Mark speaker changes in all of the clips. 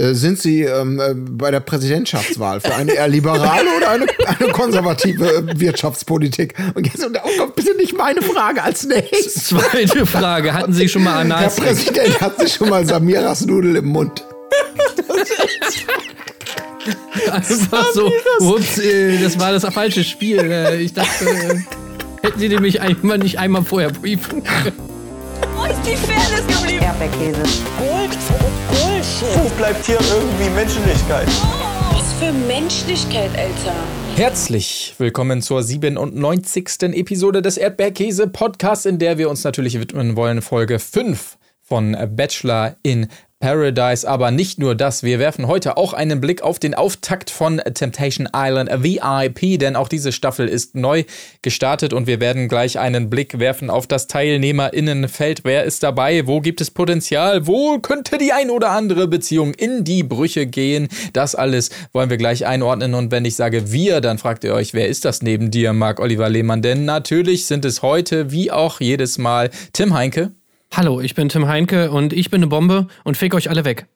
Speaker 1: äh, sind Sie ähm, äh, bei der Präsidentschaftswahl für eine eher liberale oder eine, eine konservative Wirtschaftspolitik? Und jetzt und, oh Gott, bitte nicht meine Frage als nächstes.
Speaker 2: Zweite Frage, hatten Sie schon mal Analsex?
Speaker 1: Herr Präsident, hat sich schon mal Samiras Nudel im Mund?
Speaker 2: Einfach so, ups, äh, das war das falsche Spiel. Äh, Ich dachte, äh, hätten Sie mich einmal nicht einmal vorher briefen können.
Speaker 3: Wo ist die Fairness geblieben?
Speaker 4: Erdbeerkäse.
Speaker 3: Gold, Bullshit.
Speaker 5: Wo bleibt hier irgendwie Menschlichkeit?
Speaker 3: Was für Menschlichkeit, Alter.
Speaker 6: Herzlich willkommen zur 97. Episode des Erdbeerkäse Podcasts, in der wir uns natürlich widmen wollen, Folge 5 von Bachelor in Paradise, aber nicht nur das. Wir werfen heute auch einen Blick auf den Auftakt von Temptation Island VIP, denn auch diese Staffel ist neu gestartet und wir werden gleich einen Blick werfen auf das Teilnehmerinnenfeld. Wer ist dabei? Wo gibt es Potenzial? Wo könnte die ein oder andere Beziehung in die Brüche gehen? Das alles wollen wir gleich einordnen und wenn ich sage wir, dann fragt ihr euch, wer ist das neben dir, Marc Oliver Lehmann? Denn natürlich sind es heute, wie auch jedes Mal, Tim Heinke.
Speaker 2: Hallo, ich bin Tim Heinke und ich bin eine Bombe und fick euch alle weg.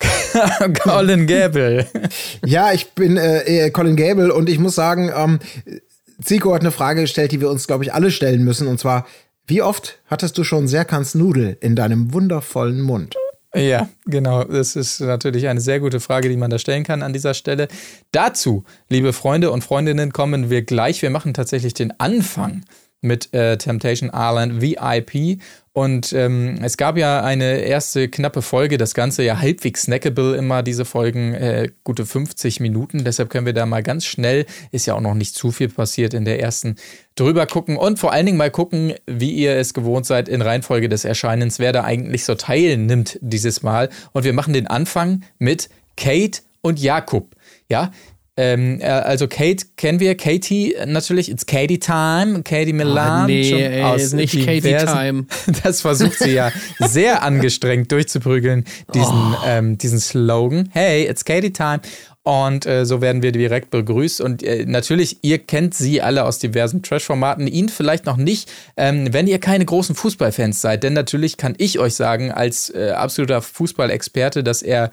Speaker 6: Colin Gable.
Speaker 1: Ja, ich bin äh, Colin Gable und ich muss sagen, ähm, Zico hat eine Frage gestellt, die wir uns, glaube ich, alle stellen müssen. Und zwar, wie oft hattest du schon Serkans Nudel in deinem wundervollen Mund?
Speaker 6: Ja, genau. Das ist natürlich eine sehr gute Frage, die man da stellen kann an dieser Stelle. Dazu, liebe Freunde und Freundinnen, kommen wir gleich. Wir machen tatsächlich den Anfang mit äh, Temptation Island VIP. Und ähm, es gab ja eine erste knappe Folge, das Ganze ja halbwegs snackable immer, diese Folgen, äh, gute 50 Minuten. Deshalb können wir da mal ganz schnell, ist ja auch noch nicht zu viel passiert in der ersten, drüber gucken und vor allen Dingen mal gucken, wie ihr es gewohnt seid in Reihenfolge des Erscheinens, wer da eigentlich so teilnimmt dieses Mal. Und wir machen den Anfang mit Kate und Jakob. Ja, ähm, äh, also Kate kennen wir, Katie natürlich, it's Katie Time, Katie Milan.
Speaker 2: Oh, nee, ey,
Speaker 6: aus
Speaker 2: nicht Katie Time.
Speaker 6: Das versucht sie ja sehr angestrengt durchzuprügeln, diesen, ähm, diesen Slogan. Hey, it's Katie Time. Und äh, so werden wir direkt begrüßt. Und äh, natürlich, ihr kennt sie alle aus diversen Trash-Formaten, ihn vielleicht noch nicht, ähm, wenn ihr keine großen Fußballfans seid. Denn natürlich kann ich euch sagen, als äh, absoluter Fußballexperte, dass er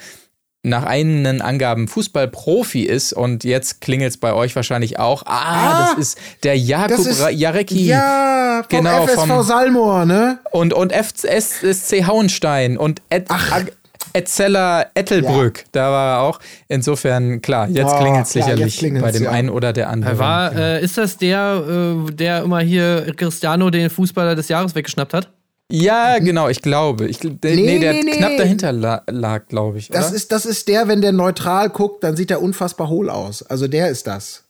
Speaker 6: nach eigenen Angaben Fußballprofi ist und jetzt klingelt es bei euch wahrscheinlich auch. Ah,
Speaker 1: Ah,
Speaker 6: das ist der Jakub
Speaker 1: ist-
Speaker 6: Jarecki.
Speaker 1: Ja, vom
Speaker 6: Genau,
Speaker 1: FSV
Speaker 6: vom-
Speaker 1: Salmor, ne?
Speaker 6: Und, und FSC Hauenstein und Ed, Ag- Etzeller Ettelbrück, da war er auch. Insofern, klar, jetzt
Speaker 1: Oh,
Speaker 6: klingelt es sicherlich
Speaker 1: klingelt's,
Speaker 6: bei dem
Speaker 1: ja.
Speaker 6: einen oder der anderen.
Speaker 2: War, äh, ist das der, äh, der immer hier Cristiano den Fußballer des Jahres weggeschnappt hat?
Speaker 6: Ja, genau, ich glaube. Ich, nee,
Speaker 1: Nee,
Speaker 6: nee, der
Speaker 1: nee, nee.
Speaker 6: knapp dahinter la lag, glaube ich.
Speaker 1: Das
Speaker 6: oder?
Speaker 1: ist, das ist der, wenn der neutral guckt, dann sieht er unfassbar hohl aus. Also der ist das.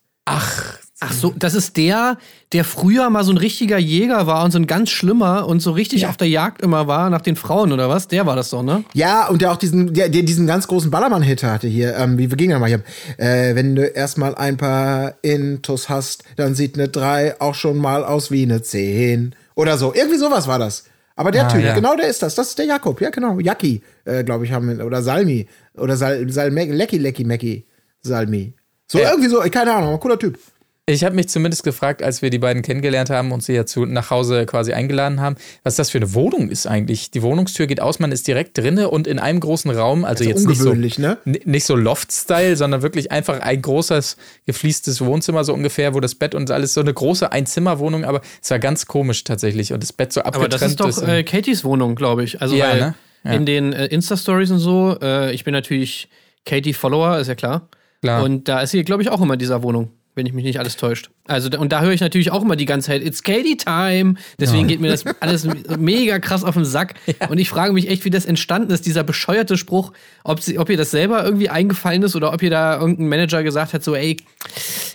Speaker 2: Ach so, das ist der, der früher mal so ein richtiger Jäger war und so ein ganz schlimmer und so richtig auf der Jagd immer war nach den Frauen oder was? Der war das doch, ne?
Speaker 1: Ja, und der auch diesen, der, der diesen ganz großen Ballermann-Hit hatte hier. Ähm, wie wir gingen ja mal hier. Äh, wenn du erstmal ein paar Intus hast, dann sieht eine 3 auch schon mal aus wie eine 10. Oder so. Irgendwie sowas war das. Aber der
Speaker 6: Ah,
Speaker 1: Typ,
Speaker 6: ja.
Speaker 1: genau der ist das. Das ist der Jakob. Ja, genau. Jacki, äh, glaube ich, haben wir. Oder Salmi. Oder Sal, Sal Lecky, Lecky, Mackie. Salmi. So,
Speaker 6: Ja.
Speaker 1: irgendwie so. Keine Ahnung. Cooler Typ.
Speaker 6: Ich habe mich zumindest gefragt, als wir die beiden kennengelernt haben und sie ja zu, nach Hause quasi eingeladen haben, was das für eine Wohnung ist eigentlich. Die Wohnungstür geht aus, man ist direkt drinne und in einem großen Raum, also,
Speaker 1: Also
Speaker 6: jetzt nicht so,
Speaker 1: ungewöhnlich, ne?
Speaker 6: nicht so Loft-Style, sondern wirklich einfach ein großes, gefliestes Wohnzimmer so ungefähr, wo das Bett und alles so eine große Einzimmerwohnung, aber es war ganz komisch tatsächlich und das Bett so abgetrennt
Speaker 2: Aber das ist doch äh, Katies Wohnung, glaube ich. Also
Speaker 6: Ja,
Speaker 2: weil
Speaker 6: ne? Ja.
Speaker 2: in den äh, Insta-Stories und so, äh, ich bin natürlich Katie-Follower, ist ja klar.
Speaker 6: Klar.
Speaker 2: Und da ist sie, glaube ich, auch immer in dieser Wohnung, wenn ich mich nicht alles täuscht. Also, und da höre ich natürlich auch immer die ganze Zeit, it's Katie Time. Deswegen geht mir das alles mega krass auf den Sack. Und ich frage mich echt, wie das entstanden ist, dieser bescheuerte Spruch, ob, sie, ob ihr das selber irgendwie eingefallen ist oder ob ihr da irgendein Manager gesagt hat, so, ey,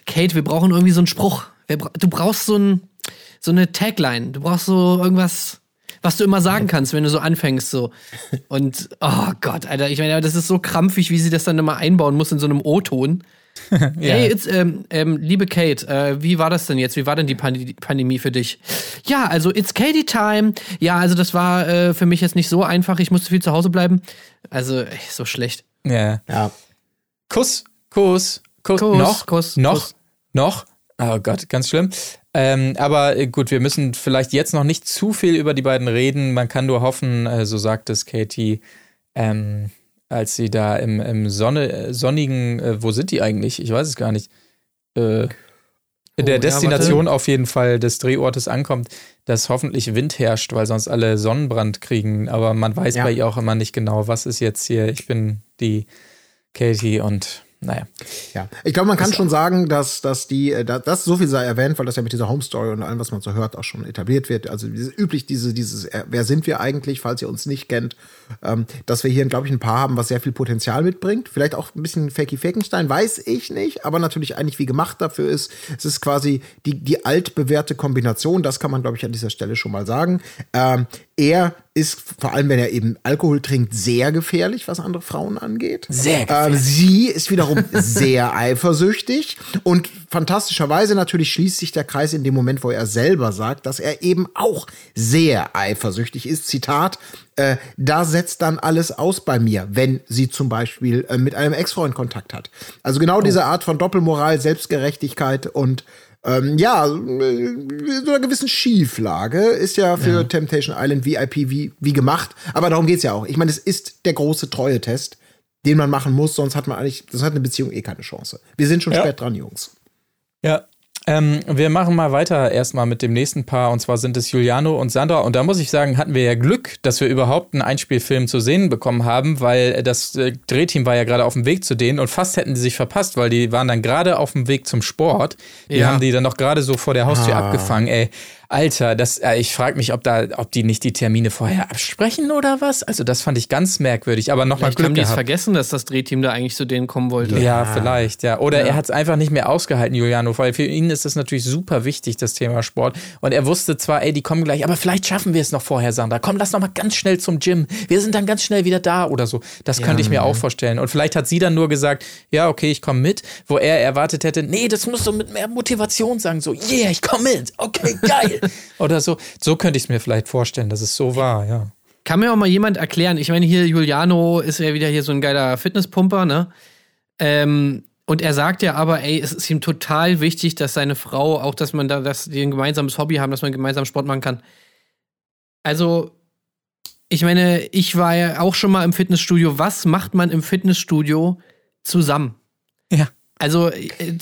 Speaker 2: Kate, wir brauchen irgendwie so einen Spruch. Du brauchst so, ein, so eine Tagline. Du brauchst so irgendwas, was du immer sagen kannst, wenn du so anfängst. So. Und, oh Gott, Alter, ich meine, das ist so krampfig, wie sie das dann immer einbauen muss in so einem O-Ton. Hey, jetzt, ähm, ähm, liebe Kate, äh, wie war das denn jetzt? Wie war denn die Pand Pandemie für dich? Ja, also it's Katie Time. Ja, also das war äh, für mich jetzt nicht so einfach. Ich musste viel zu Hause bleiben. Also, ey, so schlecht.
Speaker 6: ja.
Speaker 1: Ja.
Speaker 6: Kuss, Kuss, Kuss,
Speaker 2: Kuss,
Speaker 6: noch,
Speaker 2: Kuss,
Speaker 6: noch,
Speaker 2: Kuss.
Speaker 6: noch. Oh Gott, ganz schlimm. Ähm, aber äh, gut, wir müssen vielleicht jetzt noch nicht zu viel über die beiden reden. Man kann nur hoffen, äh, so sagt es Katie, ähm, als sie da im, im Sonne, äh, sonnigen, äh, wo sind die eigentlich? Ich weiß es gar nicht. Äh, in der
Speaker 2: Oh, ja,
Speaker 6: Destination auf jeden Fall des Drehortes ankommt, dass hoffentlich Wind herrscht, weil sonst alle Sonnenbrand kriegen. Aber man weiß
Speaker 1: Ja.
Speaker 6: bei ihr auch immer nicht genau, was ist jetzt hier. Ich bin die Katie und naja.
Speaker 1: Ja, ich glaube, man kann schon sagen, dass, dass die, äh, da- das so viel sei erwähnt, weil das ja mit dieser Home Story und allem, was man so hört, auch schon etabliert wird. Also üblich diese, dieses, äh, wer sind wir eigentlich, falls ihr uns nicht kennt, ähm, dass wir hier, glaube ich, ein Paar haben, was sehr viel Potenzial mitbringt. Vielleicht auch ein bisschen Fakey Fakenstein, weiß ich nicht, aber natürlich eigentlich wie gemacht dafür ist. Es ist quasi die, die altbewährte Kombination, das kann man, glaube ich, an dieser Stelle schon mal sagen. Ähm, er ist, vor allem wenn er eben Alkohol trinkt, sehr gefährlich, was andere Frauen angeht.
Speaker 6: Sehr
Speaker 1: Ähm, sie ist wiederum sehr eifersüchtig und fantastischerweise natürlich schließt sich der Kreis in dem Moment, wo er selber sagt, dass er eben auch sehr eifersüchtig ist. Zitat, äh, da setzt dann alles aus bei mir, wenn sie zum Beispiel äh, mit einem Ex-Freund Kontakt hat. Also genau diese Art von Doppelmoral, Selbstgerechtigkeit und ähm, ja, äh, so einer gewissen Schieflage ist ja für Temptation Island VIP wie, wie gemacht. Aber darum geht's ja auch. Ich meine, es ist der große Treue-Test, den man machen muss, sonst hat man eigentlich, sonst hat eine Beziehung eh keine Chance. Wir sind schon
Speaker 6: Ja.
Speaker 1: spät dran, Jungs.
Speaker 6: Ja. Ähm, wir machen mal weiter erstmal mit dem nächsten Paar und zwar sind es Giuliano und Sandra und da muss ich sagen, hatten wir ja Glück, dass wir überhaupt einen Einspielfilm zu sehen bekommen haben, weil das äh, Drehteam war ja gerade auf dem Weg zu denen und fast hätten die sich verpasst, weil die waren dann gerade auf dem Weg zum Sport. Die
Speaker 2: Ja.
Speaker 6: haben die dann noch gerade so vor der Haustür
Speaker 1: Ah.
Speaker 6: abgefangen, ey. Alter, das, äh, ich frage mich, ob da, ob die nicht die Termine vorher absprechen oder was? Also das fand ich ganz merkwürdig, aber nochmal
Speaker 2: Vielleicht
Speaker 6: Glück
Speaker 2: haben die es vergessen, dass das Drehteam da eigentlich zu denen kommen wollte.
Speaker 6: Ja, vielleicht, ja. Oder er hat es einfach nicht mehr ausgehalten, Juliano, weil für ihn ist das natürlich super wichtig, das Thema Sport. Und er wusste zwar, ey, die kommen gleich, aber vielleicht schaffen wir es noch vorher, Sandra. Komm, lass noch mal ganz schnell zum Gym. Wir sind dann ganz schnell wieder da oder so. Das könnte ich mir auch vorstellen. Und vielleicht hat sie dann nur gesagt, ja, okay, ich komme mit, wo er erwartet hätte, nee, das musst du mit mehr Motivation sagen, so, yeah, ich komme mit, okay, geil. oder so. So könnte ich es mir vielleicht vorstellen, dass es so war, ja.
Speaker 2: Kann mir auch mal jemand erklären, ich meine, hier Juliano ist ja wieder hier so ein geiler Fitnesspumper, ne? Ähm, und er sagt ja aber, ey, es ist ihm total wichtig, dass seine Frau, auch dass man da, dass die ein gemeinsames Hobby haben, dass man gemeinsam Sport machen kann. Also, ich meine, ich war ja auch schon mal im Fitnessstudio. Was macht man im Fitnessstudio zusammen?
Speaker 6: Ja.
Speaker 2: Also,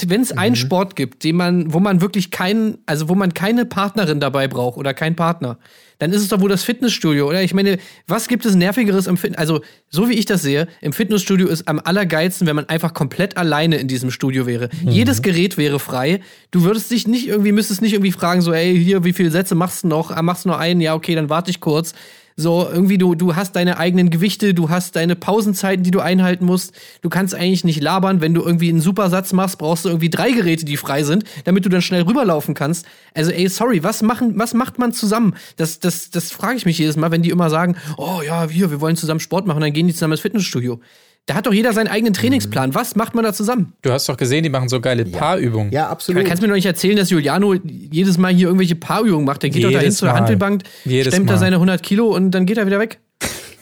Speaker 2: wenn es einen Sport gibt, den man, wo man wirklich keinen, also wo man keine Partnerin dabei braucht oder keinen Partner, dann ist es doch wohl das Fitnessstudio, oder? Ich meine, was gibt es nervigeres im Fitness? Also, so wie ich das sehe, im Fitnessstudio ist am allergeilsten, wenn man einfach komplett alleine in diesem Studio wäre. Jedes Gerät wäre frei. Du würdest dich nicht irgendwie, müsstest nicht irgendwie fragen, so, ey, hier, wie viele Sätze machst du noch? Ah, machst du nur einen? Ja, okay, dann warte ich kurz. So, irgendwie, du, du hast deine eigenen Gewichte, du hast deine Pausenzeiten, die du einhalten musst. Du kannst eigentlich nicht labern. Wenn du irgendwie einen Supersatz machst, brauchst du irgendwie drei Geräte, die frei sind, damit du dann schnell rüberlaufen kannst. Also, ey, sorry, was machen, was macht man zusammen? Das, das, das frage ich mich jedes Mal, wenn die immer sagen, oh ja, wir, wir wollen zusammen Sport machen, dann gehen die zusammen ins Fitnessstudio. Da hat doch jeder seinen eigenen Trainingsplan. Was macht man da zusammen?
Speaker 6: Du hast doch gesehen, die machen so geile Paarübungen.
Speaker 1: Ja,
Speaker 2: Du
Speaker 1: absolut.
Speaker 2: kannst mir doch nicht erzählen, dass Juliano jedes Mal hier irgendwelche Paarübungen macht. Der geht doch da hin
Speaker 6: Jedes
Speaker 2: zur. Handelbank,
Speaker 6: Jedes
Speaker 2: stemmt da
Speaker 6: Mal.
Speaker 2: seine 100 Kilo und dann geht er wieder weg.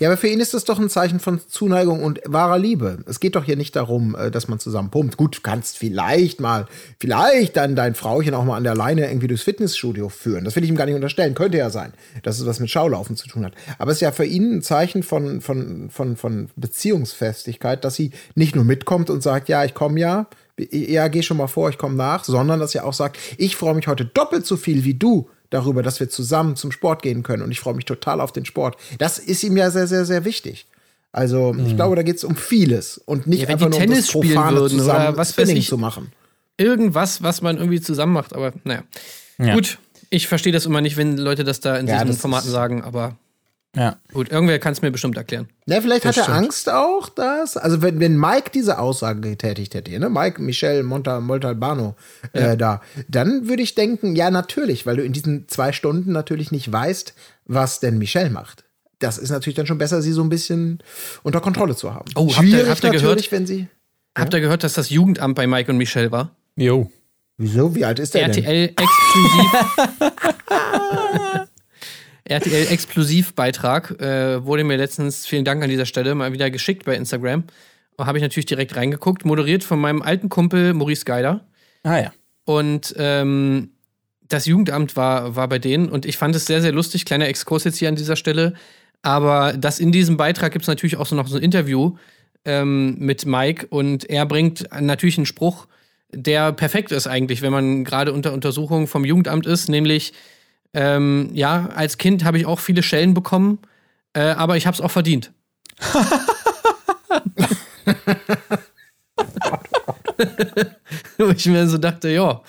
Speaker 1: Ja, aber für ihn ist das doch ein Zeichen von Zuneigung und wahrer Liebe. Es geht doch hier nicht darum, äh, dass man zusammen pumpt. Gut, du kannst vielleicht mal, vielleicht dann dein Frauchen auch mal an der Leine irgendwie durchs Fitnessstudio führen. Das will ich ihm gar nicht unterstellen. Könnte ja sein, dass es was mit Schaulaufen zu tun hat. Aber es ist ja für ihn ein Zeichen von, von, von, von Beziehungsfestigkeit, dass sie nicht nur mitkommt und sagt, ja, ich komme ja, ja, geh schon mal vor, ich komme nach, sondern dass sie auch sagt, ich freue mich heute doppelt so viel wie du darüber, dass wir zusammen zum Sport gehen können und ich freue mich total auf den Sport. Das ist ihm ja sehr, sehr, sehr wichtig. Also ich glaube, da geht es um vieles und nicht
Speaker 2: Ja, wenn
Speaker 1: einfach
Speaker 2: die
Speaker 1: nur um das
Speaker 2: Tennis spielen
Speaker 1: profane
Speaker 2: würden oder
Speaker 1: zusammen
Speaker 2: was weiß
Speaker 1: Spinning
Speaker 2: ich.
Speaker 1: zu machen.
Speaker 2: Irgendwas, was man irgendwie zusammen macht, aber naja.
Speaker 6: Ja.
Speaker 2: Gut, ich verstehe das immer nicht, wenn Leute das da in
Speaker 1: Ja,
Speaker 2: diesen Formaten sagen, aber
Speaker 6: Ja.
Speaker 2: gut, irgendwer kann es mir bestimmt erklären.
Speaker 1: Ne, vielleicht
Speaker 6: Das
Speaker 1: hat er
Speaker 6: stimmt.
Speaker 1: Angst auch, dass, also wenn, wenn Mike diese Aussage getätigt hätte, ne, Mike, Michel, Monta, Montalbano, äh, da, dann würde ich denken, ja, natürlich, weil du in diesen zwei Stunden natürlich nicht weißt, was denn Michel macht. Das ist natürlich dann schon besser, sie so ein bisschen unter Kontrolle zu haben.
Speaker 2: Oh, habt ihr-
Speaker 1: Schwierig
Speaker 2: habt ihr
Speaker 1: natürlich,
Speaker 2: gehört?
Speaker 1: wenn sie.
Speaker 2: Habt ihr gehört, dass das Jugendamt bei Mike und Michelle war?
Speaker 6: Jo.
Speaker 1: Wieso? Wie alt ist der denn?
Speaker 2: RTL exklusiv. RTL Exklusivbeitrag äh, wurde mir letztens, vielen Dank an dieser Stelle, mal wieder geschickt bei Instagram. Habe ich natürlich direkt reingeguckt, moderiert von meinem alten Kumpel Maurice Geider.
Speaker 6: Ah ja.
Speaker 2: Und ähm, das Jugendamt war, war bei denen und ich fand es sehr, sehr lustig. Kleiner Exkurs jetzt hier an dieser Stelle. Aber das in diesem Beitrag gibt es natürlich auch so noch so ein Interview ähm, mit Mike und er bringt natürlich einen Spruch, der perfekt ist eigentlich, wenn man gerade unter Untersuchung vom Jugendamt ist, nämlich ähm, ja, als Kind habe ich auch viele Schellen bekommen, äh, aber ich habe es auch verdient. Wo ich mir so dachte, ja,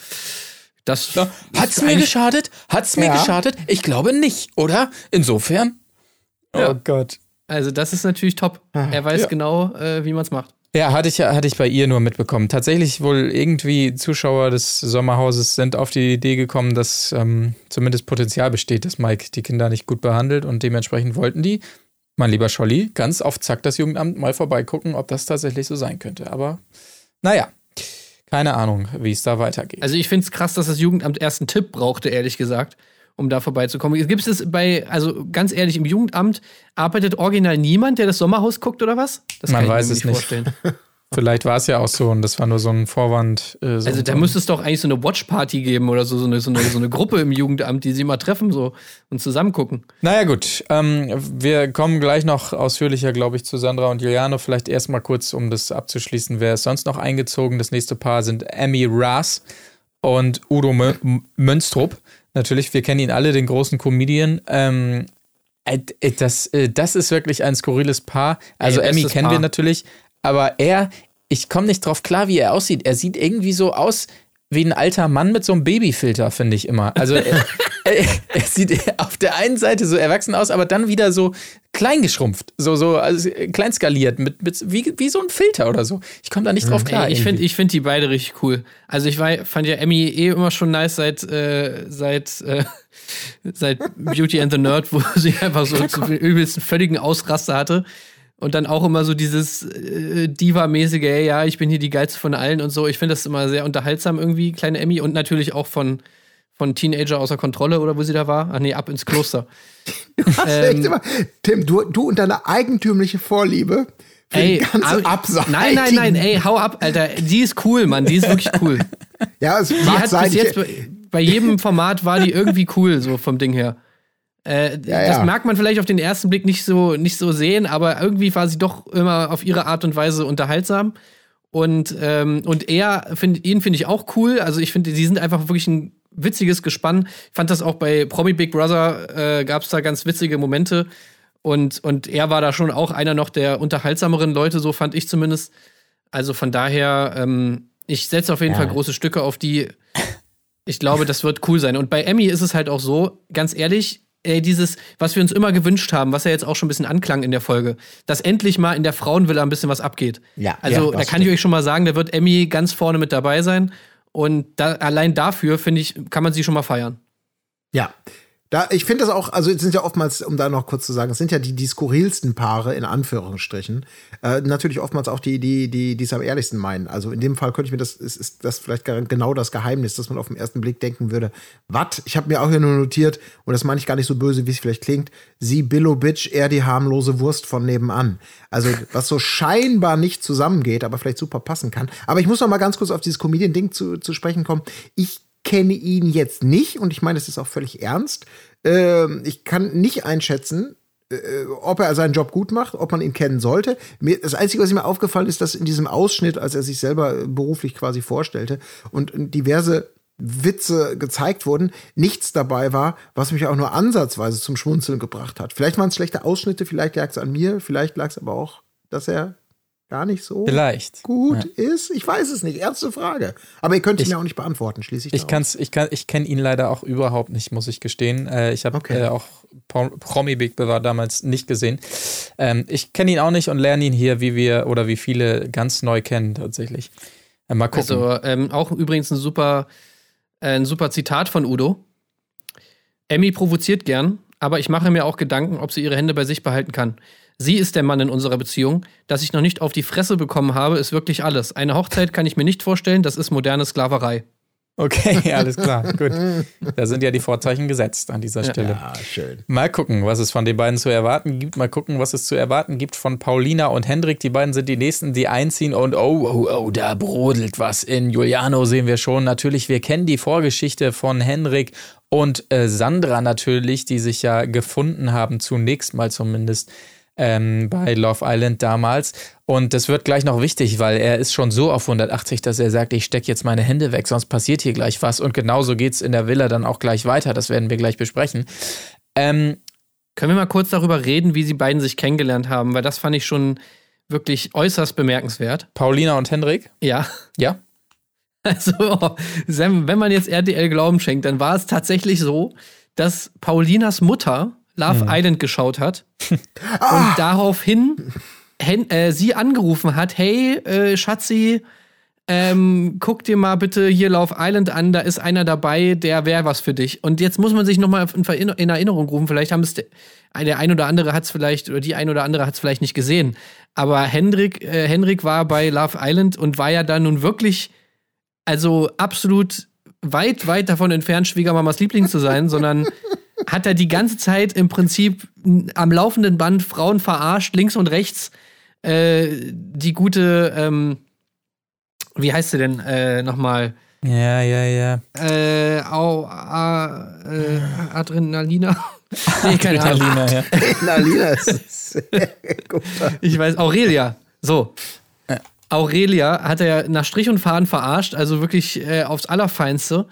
Speaker 2: das
Speaker 6: Hat's
Speaker 2: ist
Speaker 6: mir geschadet? Hat's mir
Speaker 1: Ja.
Speaker 6: geschadet? Ich glaube nicht, oder? Insofern.
Speaker 2: Ja.
Speaker 6: Oh Gott.
Speaker 2: Also das ist natürlich top. Er weiß
Speaker 6: Ja.
Speaker 2: genau, äh, wie man es macht.
Speaker 6: Ja, hatte ich, hatte ich bei ihr nur mitbekommen. Tatsächlich wohl irgendwie Zuschauer des Sommerhauses sind auf die Idee gekommen, dass ähm, zumindest Potenzial besteht, dass Mike die Kinder nicht gut behandelt und dementsprechend wollten die, mein lieber Scholli, ganz auf Zack das Jugendamt mal vorbeigucken, ob das tatsächlich so sein könnte. Aber naja, keine Ahnung, wie es da weitergeht.
Speaker 2: Also ich finde es krass, dass das Jugendamt erst einen Tipp brauchte, ehrlich gesagt, um da vorbeizukommen. Gibt es bei, also ganz ehrlich, im Jugendamt arbeitet original niemand, der das Sommerhaus guckt oder was? Das
Speaker 6: Man
Speaker 2: ich mir
Speaker 6: weiß es nicht.
Speaker 2: vorstellen.
Speaker 6: Vielleicht war es ja auch so und das war nur so ein Vorwand. Äh, so
Speaker 2: Also da müsste es doch eigentlich so eine Watchparty geben oder so, so eine, so eine, so eine Gruppe im Jugendamt, die sie mal treffen so und zusammen gucken.
Speaker 6: Naja, gut. Ähm, wir kommen gleich noch ausführlicher, glaube ich, zu Sandra und Juliano. Vielleicht erstmal kurz, um das abzuschließen. Wer ist sonst noch eingezogen? Das nächste Paar sind Emmy Raas und Udo Mö Mönstrup. Natürlich, wir kennen ihn alle, den großen Comedian. Ähm, äh, äh, das, äh, das ist wirklich ein skurriles Paar. Also
Speaker 2: Ey,
Speaker 6: Emmy kennen wir
Speaker 2: Paar.
Speaker 6: natürlich, aber er, ich komme nicht drauf klar, wie er aussieht. Er sieht irgendwie so aus wie ein alter Mann mit so einem Babyfilter, finde ich immer. Also er, er, er sieht auf der einen Seite so erwachsen aus, aber dann wieder so kleingeschrumpft, so so also kleinskaliert mit, mit wie, wie so ein Filter oder so. Ich komme da nicht drauf klar.
Speaker 2: Ey, ich finde ich find die beide richtig cool. Also ich war, fand ja Emmy eh immer schon nice seit, äh, seit, äh, seit Beauty and the Nerd, wo sie einfach so zu übelst einen völligen Ausraster hatte. Und dann auch immer so dieses äh, Diva-mäßige, ey, ja, ich bin hier die geilste von allen und so. Ich finde das immer sehr unterhaltsam irgendwie, kleine Emmy. Und natürlich auch von, von Teenager außer Kontrolle oder wo sie da war. Ach nee, ab ins Kloster.
Speaker 1: Hast
Speaker 2: Ähm,
Speaker 1: echt immer, Tim, du, du und deine eigentümliche Vorliebe für
Speaker 2: Ey,
Speaker 1: die ganze Abseitigen.
Speaker 2: nein, nein, nein, ey, hau ab, Alter. Die ist cool, Mann. Die ist wirklich cool.
Speaker 1: Ja, es
Speaker 2: Die
Speaker 1: mag
Speaker 2: hat
Speaker 1: sein.
Speaker 2: bis jetzt bei jedem Format war die irgendwie cool, so vom Ding her. Äh,
Speaker 1: Ja,
Speaker 2: das
Speaker 1: ja.
Speaker 2: mag man vielleicht auf den ersten Blick nicht so, nicht so sehen, aber irgendwie war sie doch immer auf ihre Art und Weise unterhaltsam. Und, ähm, und er, find, ihn finde ich auch cool. Also ich finde, die sind einfach wirklich ein witziges Gespann. Ich fand das auch bei Promi Big Brother, äh, gab es da ganz witzige Momente. Und, und er war da schon auch einer noch der unterhaltsameren Leute, so fand ich zumindest. Also von daher, ähm, ich setze auf jeden Fall große Stücke auf die. Ich glaube, das wird cool sein. Und bei Emmy ist es halt auch so, ganz ehrlich, ey, dieses, was wir uns immer gewünscht haben, was ja jetzt auch schon ein bisschen anklang in der Folge, dass endlich mal in der Frauenvilla ein bisschen was abgeht.
Speaker 1: Ja,
Speaker 2: Also
Speaker 1: ja,
Speaker 2: da kann ich euch schon mal sagen, da wird Emmy ganz vorne mit dabei sein. Und da, allein dafür, finde ich, kann man sie schon mal feiern.
Speaker 1: Ja. Da, ich finde das auch, also es sind ja oftmals, um da noch kurz zu sagen, es sind ja die, die skurrilsten Paare in Anführungsstrichen. Äh, natürlich oftmals auch die, die, die, die es am ehrlichsten meinen. Also in dem Fall könnte ich mir das, ist, ist das vielleicht genau das Geheimnis, dass man auf den ersten Blick denken würde, was? Ich habe mir auch hier nur notiert, und das meine ich gar nicht so böse, wie es vielleicht klingt, sie Billo Bitch, er die harmlose Wurst von nebenan. Also was so scheinbar nicht zusammengeht, aber vielleicht super passen kann. Aber ich muss noch mal ganz kurz auf dieses Comedian-Ding zu, zu sprechen kommen. Ich kenne ihn jetzt nicht und ich meine, es ist auch völlig ernst. Ähm, ich kann nicht einschätzen, äh, ob er seinen Job gut macht, ob man ihn kennen sollte. Mir, das Einzige, was mir aufgefallen ist, dass in diesem Ausschnitt, als er sich selber beruflich quasi vorstellte und diverse Witze gezeigt wurden, nichts dabei war, was mich auch nur ansatzweise zum Schmunzeln gebracht hat. Vielleicht waren es schlechte Ausschnitte, vielleicht lag es an mir, vielleicht lag es aber auch, dass er gar nicht so
Speaker 6: Vielleicht.
Speaker 1: gut ist. Ich weiß es nicht. Ernste Frage. Aber ihr könnt es
Speaker 6: Ich-
Speaker 1: mir auch nicht beantworten, schließlich.
Speaker 6: Ich kann's, ich kann, ich kenne ihn leider auch überhaupt nicht, muss ich gestehen. Äh, ich habe
Speaker 1: Okay.
Speaker 6: äh, auch Pro- Promi Big Brother damals nicht gesehen. Ähm, ich kenne ihn auch nicht und lerne ihn hier, wie wir oder wie viele ganz neu kennen tatsächlich. Äh, mal gucken.
Speaker 2: Also ähm, auch übrigens ein super, äh, ein super Zitat von Udo. Emmy provoziert gern, aber ich mache mir auch Gedanken, ob sie ihre Hände bei sich behalten kann. Sie ist der Mann in unserer Beziehung. Dass ich noch nicht auf die Fresse bekommen habe, ist wirklich alles. Eine Hochzeit kann ich mir nicht vorstellen, das ist moderne Sklaverei.
Speaker 6: Okay, alles klar, gut. Da sind ja die Vorzeichen gesetzt an dieser Stelle.
Speaker 1: Ja, schön.
Speaker 6: Mal gucken, was es von den beiden zu erwarten gibt. Mal gucken, was es zu erwarten gibt von Paulina und Hendrik. Die beiden sind die nächsten, die einziehen. Und oh, oh, oh, da brodelt was. In Juliano sehen wir schon. Natürlich, wir kennen die Vorgeschichte von Hendrik und äh, Sandra natürlich, die sich ja gefunden haben, zunächst mal zumindest ähm, bei Love Island damals. Und das wird gleich noch wichtig, weil er ist schon so auf 180, dass er sagt, ich stecke jetzt meine Hände weg, sonst passiert hier gleich was. Und genauso geht es in der Villa dann auch gleich weiter. Das werden wir gleich besprechen. Ähm,
Speaker 2: Können wir mal kurz darüber reden, wie sie beiden sich kennengelernt haben? Weil das fand ich schon wirklich äußerst bemerkenswert.
Speaker 6: Paulina und Hendrik?
Speaker 2: Ja.
Speaker 6: Ja.
Speaker 2: Also, Sam, wenn man jetzt RTL Glauben schenkt, dann war es tatsächlich so, dass Paulinas Mutter Love Island geschaut hat und daraufhin äh, sie angerufen hat: Hey, äh, Schatzi, ähm, guck dir mal bitte hier Love Island an, da ist einer dabei, der wäre was für dich. Und jetzt muss man sich nochmal in, in Erinnerung rufen, vielleicht haben es der, der ein oder andere hat es vielleicht, oder die ein oder andere hat es vielleicht nicht gesehen. Aber Hendrik, äh, Henrik war bei Love Island und war ja da nun wirklich, also absolut weit, weit davon entfernt, Schwiegermamas Liebling zu sein, sondern hat er die ganze Zeit im Prinzip am laufenden Band Frauen verarscht, links und rechts. Äh, die gute, ähm, wie heißt sie denn äh, nochmal?
Speaker 6: Ja, ja, ja.
Speaker 2: Äh, au, a, äh, Adrenalina? nee, keine Ahnung.
Speaker 6: Alina, ja.
Speaker 1: Na, Lina, ist sehr gut.
Speaker 2: Ich weiß, Aurelia. So. Aurelia hat er nach Strich und Faden verarscht, also wirklich äh, aufs Allerfeinste.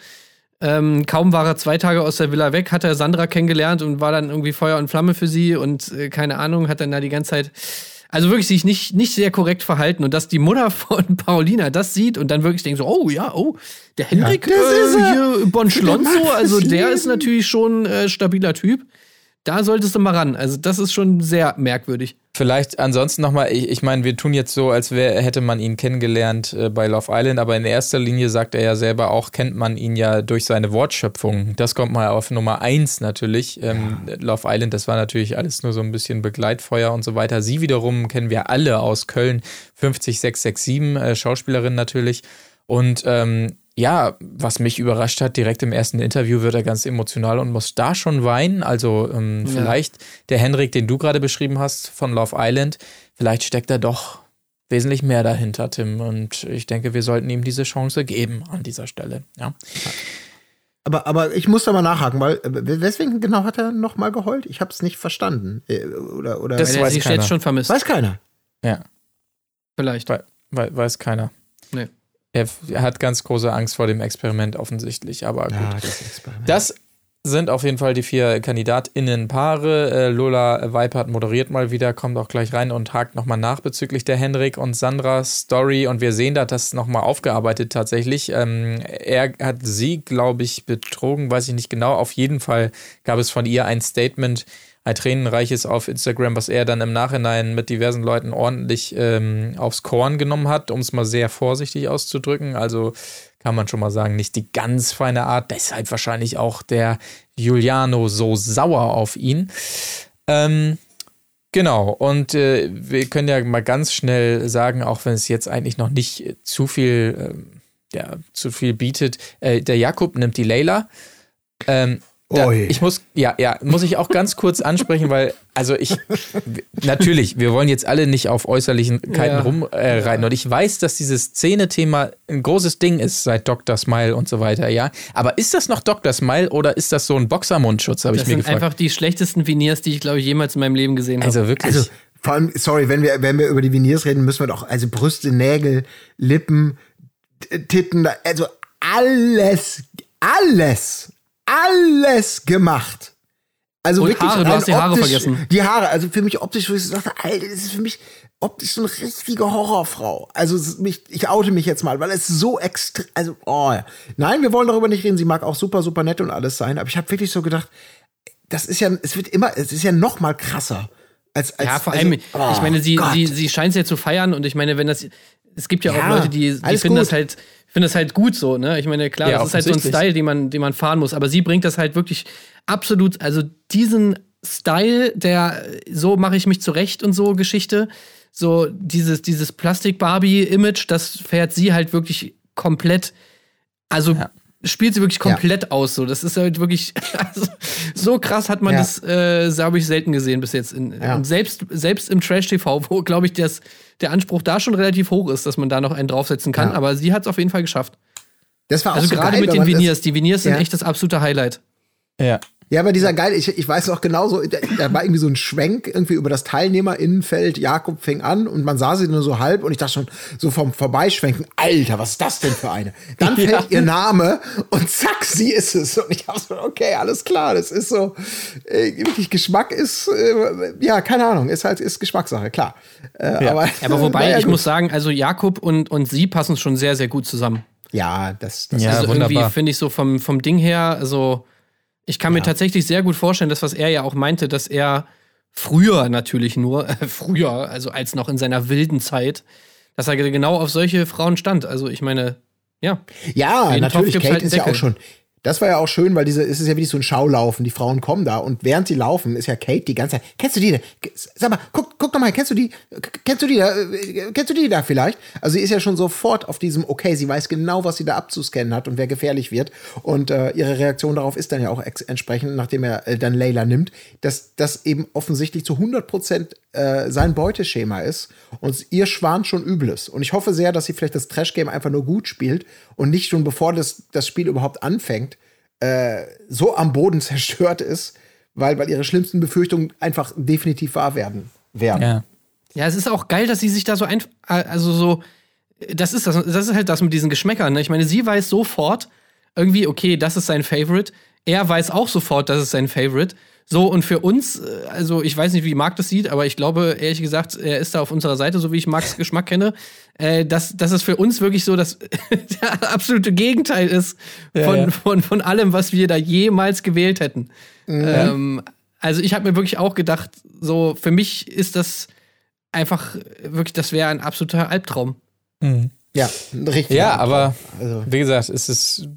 Speaker 2: Ähm, kaum war er zwei Tage aus der Villa weg, hat er Sandra kennengelernt und war dann irgendwie Feuer und Flamme für sie und äh, keine Ahnung, hat dann da die ganze Zeit, also wirklich sich nicht, nicht sehr korrekt verhalten und dass die Mutter von Paulina das sieht und dann wirklich denkt so, oh ja, oh, der Henrik,
Speaker 1: ist
Speaker 2: äh,
Speaker 1: er.
Speaker 2: hier, Bon Schlonzo, also der ist natürlich schon äh, stabiler Typ. Da solltest du mal ran. Also das ist schon sehr merkwürdig.
Speaker 6: Vielleicht ansonsten nochmal, ich, ich meine, wir tun jetzt so, als wär, hätte man ihn kennengelernt äh, bei Love Island, aber in erster Linie sagt er ja selber auch, kennt man ihn ja durch seine Wortschöpfung. Das kommt mal auf Nummer eins natürlich. Ähm, Love Island, das war natürlich alles nur so ein bisschen Begleitfeuer und so weiter. Sie wiederum kennen wir alle aus Köln, 50667, äh, Schauspielerin natürlich. Und ähm, ja, was mich überrascht hat, direkt im ersten Interview wird er ganz emotional und muss da schon weinen. Also ähm,
Speaker 2: Ja.
Speaker 6: vielleicht der Henrik, den du gerade beschrieben hast von Love Island, vielleicht steckt er doch wesentlich mehr dahinter, Tim. Und ich denke, wir sollten ihm diese Chance geben an dieser Stelle. Ja.
Speaker 1: Aber, aber ich muss da mal nachhaken, weil äh, weswegen genau hat er noch mal geheult? Ich habe es nicht verstanden. Äh, Oder, oder
Speaker 6: Das
Speaker 2: Weil er
Speaker 6: weiß
Speaker 2: sie
Speaker 6: keiner.
Speaker 2: jetzt schon vermisst.
Speaker 1: weiß keiner.
Speaker 6: ja.
Speaker 2: Vielleicht.
Speaker 6: We we weiß keiner.
Speaker 2: Nee.
Speaker 6: Er, hat ganz große Angst vor dem Experiment offensichtlich, aber gut.
Speaker 1: Ja, das Experiment.
Speaker 6: Das sind auf jeden Fall die vier KandidatInnen-Paare. Äh, Lola Weipert moderiert mal wieder, kommt auch gleich rein und hakt nochmal nach bezüglich der Henrik und Sandras Story. Und wir sehen da das nochmal aufgearbeitet tatsächlich. Ähm, er hat sie, glaube ich, betrogen, weiß ich nicht genau. Auf jeden Fall gab es von ihr ein Statement, ein tränenreiches auf Instagram, was er dann im Nachhinein mit diversen Leuten ordentlich ähm, aufs Korn genommen hat, um es mal sehr vorsichtig auszudrücken. Also kann man schon mal sagen, nicht die ganz feine Art. Deshalb wahrscheinlich auch der Giuliano so sauer auf ihn. Ähm, genau, und äh, wir können ja mal ganz schnell sagen, auch wenn es jetzt eigentlich noch nicht äh, zu viel, ähm, ja, zu viel bietet, äh, der Jakob nimmt die Leila. Ähm, da, ich muss, ja, ja, muss ich auch ganz kurz ansprechen, weil, also ich, natürlich, wir wollen jetzt alle nicht auf Äußerlichkeiten
Speaker 2: Ja.
Speaker 6: rumreiten. Äh. Und ich weiß, dass dieses Szene-Thema ein großes Ding ist seit Dr. Smile und so weiter, ja. Aber ist das noch Dr. Smile oder ist das so ein Boxermundschutz, habe ich
Speaker 2: Das
Speaker 6: mir
Speaker 2: sind
Speaker 6: gefragt.
Speaker 2: einfach die schlechtesten Veneers, die ich, glaube ich, jemals in meinem Leben gesehen habe.
Speaker 6: also wirklich.
Speaker 1: Also, vor allem, sorry, wenn wir, wenn wir über die Veneers reden, müssen wir doch, also Brüste, Nägel, Lippen, Titten, also alles, alles, alles gemacht. Also
Speaker 2: Und
Speaker 1: wirklich
Speaker 2: Haare, du hast die Haare
Speaker 1: optisch-
Speaker 2: vergessen.
Speaker 1: Die Haare, also für mich optisch, wo ich so dachte, Alter, das ist für mich optisch so eine richtige Horrorfrau. Also mich, ich oute mich jetzt mal, weil es so extrem, also, oh ja. Nein, wir wollen darüber nicht reden. Sie mag auch super, super nett und alles sein, aber ich habe wirklich so gedacht, das ist ja, es wird immer, es ist ja noch mal krasser. Als, als,
Speaker 2: ja, vor
Speaker 1: also,
Speaker 2: allem,
Speaker 1: oh
Speaker 2: ich meine, sie,
Speaker 1: Gott.
Speaker 2: sie, sie scheint es ja zu feiern und ich meine, wenn das, es gibt ja,
Speaker 1: Ja,
Speaker 2: auch Leute, die, die finden das
Speaker 1: gut.
Speaker 2: halt, finden das halt gut so, ne? Ich meine, klar,
Speaker 6: Ja,
Speaker 2: das ist halt so ein. Style, den man, den man fahren muss, aber sie bringt das halt wirklich absolut, also diesen Style, der so mache ich mich zurecht und so Geschichte, so dieses, dieses Plastik-Barbie-Image, das fährt sie halt wirklich komplett, also spielt sie wirklich komplett aus. So, das ist halt wirklich also, so krass hat man
Speaker 1: Ja.
Speaker 2: das, äh, habe ich selten gesehen bis jetzt. In,
Speaker 1: Ja.
Speaker 2: Und selbst selbst im Trash TV, wo glaube ich das, der Anspruch da schon relativ hoch ist, dass man da noch einen draufsetzen kann.
Speaker 1: Ja.
Speaker 2: Aber sie hat es auf jeden Fall geschafft.
Speaker 1: Das war auch
Speaker 2: Also
Speaker 1: so
Speaker 2: gerade
Speaker 1: geil,
Speaker 2: mit den Veneers. Die Veneers sind
Speaker 1: Ja.
Speaker 2: echt das absolute Highlight.
Speaker 6: Ja.
Speaker 1: Ja, aber dieser geil, ich, ich weiß noch genauso, da, da war irgendwie so ein Schwenk irgendwie über das Teilnehmerinnenfeld. Jakob fing an und man sah sie nur so halb und ich dachte schon so vom Vorbeischwenken, Alter, was ist das denn für eine? Dann fällt ihr Name und zack, sie ist es. Und ich habe so, okay, alles klar, das ist so, äh, wirklich Geschmack ist, äh, ja, keine Ahnung, ist halt, ist Geschmackssache, klar. Äh,
Speaker 6: Ja.
Speaker 1: Aber,
Speaker 2: Aber wobei,
Speaker 1: naja,
Speaker 2: ich muss sagen, also Jakob und, und sie passen schon sehr, sehr gut zusammen.
Speaker 1: Ja, das, das
Speaker 6: Ja,
Speaker 2: also
Speaker 6: wunderbar.
Speaker 2: irgendwie finde ich so vom, vom Ding her, also ich kann mir tatsächlich sehr gut vorstellen, das, was er ja auch meinte, dass er früher natürlich nur, äh, früher, also als noch in seiner wilden Zeit, dass er genau auf solche Frauen stand. Also ich meine, ja.
Speaker 1: Ja, natürlich, Kate
Speaker 2: halt
Speaker 1: ist ja auch
Speaker 2: Deckel.
Speaker 1: schon. Das war ja auch schön, weil diese, es ist ja wirklich so ein Schaulaufen. Die Frauen kommen da und während sie laufen, ist ja Kate die ganze Zeit. Kennst du die? Sag mal, guck, guck doch mal, kennst du die? Kennst du die da? Äh, Kennst du die da vielleicht? Also sie ist ja schon sofort auf diesem, okay, sie weiß genau, was sie da abzuscannen hat und wer gefährlich wird. Und äh, ihre Reaktion darauf ist dann ja auch entsprechend, nachdem er äh, dann Layla nimmt, dass das eben offensichtlich zu 100 Prozent äh, sein Beuteschema ist und ihr Schwan schon übel ist. Und ich hoffe sehr, dass sie vielleicht das Trash-Game einfach nur gut spielt und nicht schon bevor das, das Spiel überhaupt anfängt, äh, so am Boden zerstört ist, weil, weil ihre schlimmsten Befürchtungen einfach definitiv wahr werden. werden.
Speaker 6: Ja.
Speaker 2: Ja, es ist auch geil, dass sie sich da so ein, also so, das ist das, das ist halt das mit diesen Geschmäckern. Ne? Ich meine, sie weiß sofort irgendwie, okay, das ist sein Favorite. Er weiß auch sofort, das ist sein Favorite. So, und für uns, äh, also ich weiß nicht, wie Marc das sieht, aber ich glaube, ehrlich gesagt, er ist da auf unserer Seite, so wie ich Marcs Geschmack kenne, äh, dass, dass es für uns wirklich so das der absolute Gegenteil ist von,
Speaker 6: Ja, ja.
Speaker 2: Von, von allem, was wir da jemals gewählt hätten. Ähm, also ich habe mir wirklich auch gedacht, so für mich ist das einfach wirklich, das wäre ein absoluter Albtraum.
Speaker 1: Ja, richtig.
Speaker 6: Ja, aber
Speaker 1: Also-
Speaker 6: wie gesagt, es ist,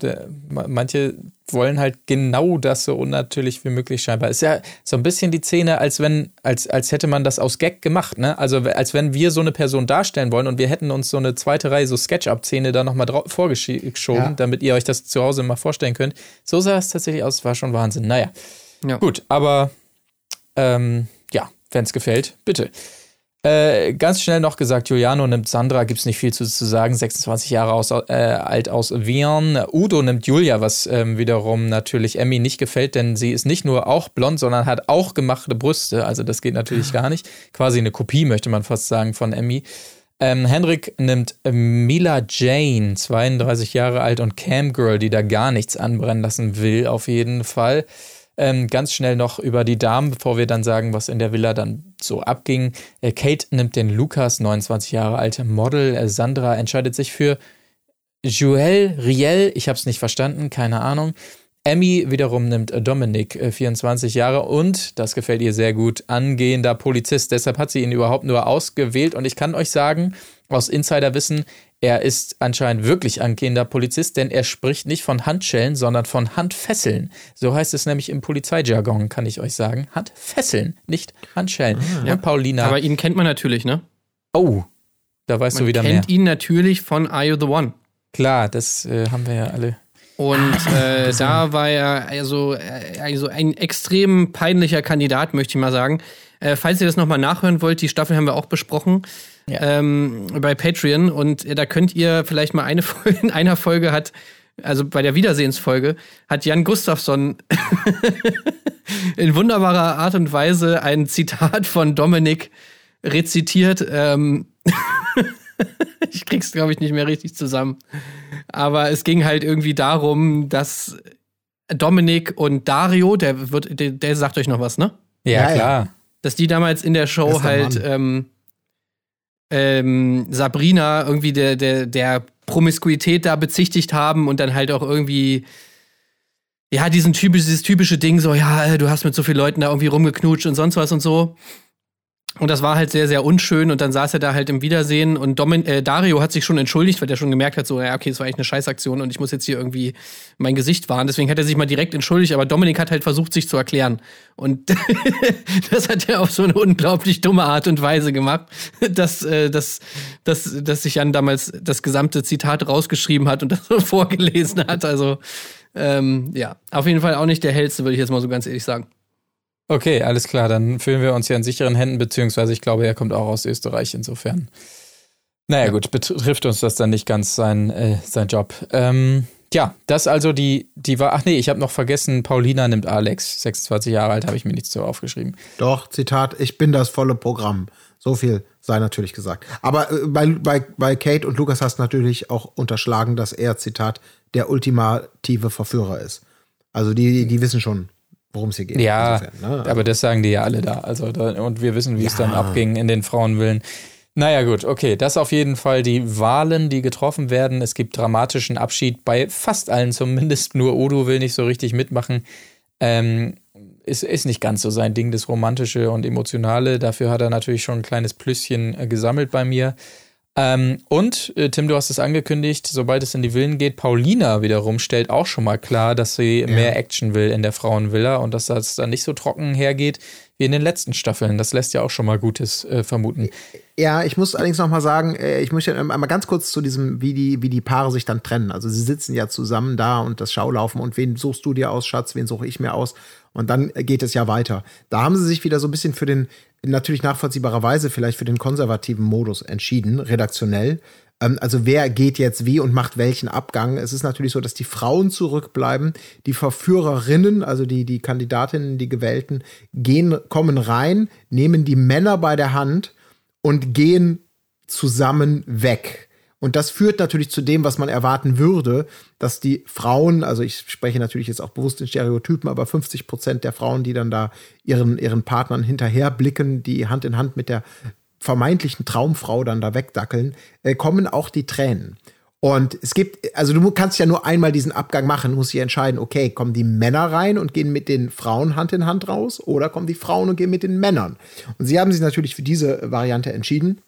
Speaker 6: manche wollen halt genau das so unnatürlich wie möglich scheinbar. Ist ja so ein bisschen die Szene, als wenn, als, als hätte man das aus Gag gemacht, ne? Also als wenn wir so eine Person darstellen wollen und wir hätten uns so eine zweite Reihe so Sketch-Up-Szene da nochmal vorgeschoben,
Speaker 1: Ja.
Speaker 6: damit ihr euch das zu Hause mal vorstellen könnt. So sah es tatsächlich aus, war schon Wahnsinn. Naja.
Speaker 2: Ja.
Speaker 6: Gut, aber ähm, ja, wenn es gefällt, bitte. Äh, ganz schnell noch gesagt, Giuliano nimmt Sandra, gibt's nicht viel zu, zu sagen, 26 Jahre aus, äh, alt aus Wien. Udo nimmt Julia, was ähm, wiederum natürlich Emmy nicht gefällt, denn sie ist nicht nur auch blond, sondern hat auch gemachte Brüste. Also das geht natürlich gar nicht. Quasi eine Kopie, möchte man fast sagen, von Emmy. Ähm, Henrik nimmt Mila Jane, 32 Jahre alt und Camgirl, die da gar nichts anbrennen lassen will, auf jeden Fall. Ähm, ganz schnell noch über die Damen, bevor wir dann sagen, was in der Villa dann so abging. Äh, Kate nimmt den Lukas, 29 Jahre alte Model. Äh, Sandra entscheidet sich für Joel Riel, ich habe es nicht verstanden, keine Ahnung. Emmy wiederum nimmt äh, Dominik, äh, 24 Jahre und, das gefällt ihr sehr gut, angehender Polizist. Deshalb hat sie ihn überhaupt nur ausgewählt und ich kann euch sagen, aus Insiderwissen, er ist anscheinend wirklich angehender Polizist, denn er spricht nicht von Handschellen, sondern von Handfesseln. So heißt es nämlich im Polizeijargon, kann ich euch sagen. Handfesseln, nicht Handschellen. Und Paulina.
Speaker 2: Aber ihn kennt man natürlich, ne?
Speaker 6: oh, da weißt
Speaker 2: Man
Speaker 6: du wieder mehr.
Speaker 2: kennt ihn natürlich von Are You the One?
Speaker 6: Klar, das äh, haben wir ja alle.
Speaker 2: Und äh, da war er also, äh, also ein extrem peinlicher Kandidat, möchte ich mal sagen. Äh, falls ihr das nochmal nachhören wollt, die Staffel haben wir auch besprochen
Speaker 6: Ja.
Speaker 2: ähm, bei Patreon. Und äh, da könnt ihr vielleicht mal eine Folge, in einer Folge hat, also bei der Wiedersehensfolge, hat Jan Gustafsson in wunderbarer Art und Weise ein Zitat von Dominik rezitiert. Ähm, ich krieg's, glaube ich, nicht mehr richtig zusammen. Aber es ging halt irgendwie darum, dass Dominik und Dario, der wird, der, der sagt euch noch was, ne?
Speaker 6: Ja,
Speaker 1: Ja, ja.
Speaker 6: klar.
Speaker 2: Dass die damals in der Show
Speaker 1: Bester
Speaker 2: halt ähm, ähm, Sabrina irgendwie der, der, der Promiskuität da bezichtigt haben und dann halt auch irgendwie ja, diesen typisch, dieses typische Ding, so, ja, du hast mit so vielen Leuten da irgendwie rumgeknutscht und sonst was und so. Und das war halt sehr, sehr unschön. Und dann saß er da halt im Wiedersehen und Domin äh, Dario hat sich schon entschuldigt, weil der schon gemerkt hat, so, ja, okay, das war echt eine Scheißaktion und ich muss jetzt hier irgendwie mein Gesicht wahren. Deswegen hat er sich mal direkt entschuldigt, aber Dominik hat halt versucht, sich zu erklären. Und das hat er auf so eine unglaublich dumme Art und Weise gemacht, dass, äh, dass, dass, dass sich Jan damals das gesamte Zitat rausgeschrieben hat und das so vorgelesen hat. Also, ähm, ja, auf jeden Fall auch nicht der hellste, würde ich jetzt mal so ganz ehrlich sagen.
Speaker 6: Okay, alles klar, dann fühlen wir uns ja in sicheren Händen, beziehungsweise ich glaube, er kommt auch aus Österreich, insofern. Naja, gut, betrifft uns das dann nicht ganz sein, äh, sein Job. Ähm, ja, das also die, die war. Ach nee, ich habe noch vergessen, Paulina nimmt Alex. 26 Jahre alt, habe ich mir nichts so aufgeschrieben.
Speaker 1: Doch, Zitat, ich bin das volle Programm. So viel sei natürlich gesagt. Aber äh, bei, bei, bei Kate und Lukas hast du natürlich auch unterschlagen, dass er, Zitat, der ultimative Verführer ist. Also die, die wissen schon, worum es hier geht.
Speaker 6: Ja,
Speaker 1: Insofern, ne?
Speaker 6: aber das sagen die ja alle da. Also da, und wir wissen, wie es
Speaker 1: Ja.
Speaker 6: dann abging in den Frauenwillen. Naja, gut, okay. Das auf jeden Fall die Wahlen, die getroffen werden. Es gibt dramatischen Abschied bei fast allen, zumindest nur Odo will nicht so richtig mitmachen. Ähm, ist, ist nicht ganz so sein Ding, das Romantische und Emotionale. Dafür hat er natürlich schon ein kleines Plüsschen äh, gesammelt bei mir. Ähm, und, äh, Tim, du hast es angekündigt, sobald es in die Villen geht, Paulina wiederum stellt auch schon mal klar, dass sie mehr Action will in der Frauenvilla und dass das dann nicht so trocken hergeht wie in den letzten Staffeln. Das lässt ja auch schon mal Gutes äh, vermuten.
Speaker 1: Ja, ich muss allerdings noch mal sagen, äh, ich möchte einmal ganz kurz zu diesem, wie die, wie die Paare sich dann trennen. Also sie sitzen ja zusammen da und das Schaulaufen und wen suchst du dir aus, Schatz, wen suche ich mir aus? Und dann geht es ja weiter. Da haben sie sich wieder so ein bisschen für den, natürlich nachvollziehbarerweise vielleicht für den konservativen Modus entschieden, redaktionell. Ähm, Also wer geht jetzt wie und macht welchen Abgang? Es ist natürlich so, dass die Frauen zurückbleiben, die Verführerinnen, also die, die Kandidatinnen, die Gewählten, gehen, kommen rein, nehmen die Männer bei der Hand und gehen zusammen weg. Und das führt natürlich zu dem, was man erwarten würde, dass die Frauen, also ich spreche natürlich jetzt auch bewusst in Stereotypen, aber 50 Prozent der Frauen, die dann da ihren, ihren Partnern hinterher blicken, die Hand in Hand mit der vermeintlichen Traumfrau dann da wegdackeln, äh, kommen auch die Tränen. Und es gibt, also du kannst ja nur einmal diesen Abgang machen, musst dich entscheiden, okay, kommen die Männer rein und gehen mit den Frauen Hand in Hand raus oder kommen die Frauen und gehen mit den Männern. Und sie haben sich natürlich für diese Variante entschieden.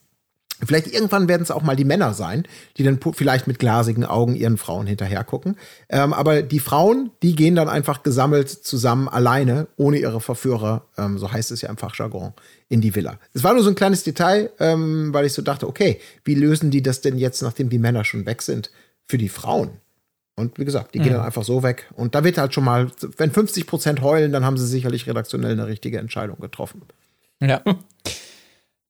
Speaker 1: Vielleicht irgendwann werden es auch mal die Männer sein, die dann vielleicht mit glasigen Augen ihren Frauen hinterher gucken. Ähm, aber die Frauen, die gehen dann einfach gesammelt zusammen alleine, ohne ihre Verführer, ähm, so heißt es ja im Fachjargon, in die Villa. Es war nur so ein kleines Detail, ähm, weil ich so dachte, okay, wie lösen die das denn jetzt, nachdem die Männer schon weg sind, für die Frauen? Und wie gesagt, die gehen dann einfach so weg. Und da wird halt schon mal, wenn 50 Prozent heulen, dann haben sie sicherlich redaktionell eine richtige Entscheidung getroffen.
Speaker 6: Ja.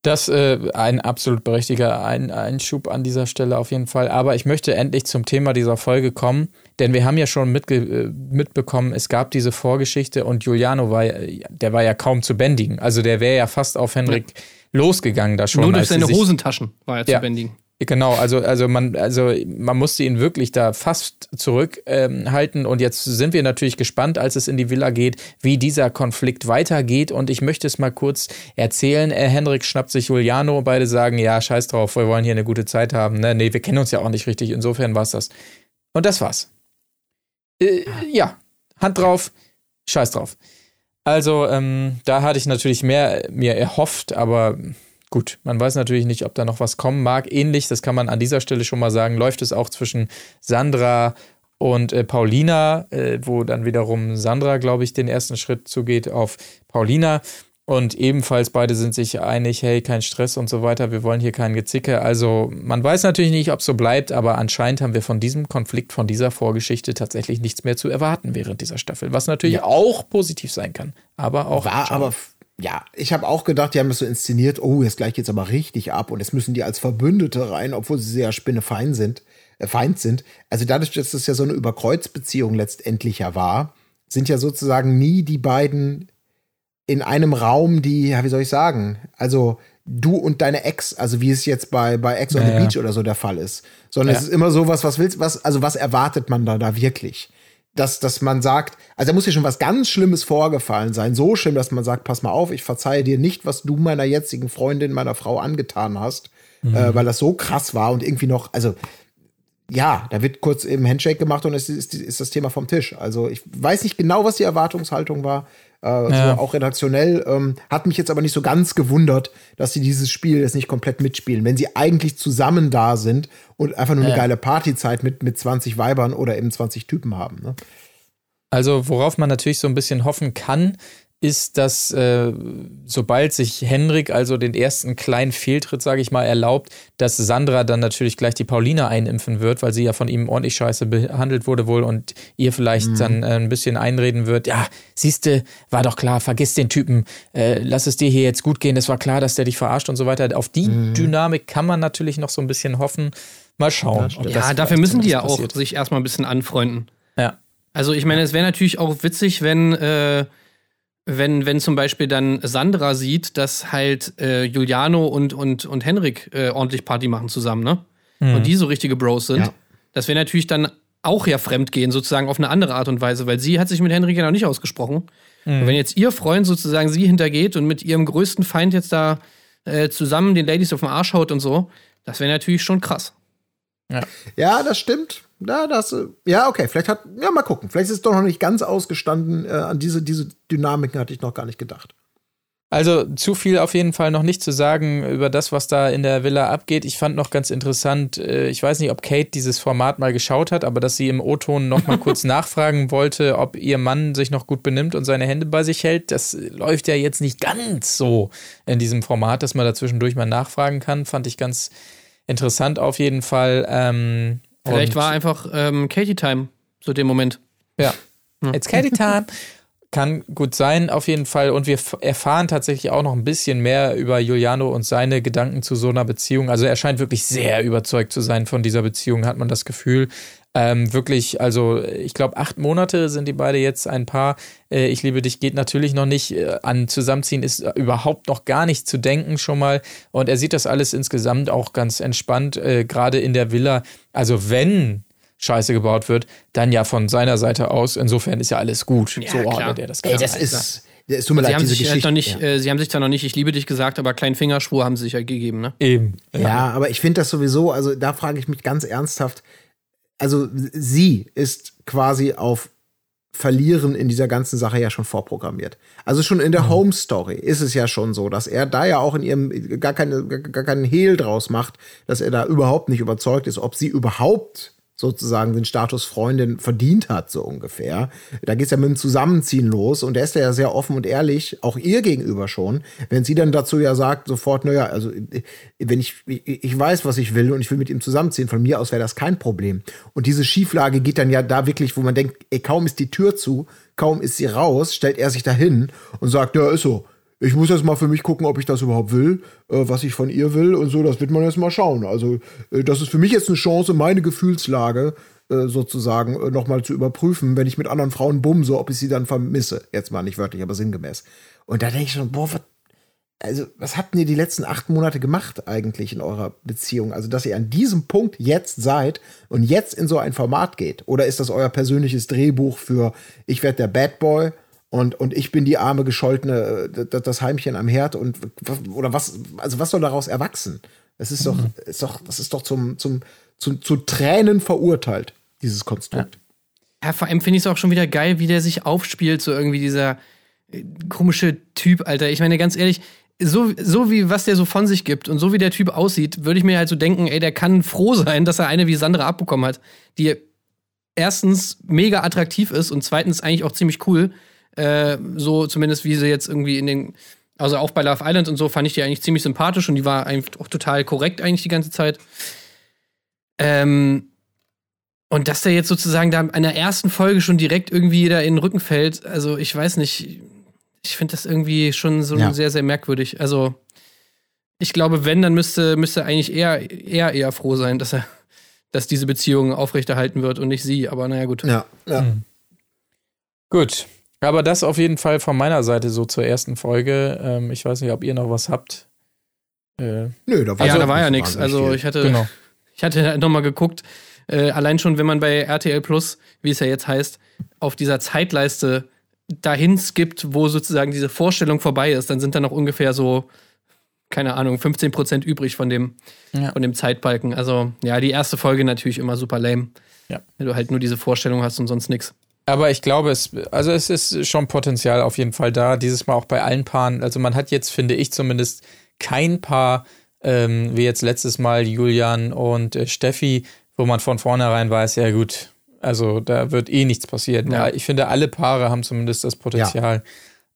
Speaker 6: Das äh, ein absolut berechtigter ein Einschub an dieser Stelle auf jeden Fall. Aber ich möchte endlich zum Thema dieser Folge kommen, denn wir haben ja schon mitge äh, mitbekommen, es gab diese Vorgeschichte und Giuliano war, ja- der war ja kaum zu bändigen. Also der wäre ja fast auf Henrik losgegangen da schon.
Speaker 2: Nur durch seine Hosentaschen war er
Speaker 6: Ja.
Speaker 2: zu bändigen.
Speaker 6: Genau, also, also man, also man musste ihn wirklich da fast zurückhalten ähm, und jetzt sind wir natürlich gespannt, als es in die Villa geht, wie dieser Konflikt weitergeht. Und ich möchte es mal kurz erzählen. Äh, Henrik schnappt sich Juliano, beide sagen, ja, scheiß drauf, wir wollen hier eine gute Zeit haben. Ne? Nee, wir kennen uns ja auch nicht richtig, insofern war's das. Und das war's. Äh, ja, Hand drauf, scheiß drauf. Also, ähm, da hatte ich natürlich mehr mir erhofft, aber gut, man weiß natürlich nicht, ob da noch was kommen mag. Ähnlich, das kann man an dieser Stelle schon mal sagen, läuft es auch zwischen Sandra und äh, Paulina, äh, wo dann wiederum Sandra, glaube ich, den ersten Schritt zugeht auf Paulina. Und ebenfalls beide sind sich einig, hey, kein Stress und so weiter, wir wollen hier kein Gezicke. Also man weiß natürlich nicht, ob es so bleibt, aber anscheinend haben wir von diesem Konflikt, von dieser Vorgeschichte tatsächlich nichts mehr zu erwarten während dieser Staffel. Was natürlich auch positiv sein kann, aber auch
Speaker 1: War aber, ja, ich habe auch gedacht, die haben das so inszeniert, oh, jetzt gleich geht's aber richtig ab und jetzt müssen die als Verbündete rein, obwohl sie sehr spinnefeind sind, äh, Feind sind. Also dadurch, dass das ja so eine Überkreuzbeziehung letztendlich ja war, sind ja sozusagen nie die beiden in einem Raum, die, ja, wie soll ich sagen, also du und deine Ex, also wie es jetzt bei, bei Ex on the
Speaker 6: ja.
Speaker 1: Beach oder so der Fall ist. Sondern
Speaker 6: Ja.
Speaker 1: es ist immer so was, was willst, was, also was erwartet man da, da wirklich? Dass, dass man sagt, also da muss ja schon was ganz Schlimmes vorgefallen sein. So schlimm, dass man sagt, pass mal auf, ich verzeihe dir nicht, was du meiner jetzigen Freundin, meiner Frau angetan hast,
Speaker 6: Mhm.
Speaker 1: äh, weil das so krass war und irgendwie noch, also ja, da wird kurz eben Handshake gemacht und es ist, ist das Thema vom Tisch. Also ich weiß nicht genau, was die Erwartungshaltung war. Äh,
Speaker 6: Ja.
Speaker 1: so auch redaktionell. Ähm, hat mich jetzt aber nicht so ganz gewundert, dass sie dieses Spiel jetzt nicht komplett mitspielen. Wenn sie eigentlich zusammen da sind und einfach nur eine
Speaker 6: Ja.
Speaker 1: geile Partyzeit mit, mit 20 Weibern oder eben 20 Typen haben. Ne?
Speaker 6: Also, worauf man natürlich so ein bisschen hoffen kann, ist, dass äh, sobald sich Henrik also den ersten kleinen Fehltritt, sage ich mal, erlaubt, dass Sandra dann natürlich gleich die Paulina einimpfen wird, weil sie ja von ihm ordentlich scheiße behandelt wurde wohl und ihr vielleicht dann äh, ein bisschen einreden wird, ja, siehste, war doch klar, vergiss den Typen, äh, lass es dir hier jetzt gut gehen, es war klar, dass der dich verarscht und so weiter. Auf die Dynamik kann man natürlich noch so ein bisschen hoffen. Mal schauen.
Speaker 2: Ja, dafür müssen die ja
Speaker 6: zumindest
Speaker 2: auch
Speaker 6: passiert.
Speaker 2: sich erstmal ein bisschen anfreunden.
Speaker 6: Ja.
Speaker 2: Also ich meine, es wäre natürlich auch witzig, wenn, äh, wenn, wenn zum Beispiel dann Sandra sieht, dass halt äh, Juliano und, und, und Henrik äh, ordentlich Party machen zusammen, ne? Und die so richtige Bros sind.
Speaker 1: Ja.
Speaker 2: Das wäre natürlich dann auch ja fremdgehen, sozusagen auf eine andere Art und Weise, weil sie hat sich mit Henrik ja noch nicht ausgesprochen. Und wenn jetzt ihr Freund sozusagen sie hintergeht und mit ihrem größten Feind jetzt da äh, zusammen den Ladies auf den Arsch haut und so, das wäre natürlich schon krass.
Speaker 1: Ja, das stimmt. Ja, das, äh, ja, okay. Vielleicht hat, ja, mal gucken. Vielleicht ist es doch noch nicht ganz ausgestanden. Äh, an diese, diese Dynamiken hatte ich noch gar nicht gedacht.
Speaker 6: Also zu viel auf jeden Fall noch nicht zu sagen über das, was da in der Villa abgeht. Ich fand noch ganz interessant, äh, ich weiß nicht, ob Kate dieses Format mal geschaut hat, aber dass sie im O-Ton noch mal kurz nachfragen wollte, ob ihr Mann sich noch gut benimmt und seine Hände bei sich hält. Das läuft ja jetzt nicht ganz so in diesem Format, dass man da zwischendurch mal nachfragen kann. Fand ich ganz interessant auf jeden Fall. Ähm,
Speaker 2: Vielleicht war einfach ähm, Katie Time zu dem Moment.
Speaker 6: ja. It's Caddy Time. Kann gut sein, auf jeden Fall. Und wir erfahren tatsächlich auch noch ein bisschen mehr über Juliano und seine Gedanken zu so einer Beziehung. Also er scheint wirklich sehr überzeugt zu sein von dieser Beziehung, hat man das Gefühl. Ähm, wirklich, also ich glaube, acht Monate sind die beide jetzt ein Paar. Äh, ich liebe dich geht natürlich noch nicht. Äh, an Zusammenziehen ist äh, überhaupt noch gar nicht zu denken schon mal. Und er sieht das alles insgesamt auch ganz entspannt, äh, gerade in der Villa. Also wenn Scheiße gebaut wird, dann ja von seiner Seite aus. Insofern ist ja alles gut.
Speaker 2: Ja,
Speaker 6: so
Speaker 2: klar.
Speaker 6: ordnet er das
Speaker 1: Ey,
Speaker 6: Ganze.
Speaker 1: das ist, es tut mir
Speaker 2: Sie
Speaker 1: leid,
Speaker 2: haben,
Speaker 1: diese
Speaker 2: sich halt
Speaker 1: Geschichte.
Speaker 2: noch nicht,
Speaker 1: ja.
Speaker 2: äh, sie haben sich da noch nicht Ich liebe dich gesagt, aber kleinen Fingerschwur haben sie sich ja gegeben, ne?
Speaker 6: Eben.
Speaker 1: Ja, aber ich finde das sowieso, also da frage ich mich ganz ernsthaft, also sie ist quasi auf Verlieren in dieser ganzen Sache ja schon vorprogrammiert. Also schon in der Home Story ist es ja schon so, dass er da ja auch in ihrem gar, keine, gar keinen Hehl draus macht, dass er da überhaupt nicht überzeugt ist, ob sie überhaupt sozusagen den Status Freundin verdient hat, so ungefähr. Da geht's ja mit dem Zusammenziehen los und er ist ja sehr offen und ehrlich, auch ihr gegenüber schon, wenn sie dann dazu ja sagt, sofort, naja, also wenn ich, ich, weiß, was ich will und ich will mit ihm zusammenziehen, von mir aus wäre das kein Problem. Und diese Schieflage geht dann ja da wirklich, wo man denkt, ey, kaum ist die Tür zu, kaum ist sie raus, stellt er sich dahin und sagt, ja, ist so. Ich muss jetzt mal für mich gucken, ob ich das überhaupt will, äh, was ich von ihr will und so, das wird man jetzt mal schauen. Also, äh, das ist für mich jetzt eine Chance, meine Gefühlslage äh, sozusagen äh, nochmal zu überprüfen, wenn ich mit anderen Frauen bumse, ob ich sie dann vermisse. Jetzt mal nicht wörtlich, aber sinngemäß. Und da denke ich schon, boah, was, also, was habt ihr die letzten acht Monate gemacht eigentlich in eurer Beziehung? Also, dass ihr an diesem Punkt jetzt seid und jetzt in so ein Format geht? Oder ist das euer persönliches Drehbuch für ich werde der Bad Boy und, und ich bin die arme gescholtene, äh, das, Heimchen am Herd und oder was, also was soll daraus erwachsen? Das ist doch, ist doch, das ist doch zum, zum, zu, zu Tränen verurteilt, dieses Konstrukt.
Speaker 2: Ja, vor allem finde ich es auch schon wieder geil, wie der sich aufspielt, so irgendwie dieser äh, komische Typ, Alter. Ich meine, ganz ehrlich, so, so wie was der so von sich gibt und so wie der Typ aussieht, würde ich mir halt so denken, ey, der kann froh sein, dass er eine wie Sandra abbekommen hat, die erstens mega attraktiv ist und zweitens eigentlich auch ziemlich cool. Äh, so zumindest wie sie jetzt irgendwie in den, also auch bei Love Island und so fand ich die eigentlich ziemlich sympathisch und die war eigentlich auch total korrekt eigentlich die ganze Zeit. Ähm, und dass der jetzt sozusagen da in der ersten Folge schon direkt irgendwie da in den Rücken fällt, also ich weiß nicht, ich finde das irgendwie schon so
Speaker 1: Ja.
Speaker 2: sehr, sehr merkwürdig. Also ich glaube, wenn, dann müsste, müsste eigentlich eher, eher, eher froh sein, dass er, dass diese Beziehung aufrechterhalten wird und nicht sie. Aber naja, gut.
Speaker 1: Ja, ja.
Speaker 6: Gut. Aber das auf jeden Fall von meiner Seite so zur ersten Folge. Ähm, ich weiß nicht, ob ihr noch was habt. Äh,
Speaker 1: Nö, da war,
Speaker 2: ja,
Speaker 1: so
Speaker 2: da war ja
Speaker 1: nicht
Speaker 2: nichts. Also ich hatte,
Speaker 6: genau.
Speaker 2: ich hatte nochmal geguckt, äh, allein schon, wenn man bei RTL Plus, wie es ja jetzt heißt, auf dieser Zeitleiste dahin skippt, wo sozusagen diese Vorstellung vorbei ist, dann sind da noch ungefähr so, keine Ahnung, 15% übrig von dem,
Speaker 6: Ja.
Speaker 2: von dem Zeitbalken. Also, ja, die erste Folge natürlich immer super lame.
Speaker 6: Ja.
Speaker 2: Wenn du halt nur diese Vorstellung hast und sonst nichts.
Speaker 6: Aber ich glaube, es, also es ist schon Potenzial auf jeden Fall da. Dieses Mal auch bei allen Paaren. Also man hat jetzt, finde ich zumindest, kein Paar, ähm, wie jetzt letztes Mal Julian und äh, Steffi, wo man von vornherein weiß, ja gut, also da wird eh nichts passieren.
Speaker 2: Ja.
Speaker 6: Ja. Ich finde, alle Paare haben zumindest das Potenzial,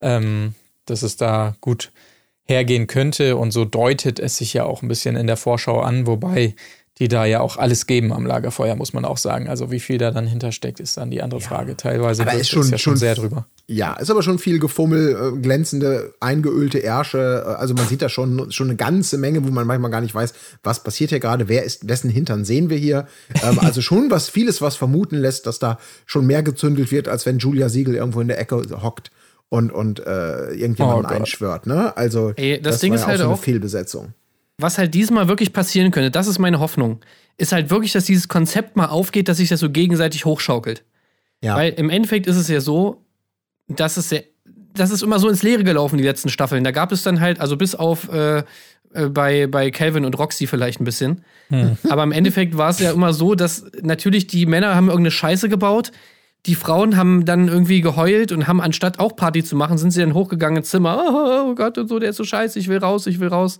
Speaker 6: ähm, dass es da gut hergehen könnte. Und so deutet es sich ja auch ein bisschen in der Vorschau an, wobei die da ja auch alles geben am Lagerfeuer, muss man auch sagen. Also wie viel da dann hintersteckt, ist dann die andere Frage. Teilweise
Speaker 1: Aber ist schon-
Speaker 6: es ja schon sehr drüber.
Speaker 1: Ja, ist aber schon viel Gefummel, äh, glänzende, eingeölte Ärsche. äh, Also man sieht da schon, schon eine ganze Menge, wo man manchmal gar nicht weiß, was passiert hier gerade, wer ist, wessen Hintern sehen wir hier. Ähm, also schon was, vieles, was vermuten lässt, dass da schon mehr gezündelt wird, als wenn Julia Siegel irgendwo in der Ecke hockt und, und äh, irgendjemanden
Speaker 6: Oh
Speaker 1: einschwört. Ne? Also
Speaker 2: Ey, das Ding
Speaker 1: war
Speaker 2: ist
Speaker 1: ja
Speaker 2: halt
Speaker 1: so eine
Speaker 2: auch-
Speaker 1: Fehlbesetzung.
Speaker 2: Was halt diesmal wirklich passieren könnte, das ist meine Hoffnung, ist halt wirklich, dass dieses Konzept mal aufgeht, dass sich das so gegenseitig hochschaukelt.
Speaker 1: Ja.
Speaker 2: Weil im Endeffekt ist es ja so, dass es sehr, das ist immer so ins Leere gelaufen, die letzten Staffeln. Da gab es dann halt, also bis auf äh, äh, bei, bei Calvin und Roxy vielleicht ein bisschen. Aber im Endeffekt war es ja immer so, dass natürlich die Männer haben irgendeine Scheiße gebaut. Die Frauen haben dann irgendwie geheult und haben anstatt auch Party zu machen, sind sie dann hochgegangen ins Zimmer. Oh, oh Gott, und so, der ist so scheiße, ich will raus, ich will raus.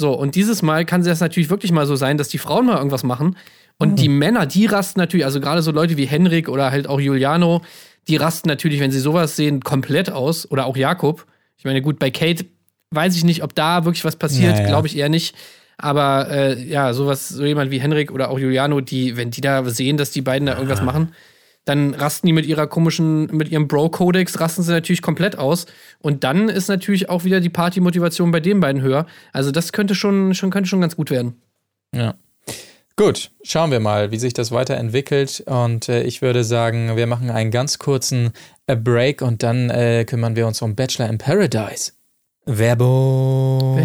Speaker 2: So, und dieses Mal kann es natürlich wirklich mal so sein, dass die Frauen mal irgendwas machen. Und die Männer, die rasten natürlich, also gerade so Leute wie Henrik oder halt auch Juliano, die rasten natürlich, wenn sie sowas sehen, komplett aus. Oder auch Jakob. Ich meine, gut, bei Kate weiß ich nicht, ob da wirklich was passiert,
Speaker 6: Ja, ja.
Speaker 2: glaube ich eher nicht. Aber äh, ja, sowas, so jemand wie Henrik oder auch Juliano, die, wenn die da sehen, dass die beiden da irgendwas machen, dann rasten die mit ihrer komischen, mit ihrem Bro-Kodex, rasten sie natürlich komplett aus. Und dann ist natürlich auch wieder die Party-Motivation bei den beiden höher. Also das könnte schon, schon, könnte schon ganz gut werden.
Speaker 6: Ja. Gut, schauen wir mal, wie sich das weiterentwickelt. Und äh, ich würde sagen, wir machen einen ganz kurzen äh, Break und dann äh, kümmern wir uns um Bachelor in Paradise. Werbung.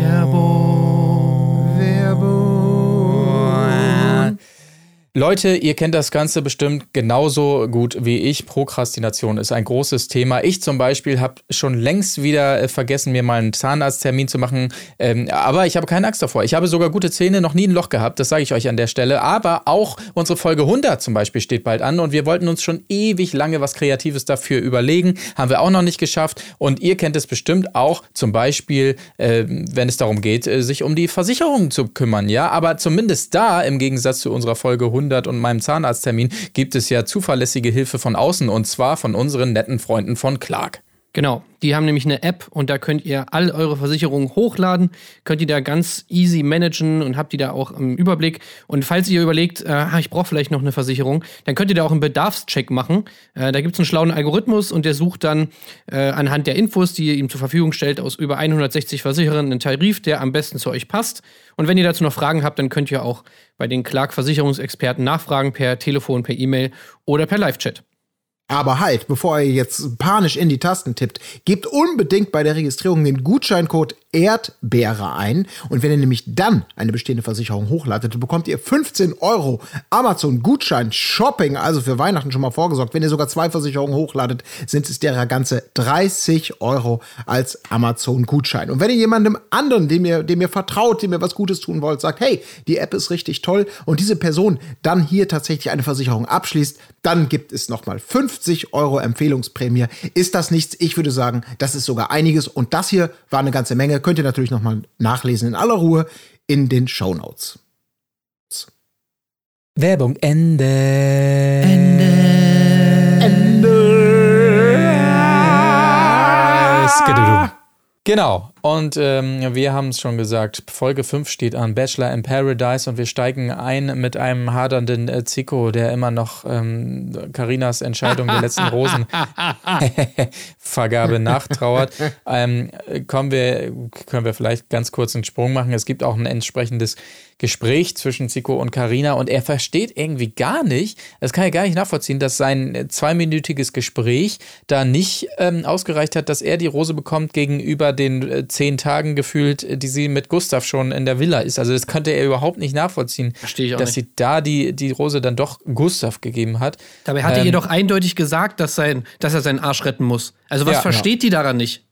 Speaker 6: Leute, ihr kennt das Ganze bestimmt genauso gut wie ich. Prokrastination ist ein großes Thema. Ich zum Beispiel habe schon längst wieder äh, vergessen, mir mal einen Zahnarzttermin zu machen. Ähm, aber ich habe keine Angst davor. Ich habe sogar gute Zähne, noch nie ein Loch gehabt. Das sage ich euch an der Stelle. Aber auch unsere Folge 100 zum Beispiel steht bald an. Und wir wollten uns schon ewig lange was Kreatives dafür überlegen. Haben wir auch noch nicht geschafft. Und ihr kennt es bestimmt auch zum Beispiel, äh, wenn es darum geht, äh, sich um die Versicherung zu kümmern. Ja, aber zumindest da, im Gegensatz zu unserer Folge 100 und meinem Zahnarzttermin, gibt es ja zuverlässige Hilfe von außen. Und zwar von unseren netten Freunden von Clark.
Speaker 2: Genau, die haben nämlich eine App und da könnt ihr all eure Versicherungen hochladen, könnt ihr da ganz easy managen und habt die da auch im Überblick. Und falls ihr überlegt, äh, ah, ich brauche vielleicht noch eine Versicherung, dann könnt ihr da auch einen Bedarfscheck machen. Äh, da gibt es einen schlauen Algorithmus und der sucht dann äh, anhand der Infos, die ihr ihm zur Verfügung stellt, aus über 160 Versicherern einen Tarif, der am besten zu euch passt. Und wenn ihr dazu noch Fragen habt, dann könnt ihr auch bei den Clark-Versicherungsexperten nachfragen per Telefon, per E-Mail oder per Live-Chat.
Speaker 1: Aber halt, bevor ihr jetzt panisch in die Tasten tippt, gebt unbedingt bei der Registrierung den Gutscheincode Erdbeere ein. Und wenn ihr nämlich dann eine bestehende Versicherung hochladet, bekommt ihr 15 Euro Amazon Gutschein Shopping, also für Weihnachten schon mal vorgesorgt. Wenn ihr sogar zwei Versicherungen hochladet, sind es derer ganze 30 Euro als Amazon Gutschein. Und wenn ihr jemandem anderen, dem ihr, dem ihr vertraut, dem ihr was Gutes tun wollt, sagt, hey, die App ist richtig toll und diese Person dann hier tatsächlich eine Versicherung abschließt, dann gibt es nochmal 50 Euro Empfehlungsprämie. Ist das nichts? Ich würde sagen, das ist sogar einiges. Und das hier war eine ganze Menge. Könnt ihr natürlich nochmal nachlesen in aller Ruhe in den Show Notes.
Speaker 6: Werbung Ende. Ende. Genau. Und ähm, wir haben es schon gesagt, Folge 5 steht an, Bachelor in Paradise und wir steigen ein mit einem hadernden äh, Zico, der immer noch ähm, Carinas Entscheidung der letzten Rosenvergabe nachtrauert. Ähm, kommen wir, können wir vielleicht ganz kurz einen Sprung machen. Es gibt auch ein entsprechendes Gespräch zwischen Zico und Carina und er versteht irgendwie gar nicht, das kann er gar nicht nachvollziehen, dass sein zweiminütiges Gespräch da nicht ähm, ausgereicht hat, dass er die Rose bekommt gegenüber den äh, zehn Tagen gefühlt, äh, die sie mit Gustav schon in der Villa ist. Also das konnte er überhaupt nicht nachvollziehen,
Speaker 2: Verstehe ich auch
Speaker 6: dass
Speaker 2: nicht.
Speaker 6: sie da die, die Rose dann doch Gustav gegeben hat.
Speaker 2: Dabei hat er
Speaker 6: Ähm,
Speaker 2: ihr doch eindeutig gesagt, dass, sein, dass er seinen Arsch retten muss. Also was
Speaker 6: Ja.
Speaker 2: versteht die daran nicht?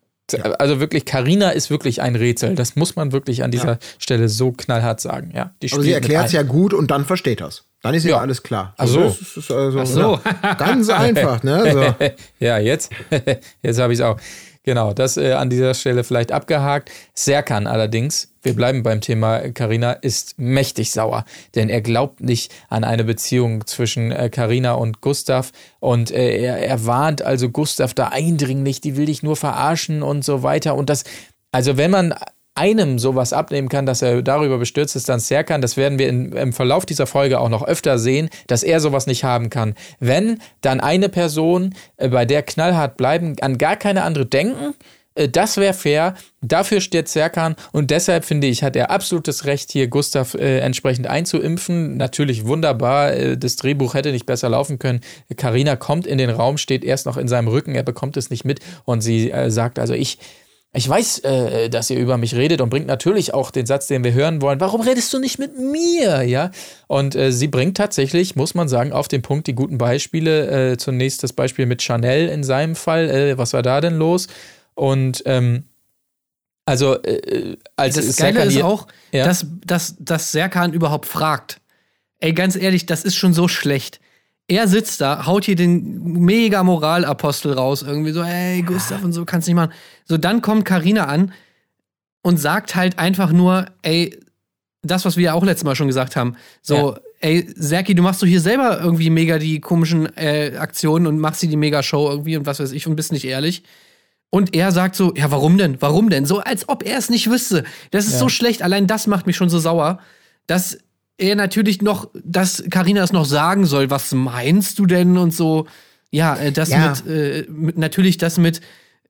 Speaker 6: Also wirklich, Karina ist wirklich ein Rätsel. Das muss man wirklich an dieser Stelle so knallhart sagen. Ja, die
Speaker 1: Aber sie erklärt es ja gut und dann versteht das. Dann ist ja,
Speaker 6: Ja.
Speaker 1: alles klar.
Speaker 6: Ach so.
Speaker 1: Das ist also,
Speaker 2: Ach so.
Speaker 1: ja, ganz einfach, ne? So.
Speaker 6: ja, jetzt, jetzt habe ich es auch. Genau, das äh, an dieser Stelle vielleicht abgehakt. Serkan allerdings, wir bleiben beim Thema Karina, ist mächtig sauer, denn er glaubt nicht an eine Beziehung zwischen Karina und Gustav und äh, er, er warnt also Gustav da eindringlich, die will dich nur verarschen und so weiter. Und das, also wenn man einem sowas abnehmen kann, dass er darüber bestürzt ist, dann Serkan, das werden wir in, im Verlauf dieser Folge auch noch öfter sehen, dass er sowas nicht haben kann. Wenn dann eine Person, äh, bei der knallhart bleiben, an gar keine andere denken, äh, das wäre fair. Dafür steht Serkan und deshalb finde ich, hat er absolutes Recht, hier Gustav äh, entsprechend einzuimpfen. Natürlich wunderbar, äh, das Drehbuch hätte nicht besser laufen können. Karina kommt in den Raum, steht erst noch in seinem Rücken, er bekommt es nicht mit und sie äh, sagt also, ich, ich weiß, äh, dass ihr über mich redet und bringt natürlich auch den Satz, den wir hören wollen. Warum redest du nicht mit mir? Ja. Und äh, sie bringt tatsächlich, muss man sagen, auf den Punkt die guten Beispiele. Äh, zunächst das Beispiel mit Chanel in seinem Fall. Äh, was war da denn los? Und ähm, also äh, als
Speaker 2: Das
Speaker 6: Serkan
Speaker 2: Geile ist auch,
Speaker 6: Ja.
Speaker 2: dass, dass, dass Serkan überhaupt fragt. Ey, ganz ehrlich, das ist schon so schlecht. Er sitzt da, haut hier den mega Moralapostel raus, irgendwie so, ey, Gustav und so, kannst nicht machen. So, dann kommt Karina an und sagt halt einfach nur, ey, das, was wir ja auch letztes Mal schon gesagt haben. So,
Speaker 6: Ja.
Speaker 2: ey, Serki, du machst doch hier selber irgendwie mega die komischen äh, Aktionen und machst hier die Mega-Show irgendwie und was weiß ich und bist nicht ehrlich. Und er sagt so, ja, warum denn? Warum denn? So, als ob er es nicht wüsste. Das ist
Speaker 6: Ja.
Speaker 2: so schlecht. Allein das macht mich schon so sauer, dass er natürlich noch, dass Karina es noch sagen soll. Was meinst du denn? Und so, ja, äh, das
Speaker 1: Ja.
Speaker 2: mit, äh, mit, natürlich das mit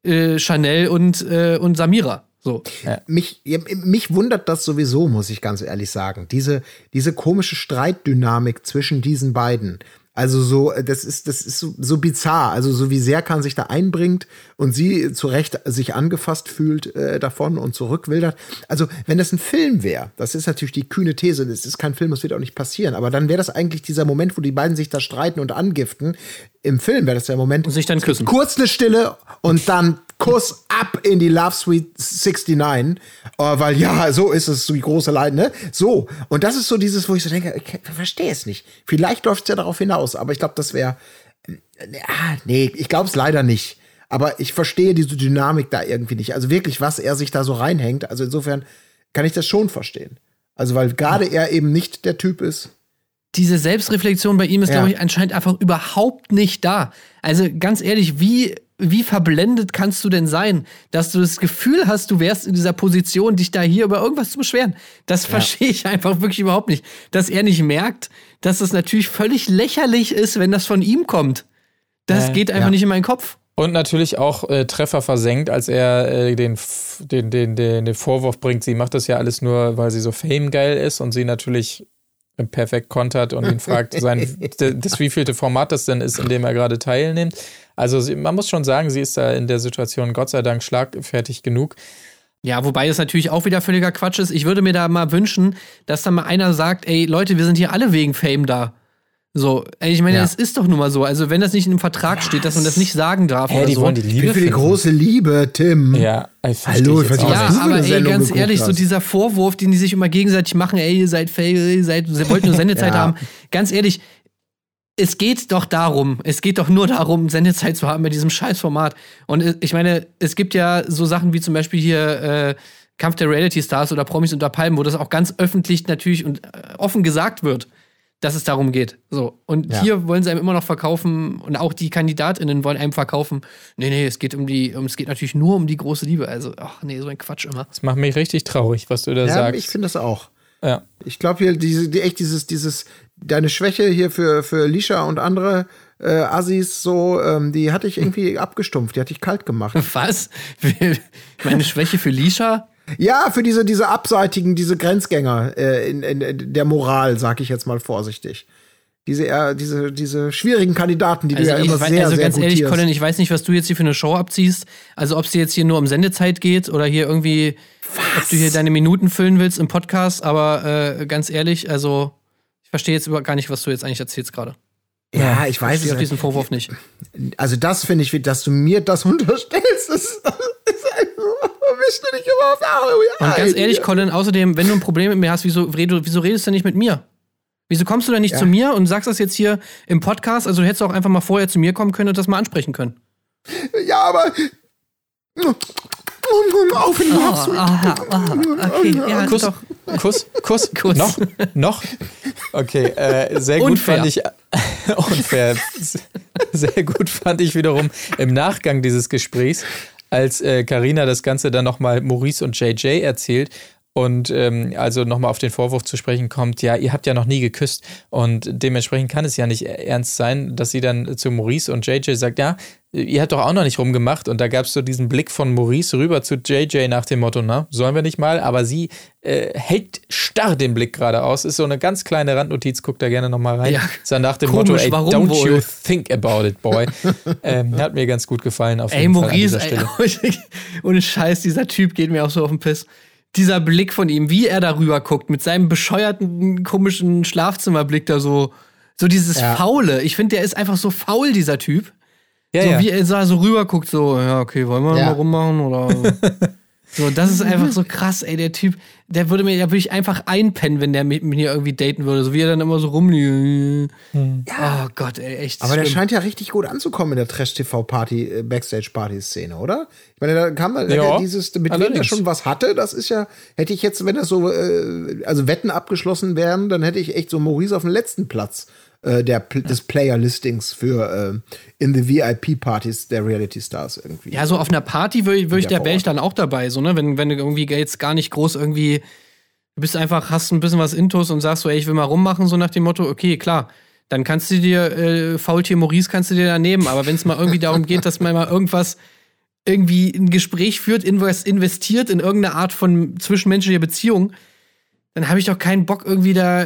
Speaker 2: äh, Chanel und, äh, und Samira. So.
Speaker 1: mich, ja, mich wundert das sowieso, muss ich ganz ehrlich sagen. Diese, diese komische Streitdynamik zwischen diesen beiden. Also so, äh, das ist, das ist so, so bizarr. Also so wie Serkan sich da einbringt und sie zu Recht sich angefasst fühlt äh, davon und zurückwildert. Also wenn das ein Film wäre, das ist natürlich die kühne These, das ist kein Film, das wird auch nicht passieren. Aber dann wäre das eigentlich dieser Moment, wo die beiden sich da streiten und angiften. Im Film wäre das der Moment,
Speaker 2: Und sich dann küssen.
Speaker 1: kurz eine Stille und dann Kuss ab in die Love Suite 69. Äh, weil ja, so ist es, so die große Leid, ne? So. Und das ist so dieses, wo ich so denke, ich verstehe es nicht. Vielleicht läuft es ja darauf hinaus, aber ich glaube, das wäre. Ah, nee, ich glaube es leider nicht. Aber ich verstehe diese Dynamik da irgendwie nicht. Also wirklich, was er sich da so reinhängt. Also insofern kann ich das schon verstehen. Also, weil gerade er eben nicht der Typ ist.
Speaker 2: diese Selbstreflexion bei ihm ist,
Speaker 1: Ja.
Speaker 2: glaube ich, anscheinend einfach überhaupt nicht da. Also ganz ehrlich, wie, wie verblendet kannst du denn sein, dass du das Gefühl hast, du wärst in dieser Position, dich da hier über irgendwas zu beschweren? Das verstehe ich einfach wirklich überhaupt nicht. Dass er nicht merkt, dass es natürlich völlig lächerlich ist, wenn das von ihm kommt. Das
Speaker 6: Äh,
Speaker 2: geht einfach
Speaker 1: ja.
Speaker 2: nicht in meinen Kopf.
Speaker 6: Und natürlich auch äh, Treffer versenkt, als er äh, den, den, den, den Vorwurf bringt, sie macht das ja alles nur, weil sie so famegeil ist und sie natürlich perfekt kontert und ihn fragt, sein, das wievielte Format das denn ist, in dem er gerade teilnimmt. Also sie, man muss schon sagen, sie ist da in der Situation Gott sei Dank schlagfertig genug.
Speaker 2: Ja, wobei es natürlich auch wieder völliger Quatsch ist. Ich würde mir da mal wünschen, dass da mal einer sagt, ey Leute, wir sind hier alle wegen Fame da. So, ich meine,
Speaker 1: Ja.
Speaker 2: es ist doch nun mal so. Also, wenn das nicht in einem Vertrag steht, dass man das nicht sagen darf
Speaker 6: Hey,
Speaker 2: oder
Speaker 6: die
Speaker 2: so.
Speaker 6: wollen die
Speaker 1: Ich
Speaker 6: Liebe
Speaker 1: bin für die große Liebe, Tim.
Speaker 6: Ja, ich
Speaker 1: Hallo, ich weiß nicht,
Speaker 2: ja,
Speaker 1: was für
Speaker 2: aber ey,
Speaker 1: Sendung
Speaker 2: ganz ehrlich, so
Speaker 1: hast.
Speaker 2: dieser Vorwurf, den die sich immer gegenseitig machen, ey, ihr seid fail, ihr seid, ihr wollt nur Sendezeit
Speaker 1: Ja.
Speaker 2: haben. Ganz ehrlich, es geht doch darum, es geht doch nur darum, Sendezeit zu haben bei diesem Scheißformat. Und ich meine, es gibt ja so Sachen wie zum Beispiel hier äh, Kampf der Reality Stars oder Promis unter Palmen, wo das auch ganz öffentlich natürlich und äh, offen gesagt wird, dass es darum geht. So. Und
Speaker 1: Ja.
Speaker 2: hier wollen sie einem immer noch verkaufen und auch die KandidatInnen wollen einem verkaufen. Nee, nee, es geht um die, um, es geht natürlich nur um die große Liebe. Also, ach nee, so ein Quatsch immer.
Speaker 6: Das macht mich richtig traurig, was du da
Speaker 1: Ja,
Speaker 6: sagst.
Speaker 1: ich finde das auch.
Speaker 6: ja.
Speaker 1: Ich glaube hier, diese, die, echt dieses, dieses, deine Schwäche hier für, für Lisha und andere äh, Assis, so, ähm, die hatte ich irgendwie abgestumpft, die hatte ich kalt gemacht.
Speaker 2: Was? Meine Schwäche für Lisha?
Speaker 1: Ja, für diese, diese abseitigen, diese Grenzgänger äh, in, in, der Moral, sag ich jetzt mal vorsichtig. Diese, eher, diese, diese schwierigen Kandidaten, die
Speaker 2: Also,
Speaker 1: du ja
Speaker 2: ich,
Speaker 1: immer
Speaker 2: wei-
Speaker 1: sehr,
Speaker 2: also
Speaker 1: sehr
Speaker 2: ganz ehrlich. Colin, ich weiß nicht, was du jetzt hier für eine Show abziehst. Also, ob es dir jetzt hier nur um Sendezeit geht oder hier irgendwie, ob du hier deine Minuten füllen willst im Podcast, aber äh, ganz ehrlich, also, ich verstehe jetzt gar nicht, was du jetzt eigentlich erzählst gerade.
Speaker 1: ja, ich weiß
Speaker 2: Ich
Speaker 1: es
Speaker 2: auf
Speaker 1: nicht.
Speaker 2: diesen Vorwurf nicht.
Speaker 1: Also das finde ich, dass du mir das unterstellst, ist möchte nicht immer auf Halloween.
Speaker 2: Und ganz ehrlich, Colin, außerdem, wenn du ein Problem mit mir hast, wieso, wieso redest du nicht mit mir? Wieso kommst du denn nicht
Speaker 1: Ja.
Speaker 2: zu mir und sagst das jetzt hier im Podcast? Also du hättest auch einfach mal vorher zu mir kommen können und das mal ansprechen können.
Speaker 1: Ja, aber. Auf in die Herbst.
Speaker 2: aha, aha, okay, ja,
Speaker 6: Kuss,
Speaker 2: doch.
Speaker 6: Kuss, Kuss,
Speaker 2: Kuss.
Speaker 6: Noch, noch. Okay, äh, sehr gut
Speaker 2: Unfair.
Speaker 6: fand ich. unfair. Sehr gut fand ich wiederum im Nachgang dieses Gesprächs, als äh, Carina das Ganze dann nochmal Maurice und JJ erzählt. Und ähm, also nochmal auf den Vorwurf zu sprechen kommt, ja, ihr habt ja noch nie geküsst. Und dementsprechend kann es ja nicht ernst sein, dass sie dann zu Maurice und JJ sagt, ja, ihr habt doch auch noch nicht rumgemacht. Und da gab es so diesen Blick von Maurice rüber zu JJ nach dem Motto, na, sollen wir nicht mal? Aber sie äh, hält starr den Blick geradeaus. Ist so eine ganz kleine Randnotiz, guckt da gerne nochmal rein.
Speaker 2: Ja.
Speaker 6: Ist dann nach dem
Speaker 2: Komisch,
Speaker 6: Motto, ey, don't
Speaker 2: wohl?
Speaker 6: you think about it, boy. ähm, hat mir ganz gut gefallen auf
Speaker 2: Ey,
Speaker 6: jeden Fall an
Speaker 2: Maurice,
Speaker 6: dieser
Speaker 2: ey,
Speaker 6: Stelle.
Speaker 2: ohne Scheiß, dieser Typ geht mir auch so auf den Piss. Dieser Blick von ihm, wie er darüber guckt, mit seinem bescheuerten, komischen Schlafzimmerblick da so, so dieses
Speaker 1: Ja.
Speaker 2: Faule. Ich finde, der ist einfach so faul, dieser Typ.
Speaker 6: Ja,
Speaker 2: so
Speaker 6: ja.
Speaker 2: wie er so- so rüber guckt, so, ja, okay, wollen wir
Speaker 1: Ja.
Speaker 2: mal rummachen oder. so, das ist einfach so krass, ey, der Typ, der würde mir, da würde ich einfach einpennen, wenn der mit mir irgendwie daten würde, so wie er dann immer so rumliegt. Oh Gott, ey, echt.
Speaker 1: Aber der
Speaker 2: schlimm.
Speaker 1: scheint ja richtig gut anzukommen in der Trash-TV-Party, äh, Backstage-Party-Szene, oder? Ich meine, da kam man,
Speaker 6: Ja,
Speaker 1: ja, dieses, mit wem der
Speaker 6: allerdings.
Speaker 1: schon was hatte, das ist ja, hätte ich jetzt, wenn das so, äh, also Wetten abgeschlossen wären, dann hätte ich echt so Maurice auf dem letzten Platz äh, der, des Player-Listings für äh, in the VIP-Partys der Reality-Stars irgendwie.
Speaker 2: Ja, so auf einer Party würde würd ich, da wäre ich dann auch dabei, so, ne? Wenn, wenn du irgendwie jetzt gar nicht groß irgendwie, du bist einfach, hast ein bisschen was Intus und sagst so, ey, ich will mal rummachen, so nach dem Motto, okay, klar. Dann kannst du dir, äh, Faultier Maurice kannst du dir da nehmen, aber wenn es mal irgendwie darum geht, dass man mal irgendwas irgendwie ein Gespräch führt, invest, investiert in irgendeine Art von zwischenmenschlicher Beziehung, dann habe ich doch keinen Bock, irgendwie da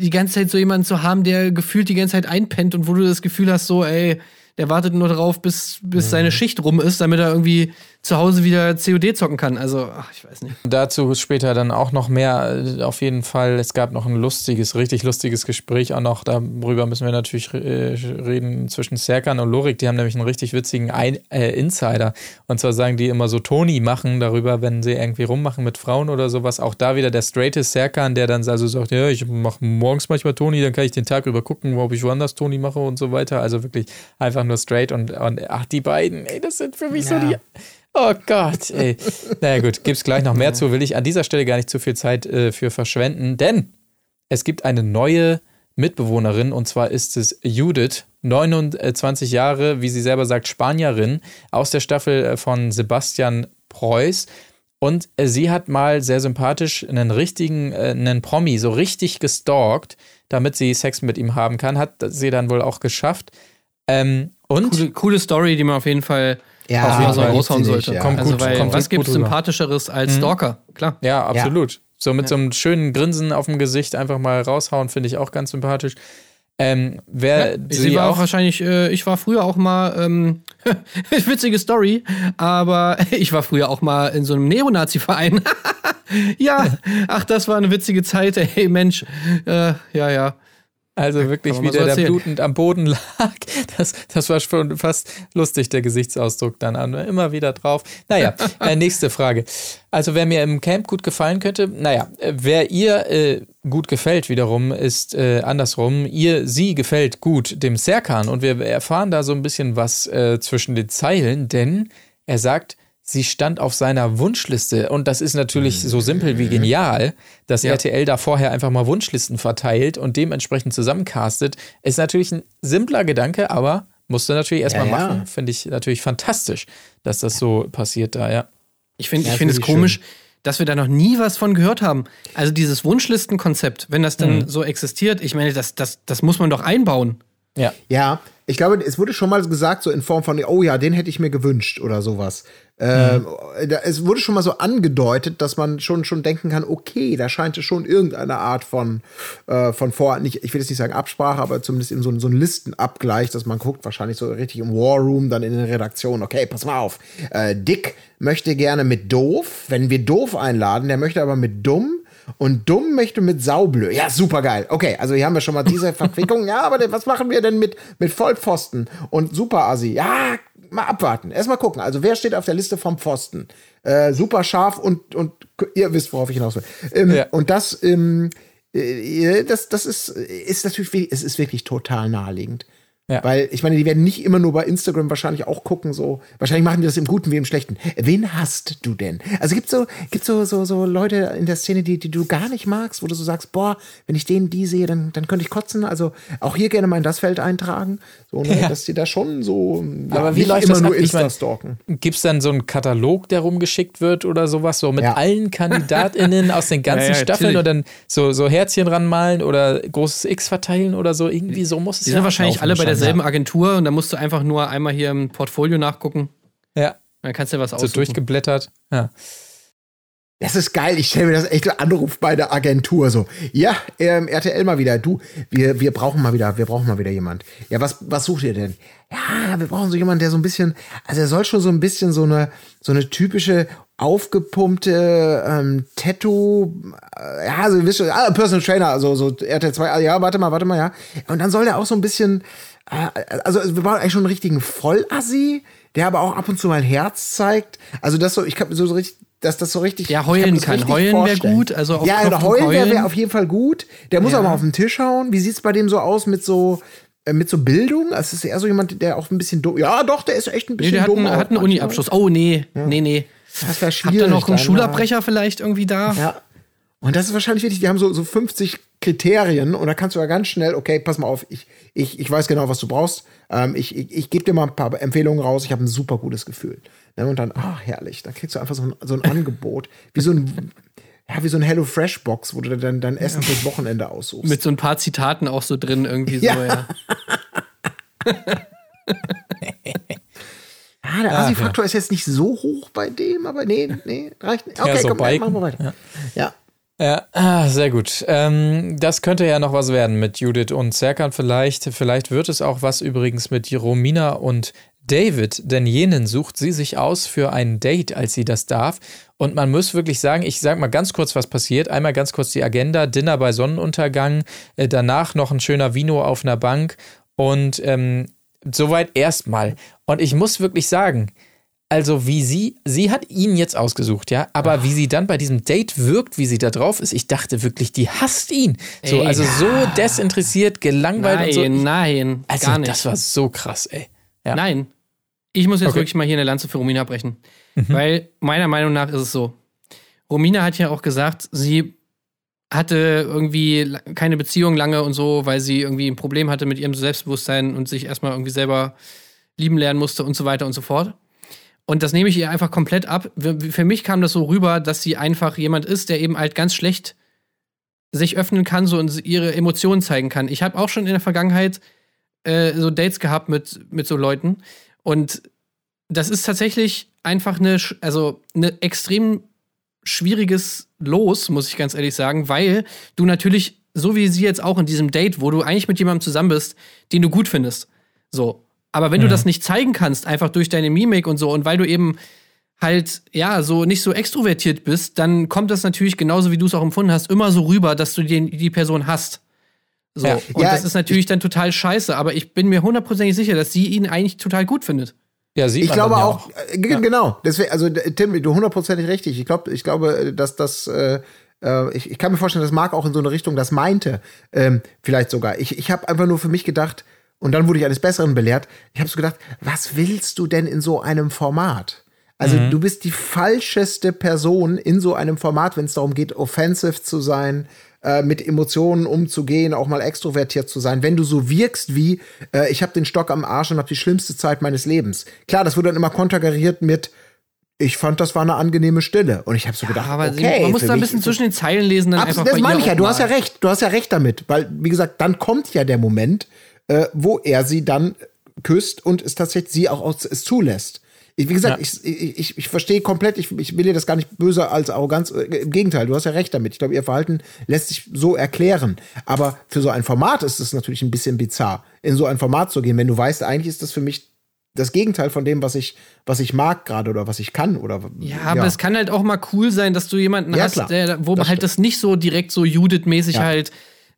Speaker 2: die ganze Zeit so jemanden zu haben, der gefühlt die ganze Zeit einpennt und wo du das Gefühl hast, so, ey, der wartet nur darauf, bis, bis seine Schicht rum ist, damit er irgendwie zu Hause wieder COD zocken kann. Also, ach, ich weiß nicht.
Speaker 6: Dazu später dann auch noch mehr. äh, Auf jeden Fall, es gab noch ein lustiges, richtig lustiges Gespräch auch noch. Darüber müssen wir natürlich äh, reden zwischen Serkan und Lorik. Die haben nämlich einen richtig witzigen Ein äh, Insider. Und zwar sagen die immer so Toni machen darüber, wenn sie irgendwie rummachen mit Frauen oder sowas. Auch da wieder der straighte Serkan, der dann also sagt, ja, ich mache morgens manchmal Toni, dann kann ich den Tag über gucken, ob ich woanders Toni mache und so weiter. Also wirklich einfach nur straight und, und ach, die beiden, ey, das sind für mich so die Oh Gott, ey. Naja gut, gibt's gleich noch mehr zu, will ich an dieser Stelle gar nicht zu viel Zeit äh, für verschwenden, denn es gibt eine neue Mitbewohnerin und zwar ist es Judith, 29 Jahre, wie sie selber sagt, Spanierin aus der Staffel äh, von Sebastian Preuß. Und äh, sie hat mal sehr sympathisch einen richtigen, äh, einen Promi so richtig gestalkt, damit sie Sex mit ihm haben kann. Hat sie dann wohl auch geschafft. Ähm, und
Speaker 2: Coole, coole Story, die man auf jeden Fall
Speaker 1: Ja,
Speaker 2: auf jeden Fall raushauen sollte.
Speaker 1: ja.
Speaker 6: Kommt
Speaker 2: also,
Speaker 6: gut,
Speaker 2: weil
Speaker 6: kommt
Speaker 2: was gibt's
Speaker 6: rüber.
Speaker 2: Sympathischeres als Stalker? Klar.
Speaker 6: Ja, absolut. So mit so einem schönen Grinsen auf dem Gesicht einfach mal raushauen, finde ich auch ganz sympathisch. Ähm, wer
Speaker 2: Sie
Speaker 6: sie
Speaker 2: war
Speaker 6: auch,
Speaker 2: wahrscheinlich, äh, ich war früher auch mal, ähm, witzige Story, aber ich war früher auch mal in so einem Neonazi-Verein. ja, ach, das war eine witzige Zeit, ey, Mensch. Äh, ja, ja.
Speaker 6: Also wirklich, wie der da blutend am Boden lag, das, das war schon fast lustig, der Gesichtsausdruck dann an. Immer wieder drauf. Naja, äh, nächste Frage. Also, wer mir im Camp gut gefallen könnte, naja, wer ihr äh, gut gefällt wiederum, ist äh, andersrum. Ihr, sie gefällt gut dem Serkan und wir erfahren da so ein bisschen was äh, zwischen den Zeilen, denn er sagt, sie stand auf seiner Wunschliste. Und das ist natürlich so simpel wie genial, dass
Speaker 2: Ja.
Speaker 6: RTL da vorher einfach mal Wunschlisten verteilt und dementsprechend zusammencastet. Ist natürlich ein simpler Gedanke, aber musste natürlich erstmal
Speaker 1: Ja, ja.
Speaker 6: machen. Finde ich natürlich fantastisch, dass das so passiert da, ja.
Speaker 2: Ich finde
Speaker 1: Ja,
Speaker 2: ich find es komisch, dass wir da noch nie was von gehört haben. Also dieses Wunschlistenkonzept, wenn das dann so existiert, ich meine, das, das, das muss man doch einbauen.
Speaker 6: Ja.
Speaker 1: Ja, ich glaube, es wurde schon mal gesagt, so in Form von, oh ja, den hätte ich mir gewünscht oder sowas. Ähm, da- es wurde schon mal so angedeutet, dass man schon, schon denken kann, okay, da scheint es schon irgendeine Art von, äh, von vor, nicht, ich will jetzt nicht sagen Absprache, aber zumindest in so, ein- so einen Listenabgleich, dass man guckt, wahrscheinlich so richtig im War Room, dann in den Redaktionen, okay, pass mal auf, äh, Dick möchte gerne mit doof, wenn wir doof einladen, der möchte aber mit dumm und dumm möchte mit saublö. Ja, super geil. Okay, also hier haben wir schon mal diese Verquickung. Ja, aber was machen wir denn mit, mit Vollpfosten und Superassi? Ja, mal abwarten. Erstmal gucken. Also, wer steht auf der Liste vom Pfosten? Äh, super scharf und, und ihr wisst, worauf ich hinaus will. Ähm,
Speaker 6: Ja.
Speaker 1: Und das, ähm, äh, das, das ist, ist natürlich, es ist wirklich total naheliegend.
Speaker 6: Ja.
Speaker 1: Weil, ich meine, die werden nicht immer nur bei Instagram wahrscheinlich auch gucken, so. Wahrscheinlich machen die das im Guten wie im Schlechten. Wen hasst du denn? Also gibt so, gibt so, so, so Leute in der Szene, die, die du gar nicht magst, wo du so sagst, boah, wenn ich den, die sehe, dann, dann könnte ich kotzen. Also auch hier gerne mal in das Feld eintragen. So, ne,
Speaker 6: Ja.
Speaker 1: dass die da schon so, ja,
Speaker 6: Aber wie
Speaker 1: nicht
Speaker 6: läuft
Speaker 1: immer
Speaker 6: das
Speaker 1: nur
Speaker 6: ab? Ich mein,
Speaker 1: Insta stalken.
Speaker 6: Gibt es dann so einen Katalog, der rumgeschickt wird oder sowas, so mit
Speaker 1: Ja.
Speaker 6: allen KandidatInnen aus den ganzen
Speaker 2: Ja, ja,
Speaker 6: Staffeln
Speaker 2: natürlich.
Speaker 6: und dann so, so Herzchen ranmalen oder großes X verteilen oder so? Irgendwie so muss es
Speaker 2: Die
Speaker 6: ja
Speaker 2: sind wahrscheinlich alle bei
Speaker 6: wahrscheinlich.
Speaker 2: Derselben Agentur und da musst du einfach nur einmal hier im Portfolio nachgucken.
Speaker 6: Ja,
Speaker 2: Dann kannst du dir was
Speaker 6: so
Speaker 2: aussuchen.
Speaker 6: durchgeblättert. Ja.
Speaker 1: Das ist geil. Ich stelle mir das echt so Anruf bei der Agentur so. Ja, ähm, RTL mal wieder. Du, wir, wir brauchen mal wieder, wir brauchen mal wieder jemand. Ja, was, was sucht ihr denn? Ja, wir brauchen so jemanden, der so ein bisschen, also er soll schon so ein bisschen so eine, so eine typische aufgepumpte ähm, Tattoo, äh, ja, ihr wisst schon, ah, Personal Trainer, also so RTL 2, ah, ja, warte mal, warte mal, ja. Und dann soll der auch so ein bisschen, äh, also wir brauchen eigentlich schon einen richtigen Vollassi, der aber auch ab und zu mal Herz zeigt. Also das so, ich kann mir so richtig, dass das so richtig.
Speaker 2: Ja,
Speaker 1: ich
Speaker 2: heulen kann. Heulen wär
Speaker 1: vorstellen.
Speaker 2: gut, also auf
Speaker 1: ja, oder heulen wäre
Speaker 2: heulen.
Speaker 1: wär auf jeden Fall gut. Der muss
Speaker 2: Ja.
Speaker 1: aber auf den Tisch hauen. Wie sieht's bei dem so aus mit so äh, mit so Bildung? Also ist eher so jemand, der auch ein bisschen dumm. Ja, doch, der ist echt ein
Speaker 2: Nee,
Speaker 1: bisschen
Speaker 2: der hat
Speaker 1: dumm. auch
Speaker 2: hat einen. Uni-Abschluss. Oh, nee, nee, nee.
Speaker 1: Das wäre
Speaker 2: Habt
Speaker 1: schwierig.
Speaker 2: ihr noch einen Schulabbrecher vielleicht irgendwie da?
Speaker 1: Ja. Und das ist wahrscheinlich wichtig. Die haben so, so 50 Kriterien und da kannst du ja ganz schnell, okay, pass mal auf, ich, ich, ich weiß genau, was du brauchst. Ähm, ich ich, ich gebe dir mal ein paar Empfehlungen raus. Ich habe ein super gutes Gefühl. Ne, und dann, ah, herrlich. Dann kriegst du einfach so ein, so ein Angebot. Wie so ein, ja, wie so ein Hello Fresh Box, wo du dann dein Essen fürs Wochenende aussuchst.
Speaker 2: Mit so ein paar Zitaten auch so drin, irgendwie
Speaker 1: Ja.
Speaker 2: so, ja.
Speaker 1: Ah, der Asi-Faktor ist jetzt nicht so hoch bei dem, aber nee, nee, reicht nicht. Okay,
Speaker 6: so
Speaker 1: komm,
Speaker 6: Biken.
Speaker 1: machen wir weiter. Ja.
Speaker 6: Ja, ah, sehr gut. Ähm, das könnte ja noch was werden mit Judith und Serkan vielleicht. Vielleicht wird es auch was übrigens mit Romina und David, denn jenen sucht sie sich aus für ein Date, als sie das darf. Und man muss wirklich sagen, ich sag mal ganz kurz, was passiert. Einmal ganz kurz die Agenda, Dinner bei Sonnenuntergang, äh, danach noch ein schöner Vino auf einer Bank und ähm, soweit erstmal. Und ich muss wirklich sagen, also wie sie, sie hat ihn jetzt ausgesucht, ja, aber wie sie dann bei diesem Date wirkt, wie sie da drauf ist, ich dachte wirklich, die hasst ihn. So,
Speaker 2: Ey.
Speaker 6: also so desinteressiert, gelangweilt und so.
Speaker 2: Nein, nein,
Speaker 6: also
Speaker 2: gar nicht.
Speaker 6: das war so krass, ey. Ja.
Speaker 2: Nein. Ich muss jetzt
Speaker 6: Okay. Mhm.
Speaker 2: wirklich mal hier eine Lanze für Romina brechen. Weil meiner Meinung nach ist es so. Romina hat ja auch gesagt, sie hatte irgendwie keine Beziehung lange und so, weil sie irgendwie ein Problem hatte mit ihrem Selbstbewusstsein und sich erstmal irgendwie selber lieben lernen musste und so weiter und so fort. Und das nehme ich ihr einfach komplett ab. Für mich kam das so rüber, dass sie einfach jemand ist, der eben halt ganz schlecht sich öffnen kann so und ihre Emotionen zeigen kann. Ich habe auch schon in der Vergangenheit äh, so Dates gehabt mit, mit so Leuten. Und das ist tatsächlich einfach eine, also eine extrem schwieriges Los, muss ich ganz ehrlich sagen, weil du natürlich, so wie sie jetzt auch in diesem Date, wo du eigentlich mit jemandem zusammen bist, den du gut findest. So. Aber wenn du das nicht zeigen kannst, einfach durch deine Mimik und so, und weil du eben halt, ja, so nicht so extrovertiert bist, dann kommt das natürlich genauso, wie du es auch empfunden hast, immer so rüber, dass du den, die Person hast. So.
Speaker 6: Ja.
Speaker 2: Und
Speaker 1: Ja,
Speaker 2: das ist natürlich dann total scheiße, aber ich bin mir hundertprozentig sicher, dass sie ihn eigentlich total gut findet.
Speaker 6: Ja, sieht
Speaker 1: Ich glaube
Speaker 6: ja
Speaker 1: auch, äh, g- genau. Deswegen, also Tim, du hundertprozentig richtig. Ich glaube, ich glaube, dass das, äh, äh, ich, ich kann mir vorstellen, dass Marc auch in so eine Richtung das meinte. Ähm, vielleicht sogar. Ich, ich habe einfach nur für mich gedacht, und dann wurde ich eines Besseren belehrt. Ich habe so gedacht, was willst du denn in so einem Format? Also
Speaker 6: Mhm.
Speaker 1: du bist die falscheste Person in so einem Format, wenn es darum geht, offensive zu sein, äh, mit Emotionen umzugehen, auch mal extrovertiert zu sein. Wenn du so wirkst wie, äh, ich habe den Stock am Arsch und habe die schlimmste Zeit meines Lebens. Klar, das wurde dann immer konterkariert mit, ich fand, das war eine angenehme Stille. Und ich habe so gedacht,
Speaker 2: Aber
Speaker 1: okay,
Speaker 2: man muss da ein bisschen zwischen den Zeilen lesen, dann
Speaker 1: Absolut, das meine ich ja. Du hast ja recht. Du hast ja recht damit, weil wie gesagt, dann kommt ja der Moment, äh, wo er sie dann küsst und es tatsächlich sie auch aus, es zulässt. Ich, wie gesagt, ich, ich, ich, ich verstehe komplett, ich, ich will dir das gar nicht böse als Arroganz, äh, im Gegenteil, du hast ja recht damit. Ich glaube, ihr Verhalten lässt sich so erklären. Aber für so ein Format ist es natürlich ein bisschen bizarr, in so ein Format zu gehen, wenn du weißt, eigentlich ist das für mich das Gegenteil von dem, was ich, was ich mag gerade oder was ich kann oder
Speaker 2: Ja, aber es kann halt auch mal cool sein, dass du jemanden
Speaker 1: Ja,
Speaker 2: hast, der, wo
Speaker 1: Das
Speaker 2: halt das nicht so direkt so Judith-mäßig
Speaker 1: Ja.
Speaker 2: halt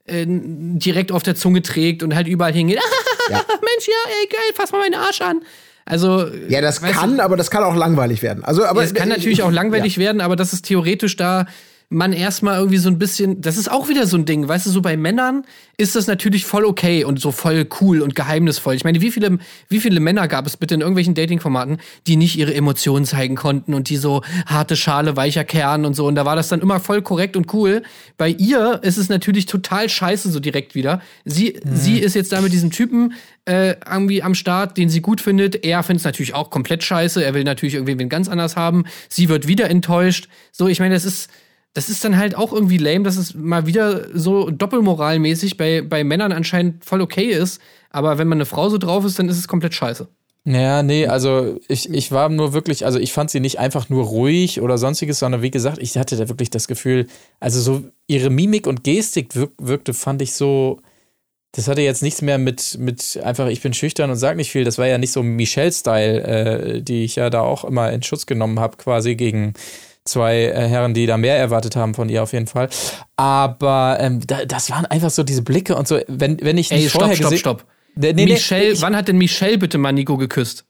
Speaker 2: äh, direkt auf der Zunge trägt und halt überall hingeht.
Speaker 1: Ja.
Speaker 2: Mensch, ja, ey, geil, fass mal meinen Arsch an. Also.
Speaker 1: Ja, das kann, aber das kann auch langweilig werden. Also, aber
Speaker 2: es kann natürlich auch langweilig werden, aber das ist theoretisch da man erstmal irgendwie so ein bisschen, das ist auch wieder so ein Ding, weißt du, so bei Männern ist das natürlich voll okay und so voll cool und geheimnisvoll. Ich meine, wie viele, wie viele Männer gab es bitte in irgendwelchen Dating-Formaten, die nicht ihre Emotionen zeigen konnten und die so harte Schale, weicher Kern und so. Und da war das dann immer voll korrekt und cool. Bei ihr ist es natürlich total scheiße so direkt wieder. Sie, mhm. sie ist jetzt da mit diesem Typen äh, irgendwie am Start, den sie gut findet. Er findet es natürlich auch komplett scheiße. Er will natürlich irgendwie wen ganz anders haben. Sie wird wieder enttäuscht. So, ich meine, das ist das ist dann halt auch irgendwie lame, dass es mal wieder so doppelmoralmäßig bei, bei Männern anscheinend voll okay ist. Aber wenn man eine Frau so drauf ist, dann ist es komplett scheiße.
Speaker 6: Naja, nee, also ich, ich war nur wirklich, also ich fand sie nicht einfach nur ruhig oder sonstiges, sondern wie gesagt, ich hatte da wirklich das Gefühl, also so ihre Mimik und Gestik wirk, wirkte, fand ich so, das hatte jetzt nichts mehr mit, mit einfach, ich bin schüchtern und sag nicht viel. Das war ja nicht so Michelle-Style, äh, die ich ja da auch immer in Schutz genommen habe, quasi gegen zwei äh, Herren, die da mehr erwartet haben von ihr auf jeden Fall. Aber ähm, da, das waren einfach so diese Blicke und so, wenn, wenn ich nicht
Speaker 2: Ey,
Speaker 6: vorher
Speaker 2: stopp, stopp, stopp. Nee, nee, Michelle, ich, wann hat denn Michelle bitte mal Nico geküsst?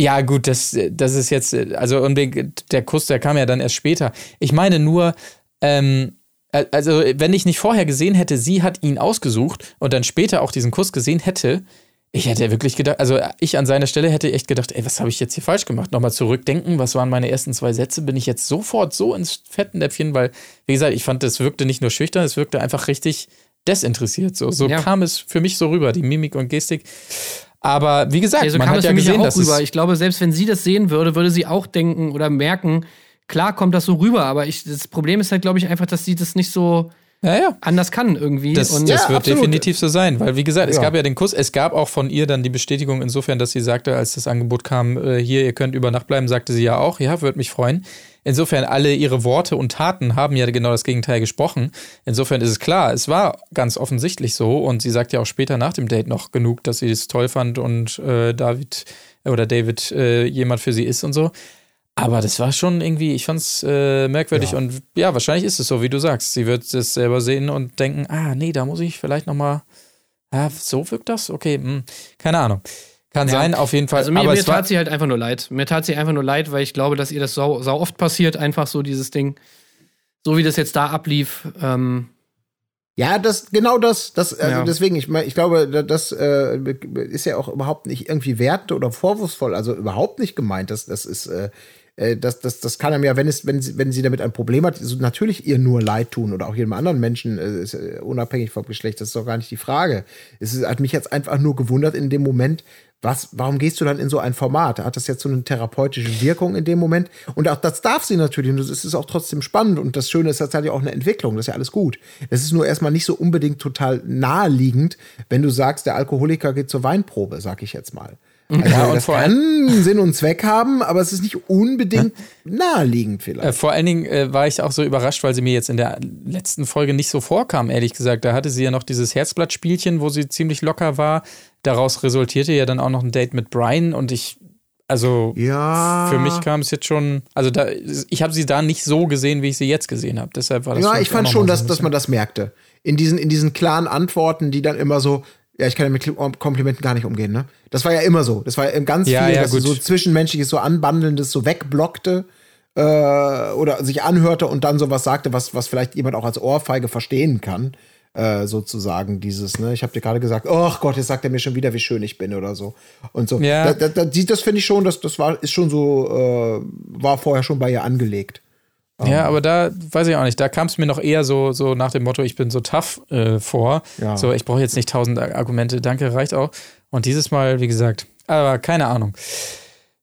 Speaker 6: Ja, gut, das, das ist jetzt, also und der Kuss, der kam ja dann erst später. Ich meine nur, ähm, also wenn ich nicht vorher gesehen hätte, sie hat ihn ausgesucht und dann später auch diesen Kuss gesehen hätte, ich hätte wirklich gedacht, also ich an seiner Stelle hätte echt gedacht, ey, was habe ich jetzt hier falsch gemacht? Nochmal zurückdenken, was waren meine ersten zwei Sätze? Bin ich jetzt sofort so ins Fettnäpfchen? Weil, wie gesagt, ich fand, es wirkte nicht nur schüchtern, es wirkte einfach richtig desinteressiert. So, so ja. kam es für mich so rüber, die Mimik und Gestik. Aber wie gesagt,
Speaker 2: ja, so
Speaker 6: man hat ja gesehen, dass
Speaker 2: rüber. Ich glaube, selbst wenn sie das sehen würde, würde sie auch denken oder merken, klar kommt das so rüber, aber ich, das Problem ist halt, glaube ich, einfach, dass sie das nicht so ja, ja. anders kann irgendwie.
Speaker 6: Das, und das ja, wird absolut. definitiv so sein, weil wie gesagt, es gab ja den Kuss, es gab auch von ihr dann die Bestätigung insofern, dass sie sagte, als das Angebot kam, äh, hier, ihr könnt über Nacht bleiben, sagte sie ja auch, ja, würde mich freuen. Insofern, alle ihre Worte und Taten haben ja genau das Gegenteil gesprochen. Insofern ist es klar, es war ganz offensichtlich so und sie sagt ja auch später nach dem Date noch genug, dass sie es toll fand und äh, David oder David äh, jemand für sie ist und so. Aber das war schon irgendwie, ich fand's äh, merkwürdig ja. und ja, wahrscheinlich ist es so, wie du sagst. Sie wird es selber sehen und denken, ah, nee, da muss ich vielleicht nochmal, ja, so wirkt das? Okay, mh, hm, keine Ahnung. Kann ja. sein, auf jeden Fall.
Speaker 2: Also mir, aber mir tat sie halt einfach nur leid. Mir tat sie einfach nur leid, weil ich glaube, dass ihr das sau, sau oft passiert, einfach so dieses Ding. So wie das jetzt da ablief. Ähm,
Speaker 1: ja, das genau das, das also ja. deswegen ich ich glaube, das äh, ist ja auch überhaupt nicht irgendwie wertend oder vorwurfsvoll, also überhaupt nicht gemeint. Das das ist äh, äh, das, das, das kann einem ja, wenn, es, wenn, sie, wenn sie damit ein Problem hat, so natürlich ihr nur leid tun oder auch jedem anderen Menschen, äh, ist, äh, unabhängig vom Geschlecht, das ist doch gar nicht die Frage. Es ist, hat mich jetzt einfach nur gewundert in dem Moment, was, warum gehst du dann in so ein Format? Hat das jetzt so eine therapeutische Wirkung in dem Moment? Und auch das darf sie natürlich und das ist auch trotzdem spannend und das Schöne ist, das hat ja auch eine Entwicklung, das ist ja alles gut. Es ist nur erstmal nicht so unbedingt total naheliegend, wenn du sagst, der Alkoholiker geht zur Weinprobe, sag ich jetzt mal. Also ja, und das kann Sinn und Zweck haben, aber es ist nicht unbedingt naheliegend vielleicht.
Speaker 6: Äh, vor allen Dingen äh, war ich auch so überrascht, weil sie mir jetzt in der letzten Folge nicht so vorkam, ehrlich gesagt. Da hatte sie ja noch dieses Herzblattspielchen, wo sie ziemlich locker war. Daraus resultierte ja dann auch noch ein Date mit Brian und ich also
Speaker 1: ja.
Speaker 6: für mich kam es jetzt schon, also da, ich habe sie da nicht so gesehen, wie ich sie jetzt gesehen habe. Deshalb war das.
Speaker 1: Ja, ich fand schon, dass, dass man das merkte. In diesen, in diesen klaren Antworten, die dann immer so, ja, ich kann ja mit Komplimenten gar nicht umgehen, ne? Das war ja immer so. Das war ja ganz ja, viel, ja, dass so zwischenmenschliches, so anbandelndes, so wegblockte äh, oder sich anhörte und dann sowas sagte, was, was vielleicht jemand auch als Ohrfeige verstehen kann. Äh, sozusagen dieses, ne? Ich habe dir gerade gesagt, oh Gott, jetzt sagt er mir schon wieder, wie schön ich bin oder so. Und so. Ja. Da, da, das, das finde ich schon, das, das war, ist schon so, äh, war vorher schon bei ihr angelegt.
Speaker 6: Ja, aber da weiß ich auch nicht. Da kam es mir noch eher so, so nach dem Motto, ich bin so tough äh, vor. Ja. So, ich brauche jetzt nicht tausend Argumente, danke, reicht auch. Und dieses Mal, wie gesagt, aber keine Ahnung.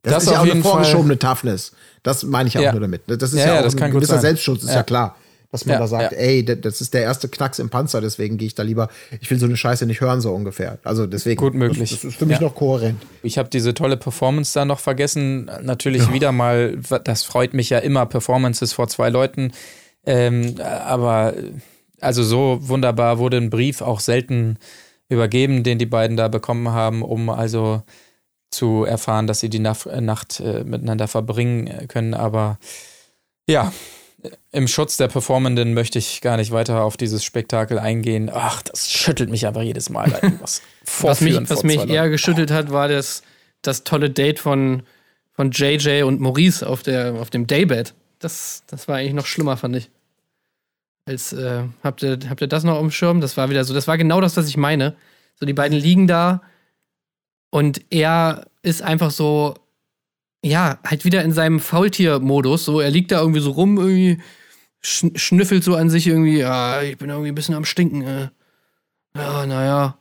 Speaker 1: Das, das ist ja auch eine vorgeschobene Toughness. Das meine ich auch ja. nur damit. Das ist ja, ja, ja auch ein gewisser Selbstschutz, ist ja, klar dass man ja, da sagt, ja. ey, das ist der erste Knacks im Panzer, deswegen gehe ich da lieber, ich will so eine Scheiße nicht hören, so ungefähr. Also deswegen.
Speaker 6: Gut möglich.
Speaker 1: Das, das ist für mich ja. noch kohärent.
Speaker 6: Ich habe diese tolle Performance da noch vergessen. Natürlich wieder mal, das freut mich ja immer, Performances vor zwei Leuten. Ähm, aber also so wunderbar wurde ein Brief auch selten übergeben, den die beiden da bekommen haben, um also zu erfahren, dass sie die Nacht, äh, miteinander verbringen können. Aber ja, im Schutz der Performenden möchte ich gar nicht weiter auf dieses Spektakel eingehen. Ach, das schüttelt mich einfach jedes Mal.
Speaker 2: was mich, was mich eher geschüttelt hat, war das, das tolle Date von, von JJ und Maurice auf, der, auf dem Daybed. Das, das war eigentlich noch schlimmer, fand ich. Als, äh, habt, ihr, habt ihr das noch auf dem Schirm? Das war wieder so, das war genau das, was ich meine. So, die beiden liegen da und er ist einfach so, ja, halt wieder in seinem Faultier-Modus. So, er liegt da irgendwie so rum, irgendwie schn schnüffelt so an sich irgendwie, ja, ich bin irgendwie ein bisschen am Stinken. Äh. Ja, naja.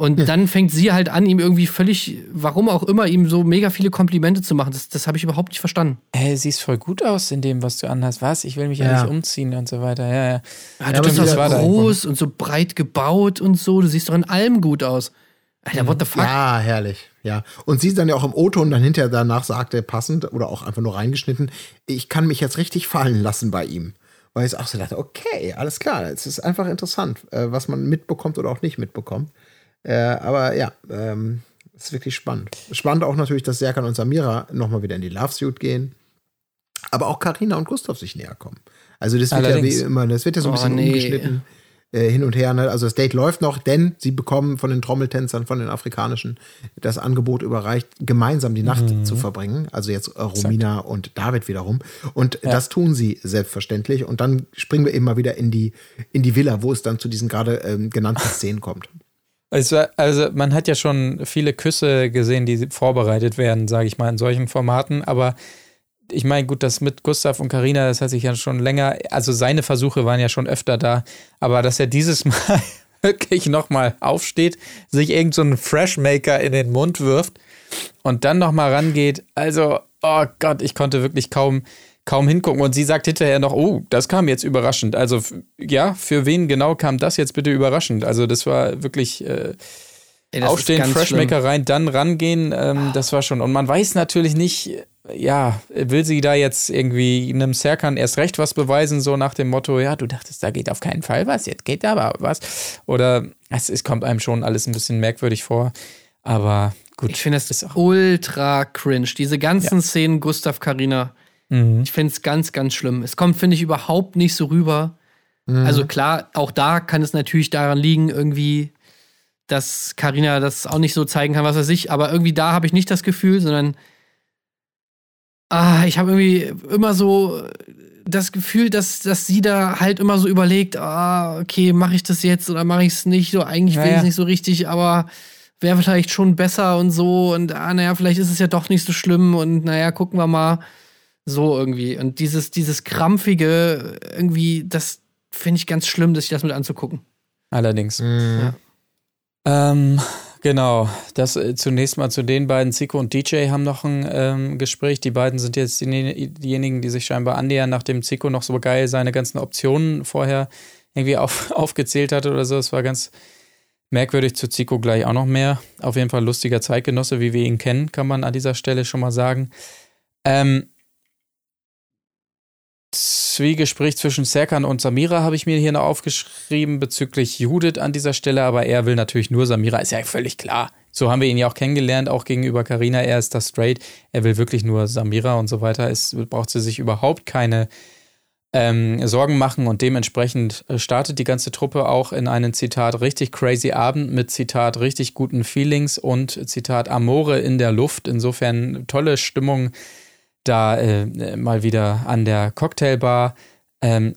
Speaker 2: Und dann fängt sie halt an, ihm irgendwie völlig, warum auch immer, ihm so mega viele Komplimente zu machen. Das, das habe ich überhaupt nicht verstanden.
Speaker 6: Hey, siehst voll gut aus in dem, was du anhast. Was? Ich will mich ja,
Speaker 1: Ja.
Speaker 6: nicht umziehen und so weiter. Ja, ja.
Speaker 2: Ja,
Speaker 1: Ja,
Speaker 2: du bist doch so groß und so breit gebaut und so. Du siehst doch in allem gut aus. Alter, what the fuck?
Speaker 1: Ja, herrlich. Ja. Und sie dann ja auch im O-Ton dann hinterher danach sagte, passend oder auch einfach nur reingeschnitten, ich kann mich jetzt richtig fallen lassen bei ihm. Weil ich auch so dachte, okay, alles klar, es ist einfach interessant, äh, was man mitbekommt oder auch nicht mitbekommt. Äh, aber ja, ähm, es ist wirklich spannend. Spannend auch natürlich, dass Serkan und Samira nochmal wieder in die Love Suit gehen. Aber auch Karina und Gustav sich näher kommen. Also das wird
Speaker 6: Allerdings.
Speaker 1: ja wie immer, das wird ja so ein
Speaker 2: Oh,
Speaker 1: bisschen
Speaker 2: nee.
Speaker 1: umgeschnitten äh, hin und her. Ne? Also das Date läuft noch, denn sie bekommen von den Trommeltänzern, von den afrikanischen, das Angebot überreicht, gemeinsam die Nacht
Speaker 6: Mhm.
Speaker 1: zu verbringen. Also jetzt äh, Romina und David wiederum. Und das tun sie selbstverständlich. Und dann springen wir eben mal wieder in die, in die Villa, wo es dann zu diesen gerade ähm, genannten Szenen kommt.
Speaker 6: War, also man hat ja schon viele Küsse gesehen, die vorbereitet werden, sage ich mal, in solchen Formaten. Aber ich meine, gut, das mit Gustav und Karina, das hat sich ja schon länger, also seine Versuche waren ja schon öfter da. Aber dass er dieses Mal wirklich nochmal aufsteht, sich irgend so einen Freshmaker in den Mund wirft und dann nochmal rangeht, also, oh Gott, ich konnte wirklich kaum, kaum hingucken. Und sie sagt hinterher noch, oh, das kam jetzt überraschend. Also, ja, für wen genau kam das jetzt bitte überraschend? Also, das war wirklich äh,
Speaker 2: Ey,
Speaker 6: aufstehen, Freshmaker rein, dann rangehen, ähm, das war schon. Und man weiß natürlich nicht, ja, will sie da jetzt irgendwie einem Serkan erst recht was beweisen, so nach dem Motto, ja, du dachtest, da geht auf keinen Fall was, jetzt geht da aber was. Oder es, es kommt einem schon alles ein bisschen merkwürdig vor. Aber gut.
Speaker 2: Ich finde das
Speaker 6: ist auch.
Speaker 2: ultra cringe. Diese ganzen Szenen Gustav Karina.
Speaker 6: Mhm.
Speaker 2: Ich finde es ganz, ganz schlimm. Es kommt, finde ich, überhaupt nicht so rüber. Also klar, auch da kann es natürlich daran liegen, irgendwie, dass Karina das auch nicht so zeigen kann, was er sich, aber irgendwie da habe ich nicht das Gefühl, sondern ah, ich habe irgendwie immer so das Gefühl, dass, dass sie da halt immer so überlegt, ah, okay, mache ich das jetzt oder mache ich es nicht? So, eigentlich
Speaker 6: Ja,
Speaker 2: will ich es
Speaker 6: ja.
Speaker 2: nicht so richtig, aber wäre vielleicht schon besser und so und ah, naja, vielleicht ist es ja doch nicht so schlimm und naja, gucken wir mal. So irgendwie. Und dieses, dieses krampfige, irgendwie, das finde ich ganz schlimm, sich das mit anzugucken.
Speaker 6: Allerdings.
Speaker 1: Mhm.
Speaker 6: Ähm, genau. Das äh, zunächst mal zu den beiden. Zico und DJ haben noch ein ähm, Gespräch. Die beiden sind jetzt die, diejenigen, die sich scheinbar annähern, nachdem Zico noch so geil seine ganzen Optionen vorher irgendwie auf, aufgezählt hatte oder so. Es war ganz merkwürdig zu Zico gleich auch noch mehr. Auf jeden Fall lustiger Zeitgenosse, wie wir ihn kennen, kann man an dieser Stelle schon mal sagen. Ähm, Zwiegespräch zwischen Serkan und Samira habe ich mir hier noch aufgeschrieben bezüglich Judith an dieser Stelle, aber er will natürlich nur Samira, ist ja völlig klar. So haben wir ihn ja auch kennengelernt, auch gegenüber Karina. Er ist da straight, er will wirklich nur Samira und so weiter. Es braucht sie sich überhaupt keine ähm, Sorgen machen und dementsprechend äh, startet die ganze Truppe auch in einen Zitat richtig crazy Abend mit Zitat richtig guten Feelings und Zitat Amore in der Luft. Insofern tolle Stimmung da äh, mal wieder an der Cocktailbar. Ähm,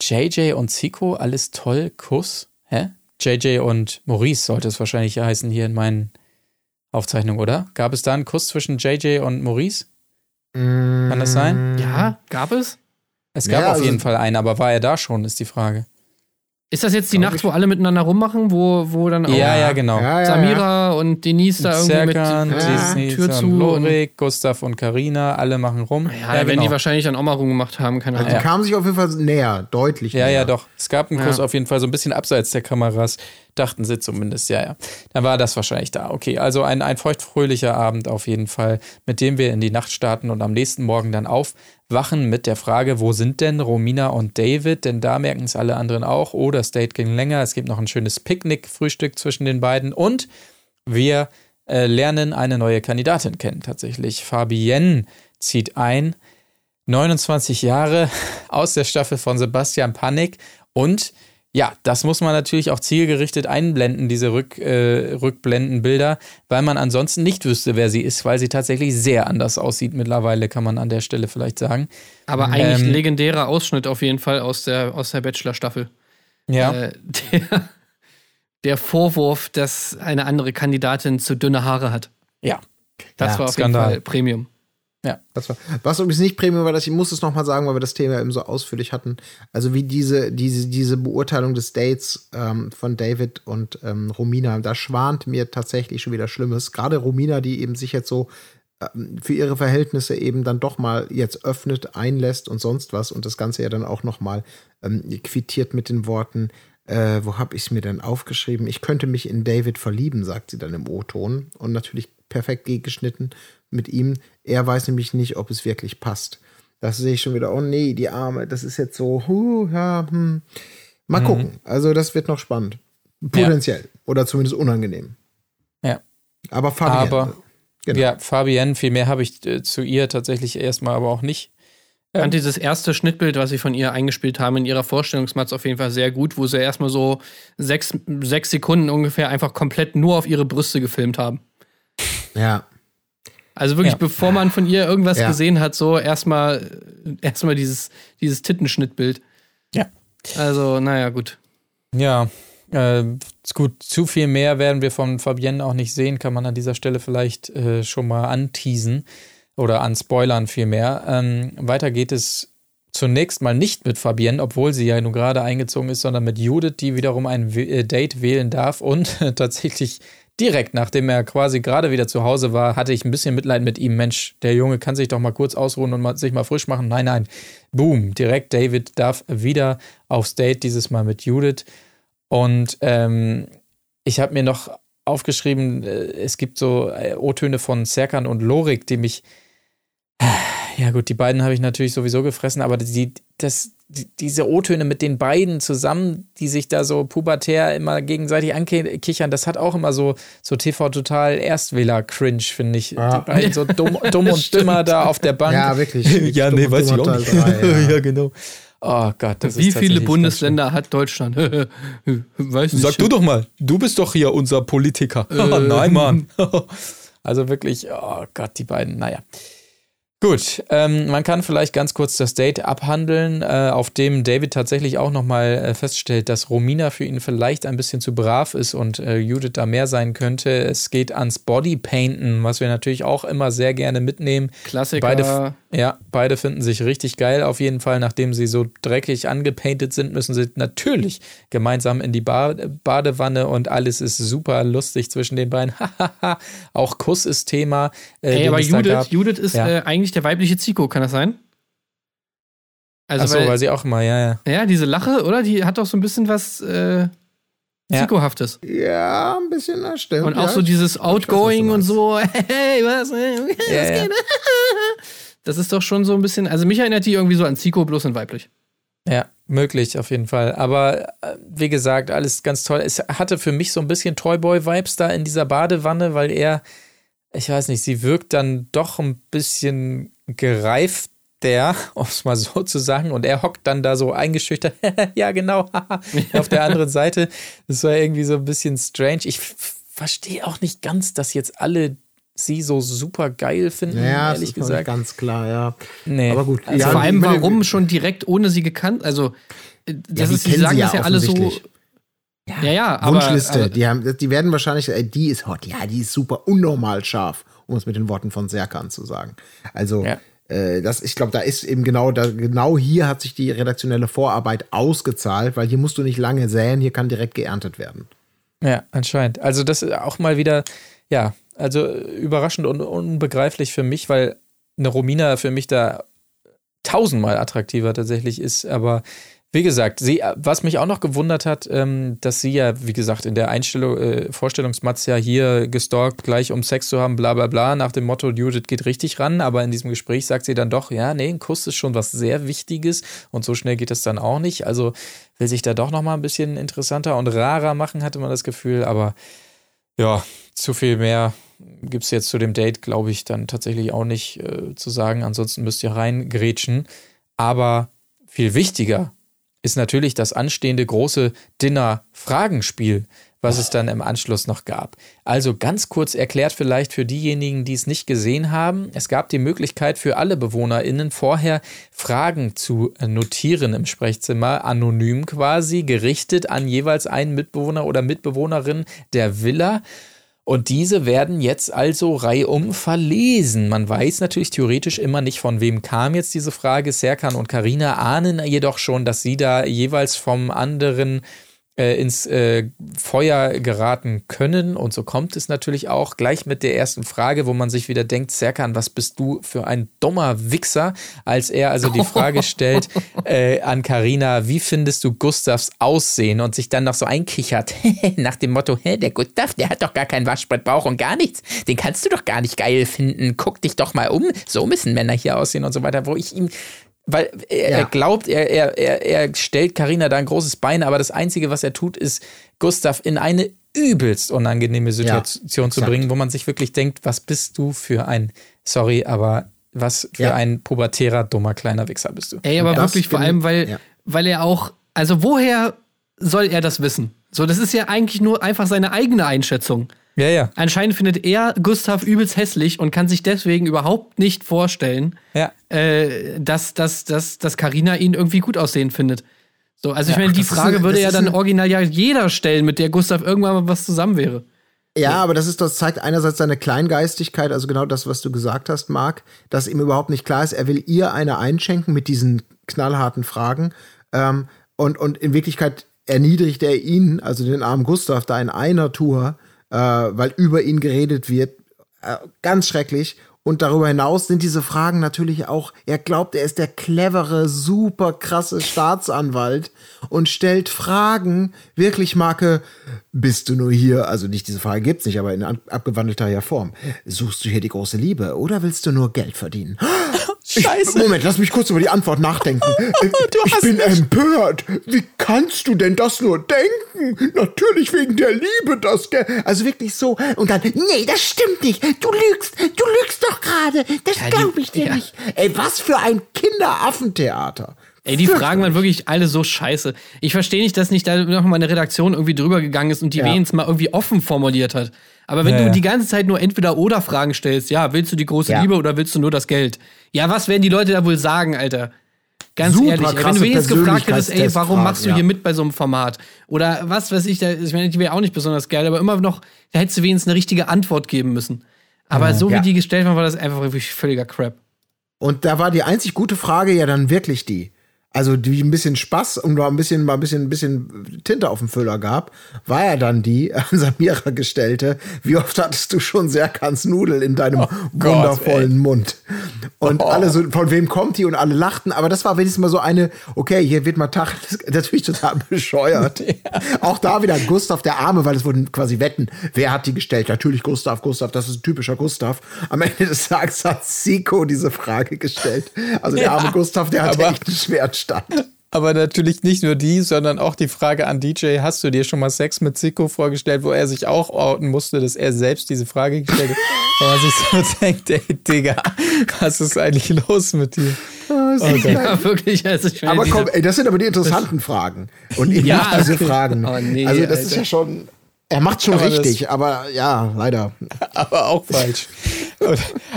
Speaker 6: JJ und Zico, alles toll, Kuss. Hä? JJ und Maurice sollte es wahrscheinlich heißen hier in meinen Aufzeichnungen, oder? Gab es da einen Kuss zwischen JJ und Maurice? Kann das sein?
Speaker 2: Ja, gab es?
Speaker 6: Es gab
Speaker 1: Ja,
Speaker 6: auf
Speaker 1: also-
Speaker 6: jeden Fall einen, aber war er da schon, ist die Frage.
Speaker 2: Ist das jetzt die Nacht,
Speaker 1: ich.
Speaker 2: wo alle miteinander rummachen, wo, wo dann auch
Speaker 6: Ja, ja, genau.
Speaker 1: Ja, ja,
Speaker 2: Samira und Denise da irgendwie
Speaker 6: Serkan,
Speaker 2: mit
Speaker 1: Ja.
Speaker 2: die Tür zu?
Speaker 6: und Lorik, Gustav und Karina, alle machen rum.
Speaker 2: ja, da werden die wahrscheinlich dann auch mal rumgemacht haben, keine
Speaker 1: Also
Speaker 2: Ahnung.
Speaker 1: die kamen sich auf jeden Fall näher, deutlich
Speaker 6: Ja,
Speaker 1: näher.
Speaker 6: ja, doch. Es gab einen Kuss
Speaker 2: Ja.
Speaker 6: auf jeden Fall so ein bisschen abseits der Kameras. Dachten sie zumindest, ja, ja. Dann war das wahrscheinlich da. Okay, also ein, ein feuchtfröhlicher Abend auf jeden Fall, mit dem wir in die Nacht starten und am nächsten Morgen dann aufwachen mit der Frage, wo sind denn Romina und David? Denn da merken es alle anderen auch. Oh, das Date ging länger. Es gibt noch ein schönes Picknick-Frühstück zwischen den beiden und wir äh, lernen eine neue Kandidatin kennen tatsächlich. Fabienne zieht ein. 29 Jahre aus der Staffel von Sebastian Panik und Ja, das muss man natürlich auch zielgerichtet einblenden, diese Rück, äh, Rückblendenbilder, weil man ansonsten nicht wüsste, wer sie ist, weil sie tatsächlich sehr anders aussieht mittlerweile, kann man an der Stelle vielleicht sagen.
Speaker 2: Aber eigentlich
Speaker 6: Ähm,
Speaker 2: legendärer Ausschnitt auf jeden Fall aus der, aus der Bachelor-Staffel.
Speaker 6: Ja,
Speaker 2: Äh, der, der Vorwurf, dass eine andere Kandidatin zu dünne Haare hat.
Speaker 6: ja,
Speaker 2: Das
Speaker 1: Ja,
Speaker 2: war auf
Speaker 6: Skandal.
Speaker 2: jeden Fall Premium.
Speaker 1: Das war, was übrigens nicht Premium war, das, ich muss es noch mal sagen, weil wir das Thema eben so ausführlich hatten. Also wie diese, diese, diese Beurteilung des Dates ähm, von David und ähm, Romina, da schwant mir tatsächlich schon wieder Schlimmes. Gerade Romina, die eben sich jetzt so ähm, für ihre Verhältnisse eben dann doch mal jetzt öffnet, einlässt und sonst was und das Ganze ja dann auch noch mal ähm, quittiert mit den Worten, äh, wo habe ich es mir denn aufgeschrieben? Ich könnte mich in David verlieben, sagt sie dann im O-Ton. Und natürlich perfekt gegengeschnitten mit ihm. Er weiß nämlich nicht, ob es wirklich passt. Das sehe ich schon wieder. Oh nee, die Arme, das ist jetzt so, huh, ja, hm. Mal gucken. Also, das wird noch spannend. Potenziell. Oder zumindest unangenehm.
Speaker 6: Ja.
Speaker 1: Aber Fabian.
Speaker 6: Aber-
Speaker 1: Genau.
Speaker 6: ja, Fabienne, viel mehr habe ich äh, zu ihr tatsächlich erstmal aber auch nicht.
Speaker 2: Ich fand dieses erste Schnittbild, was sie von ihr eingespielt haben, in ihrer Vorstellungsmatz auf jeden Fall sehr gut, wo sie erstmal so sechs, sechs Sekunden ungefähr einfach komplett nur auf ihre Brüste gefilmt haben.
Speaker 1: Ja.
Speaker 2: Also wirklich,
Speaker 6: Ja.
Speaker 2: bevor man von ihr irgendwas
Speaker 1: Ja.
Speaker 2: gesehen hat, so erstmal erstmal dieses, dieses Tittenschnittbild.
Speaker 6: Ja.
Speaker 2: Also, naja, gut.
Speaker 6: Ja, äh, ist gut. Zu viel mehr werden wir von Fabienne auch nicht sehen, kann man an dieser Stelle vielleicht äh, schon mal anteasen oder anspoilern vielmehr. Ähm, weiter geht es zunächst mal nicht mit Fabienne, obwohl sie ja nun gerade eingezogen ist, sondern mit Judith, die wiederum ein W- äh, Date wählen darf und tatsächlich direkt nachdem er quasi gerade wieder zu Hause war, hatte ich ein bisschen Mitleid mit ihm. Mensch, der Junge kann sich doch mal kurz ausruhen und mal, sich mal frisch machen. Nein, nein. Boom, direkt David darf wieder aufs Date, dieses Mal mit Judith. Und ähm, ich habe mir noch aufgeschrieben, äh, es gibt so äh, O-Töne von Serkan und Lorik, die mich. Ja, gut, die beiden habe ich natürlich sowieso gefressen, aber die, das, die, diese O-Töne mit den beiden zusammen, die sich da so pubertär immer gegenseitig ankichern, das hat auch immer so, so TV-Total Erstwähler-Cringe, finde ich.
Speaker 1: Ja.
Speaker 6: Die beiden so dumm, dumm und dümmer da auf der Bank.
Speaker 1: Ja, wirklich.
Speaker 6: ja, nee, weiß ich auch nicht.
Speaker 1: Teil drei, ja.
Speaker 6: genau. Oh Gott, das
Speaker 2: Wie
Speaker 6: ist
Speaker 2: viele Bundesländer hat Deutschland? Weiß nicht.
Speaker 6: Sag du doch mal, du bist doch hier unser Politiker. Nein, Mann. also wirklich, oh Gott, die beiden, naja. Gut, ähm, man kann vielleicht ganz kurz das Date abhandeln, äh, auf dem David tatsächlich auch nochmal äh, feststellt, dass Romina für ihn vielleicht ein bisschen zu brav ist und äh, Judith da mehr sein könnte. Es geht ans Bodypainten, was wir natürlich auch immer sehr gerne mitnehmen.
Speaker 2: Klassiker.
Speaker 6: Beide, ja, beide finden sich richtig geil. Auf jeden Fall, nachdem sie so dreckig angepaintet sind, müssen sie natürlich gemeinsam in die ba Badewanne und alles ist super lustig zwischen den beiden. Auch Kuss ist Thema. Äh,
Speaker 2: Ey, aber Judith. Judith ist
Speaker 6: Ja.
Speaker 2: äh, eigentlich der weibliche Zico, kann das sein? Also,
Speaker 6: Achso,
Speaker 2: weil,
Speaker 6: weil sie auch immer, ja, ja.
Speaker 2: ja, diese Lache, oder? Die hat doch so ein bisschen was äh,
Speaker 6: Ja.
Speaker 2: Zico-haftes.
Speaker 1: Ja, ein bisschen, das stimmt.
Speaker 2: Und auch
Speaker 1: ja.
Speaker 2: so dieses Outgoing
Speaker 1: was
Speaker 2: und so, hey, was, äh, was
Speaker 6: Ja, ja.
Speaker 2: geht? Das ist doch schon so ein bisschen, also mich erinnert die irgendwie so an Zico, bloß in weiblich.
Speaker 6: Ja, möglich auf jeden Fall. Aber äh, wie gesagt, alles ganz toll. Es hatte für mich so ein bisschen Toyboy-Vibes da in dieser Badewanne, weil er, ich weiß nicht, sie wirkt dann doch ein bisschen gereift. Der, um es mal so zu sagen, und er hockt dann da so eingeschüchtert, ja genau, auf der anderen Seite. Das war irgendwie so ein bisschen strange. Ich verstehe auch nicht ganz, dass jetzt alle sie so super geil finden,
Speaker 1: Ja, das
Speaker 6: ehrlich
Speaker 1: ist noch nicht
Speaker 6: gesagt.
Speaker 1: ganz klar, ja.
Speaker 6: Nee.
Speaker 1: Aber gut.
Speaker 6: Also
Speaker 1: ja,
Speaker 2: Vor allem, warum schon direkt ohne sie gekannt? Also, äh, das
Speaker 1: die
Speaker 2: ist, sie sagen
Speaker 1: sie
Speaker 2: das
Speaker 1: ja
Speaker 2: ja alle so. Ja, ja, aber.
Speaker 1: Wunschliste.
Speaker 2: aber
Speaker 1: die, haben, die werden wahrscheinlich, ey, die ist hot, ja, die ist super unnormal scharf, um es mit den Worten von Serkan zu sagen. Also,
Speaker 6: Ja.
Speaker 1: äh, das, ich glaube, da ist eben genau, da, genau hier hat sich die redaktionelle Vorarbeit ausgezahlt, weil hier musst du nicht lange säen, hier kann direkt geerntet werden.
Speaker 6: Ja, anscheinend. Also das ist auch mal wieder, ja, also überraschend und unbegreiflich für mich, weil eine Romina für mich da tausendmal attraktiver tatsächlich ist. Aber wie gesagt, sie, was mich auch noch gewundert hat, ähm, dass sie ja, wie gesagt, in der Einstellung, äh, Vorstellungsmatz ja hier gestalkt, gleich um Sex zu haben, bla bla bla, nach dem Motto, Judith geht richtig ran, aber in diesem Gespräch sagt sie dann doch, ja, nee, ein Kuss ist schon was sehr Wichtiges und so schnell geht es dann auch nicht. Also will sich da doch nochmal ein bisschen interessanter und rarer machen, hatte man das Gefühl, aber ja, zu viel mehr gibt es jetzt zu dem Date, glaube ich, dann tatsächlich auch nicht äh, zu sagen. Ansonsten müsst ihr reingrätschen. Aber viel wichtiger ist natürlich das anstehende große Dinner-Fragenspiel, was es dann im Anschluss noch gab. Also ganz kurz erklärt vielleicht für diejenigen, die es nicht gesehen haben. Es gab die Möglichkeit für alle BewohnerInnen vorher Fragen zu notieren im Sprechzimmer, anonym quasi, gerichtet an jeweils einen Mitbewohner oder Mitbewohnerin der Villa. Und diese werden jetzt also reihum verlesen. Man weiß natürlich theoretisch immer nicht, von wem kam jetzt diese Frage. Serkan und Karina ahnen jedoch schon, dass sie da jeweils vom anderen äh, ins äh, Feuer geraten können. Und so kommt es natürlich auch gleich mit der ersten Frage, wo man sich wieder denkt, Serkan, was bist du für ein dummer Wichser, als er also die Frage stellt äh, an Karina, wie findest du Gustavs Aussehen und sich dann noch so einkichert nach dem Motto, Hä, der Gustav, der hat doch gar keinen Waschbrettbauch und gar nichts. Den kannst du doch gar nicht geil finden. Guck dich doch mal um. So müssen Männer hier aussehen und so weiter, wo ich ihm weil er, ja. er glaubt, er, er, er, er stellt Karina da ein großes Bein, aber das Einzige, was er tut, ist, Gustav in eine übelst unangenehme Situation ja, zu bringen, wo man sich wirklich denkt, was bist du für ein, sorry, aber was für ja. ein pubertärer, dummer, kleiner Wichser bist du.
Speaker 2: Ey, aber das wirklich vor allem, weil, weil er auch, also woher soll er das wissen? So, das ist ja eigentlich nur einfach seine eigene Einschätzung.
Speaker 6: Ja, ja.
Speaker 2: Anscheinend findet er Gustav übelst hässlich und kann sich deswegen überhaupt nicht vorstellen,
Speaker 6: ja.
Speaker 2: äh, dass, dass, dass, dass Carina ihn irgendwie gut aussehen findet. So, also ich meine, die Frage ist, würde ja dann original ja jeder stellen, mit der Gustav irgendwann mal was zusammen wäre.
Speaker 1: Ja, aber das ist, das zeigt einerseits seine Kleingeistigkeit, also genau das, was du gesagt hast, Marc, dass ihm überhaupt nicht klar ist, er will ihr eine einschenken mit diesen knallharten Fragen. Ähm, und, und in Wirklichkeit erniedrigt er ihn, also den armen Gustav, da in einer Tour äh, weil über ihn geredet wird. Äh, ganz schrecklich. Und darüber hinaus sind diese Fragen natürlich auch, er glaubt, er ist der clevere, super krasse Staatsanwalt und stellt Fragen, wirklich Marke, bist du nur hier, also nicht diese Frage gibt's nicht, aber in abgewandelter Form. Suchst du hier die große Liebe oder willst du nur Geld verdienen? Scheiße. Ich, Moment, lass mich kurz über die Antwort nachdenken. ich bin empört. Wie kannst du denn das nur denken? Natürlich wegen der Liebe, das, gell? Also wirklich so. Und dann, nee, das stimmt nicht. Du lügst. Du lügst doch gerade. Das glaube ich dir ja. nicht. Ey, was für ein Kinderaffentheater.
Speaker 2: Ey, die Fragen waren wirklich alle so scheiße. Ich verstehe nicht, dass nicht da noch mal eine Redaktion irgendwie drüber gegangen ist und die ja. wenigstens mal irgendwie offen formuliert hat. Aber wenn ja, du ja. die ganze Zeit nur entweder oder Fragen stellst, ja, willst du die große Liebe oder willst du nur das Geld? Ja, was werden die Leute da wohl sagen, Alter? Ganz Super ehrlich, wenn du wenigstens gefragt hättest, ey, warum machst du hier mit bei so einem Format? Oder was weiß ich, da, ich meine, die wäre auch nicht besonders geil, aber immer noch, da hättest du wenigstens eine richtige Antwort geben müssen. Aber so wie die gestellt waren, war das einfach wirklich völliger Crap.
Speaker 1: Und da war die einzig gute Frage ja dann wirklich die also die ein bisschen Spaß und mal ein bisschen, mal ein bisschen, ein bisschen Tinte auf dem Füller gab, war ja dann die an Samira gestellte. Wie oft hattest du schon Serkans Nudel in deinem oh wundervollen Gott, Mund? Und oh. alle so, von wem kommt die? Und alle lachten. Aber das war wenigstens mal so eine, okay, hier wird mal Tag, natürlich total bescheuert. ja. Auch da wieder Gustav der Arme, weil es wurden quasi Wetten. Wer hat die gestellt? Natürlich Gustav, Gustav, das ist ein typischer Gustav. Am Ende des Tages hat Siko diese Frage gestellt. Also der arme Gustav, der hat echt ein Schwert stand.
Speaker 6: Aber natürlich nicht nur die, sondern auch die Frage an DJ: Hast du dir schon mal Sex mit Zico vorgestellt, wo er sich auch outen musste, dass er selbst diese Frage gestellt hat? Wo man sich so denkt: Ey, Digga, was ist eigentlich los mit dir?
Speaker 2: Oh, oh ja, wirklich. Also ich
Speaker 1: aber komm, ey, das sind aber die interessanten Fragen. Und eben ja, diese Fragen. Oh, nee, also, das Alter. ist ja schon. Er macht schon aber richtig, das, aber ja, leider.
Speaker 6: Aber auch falsch.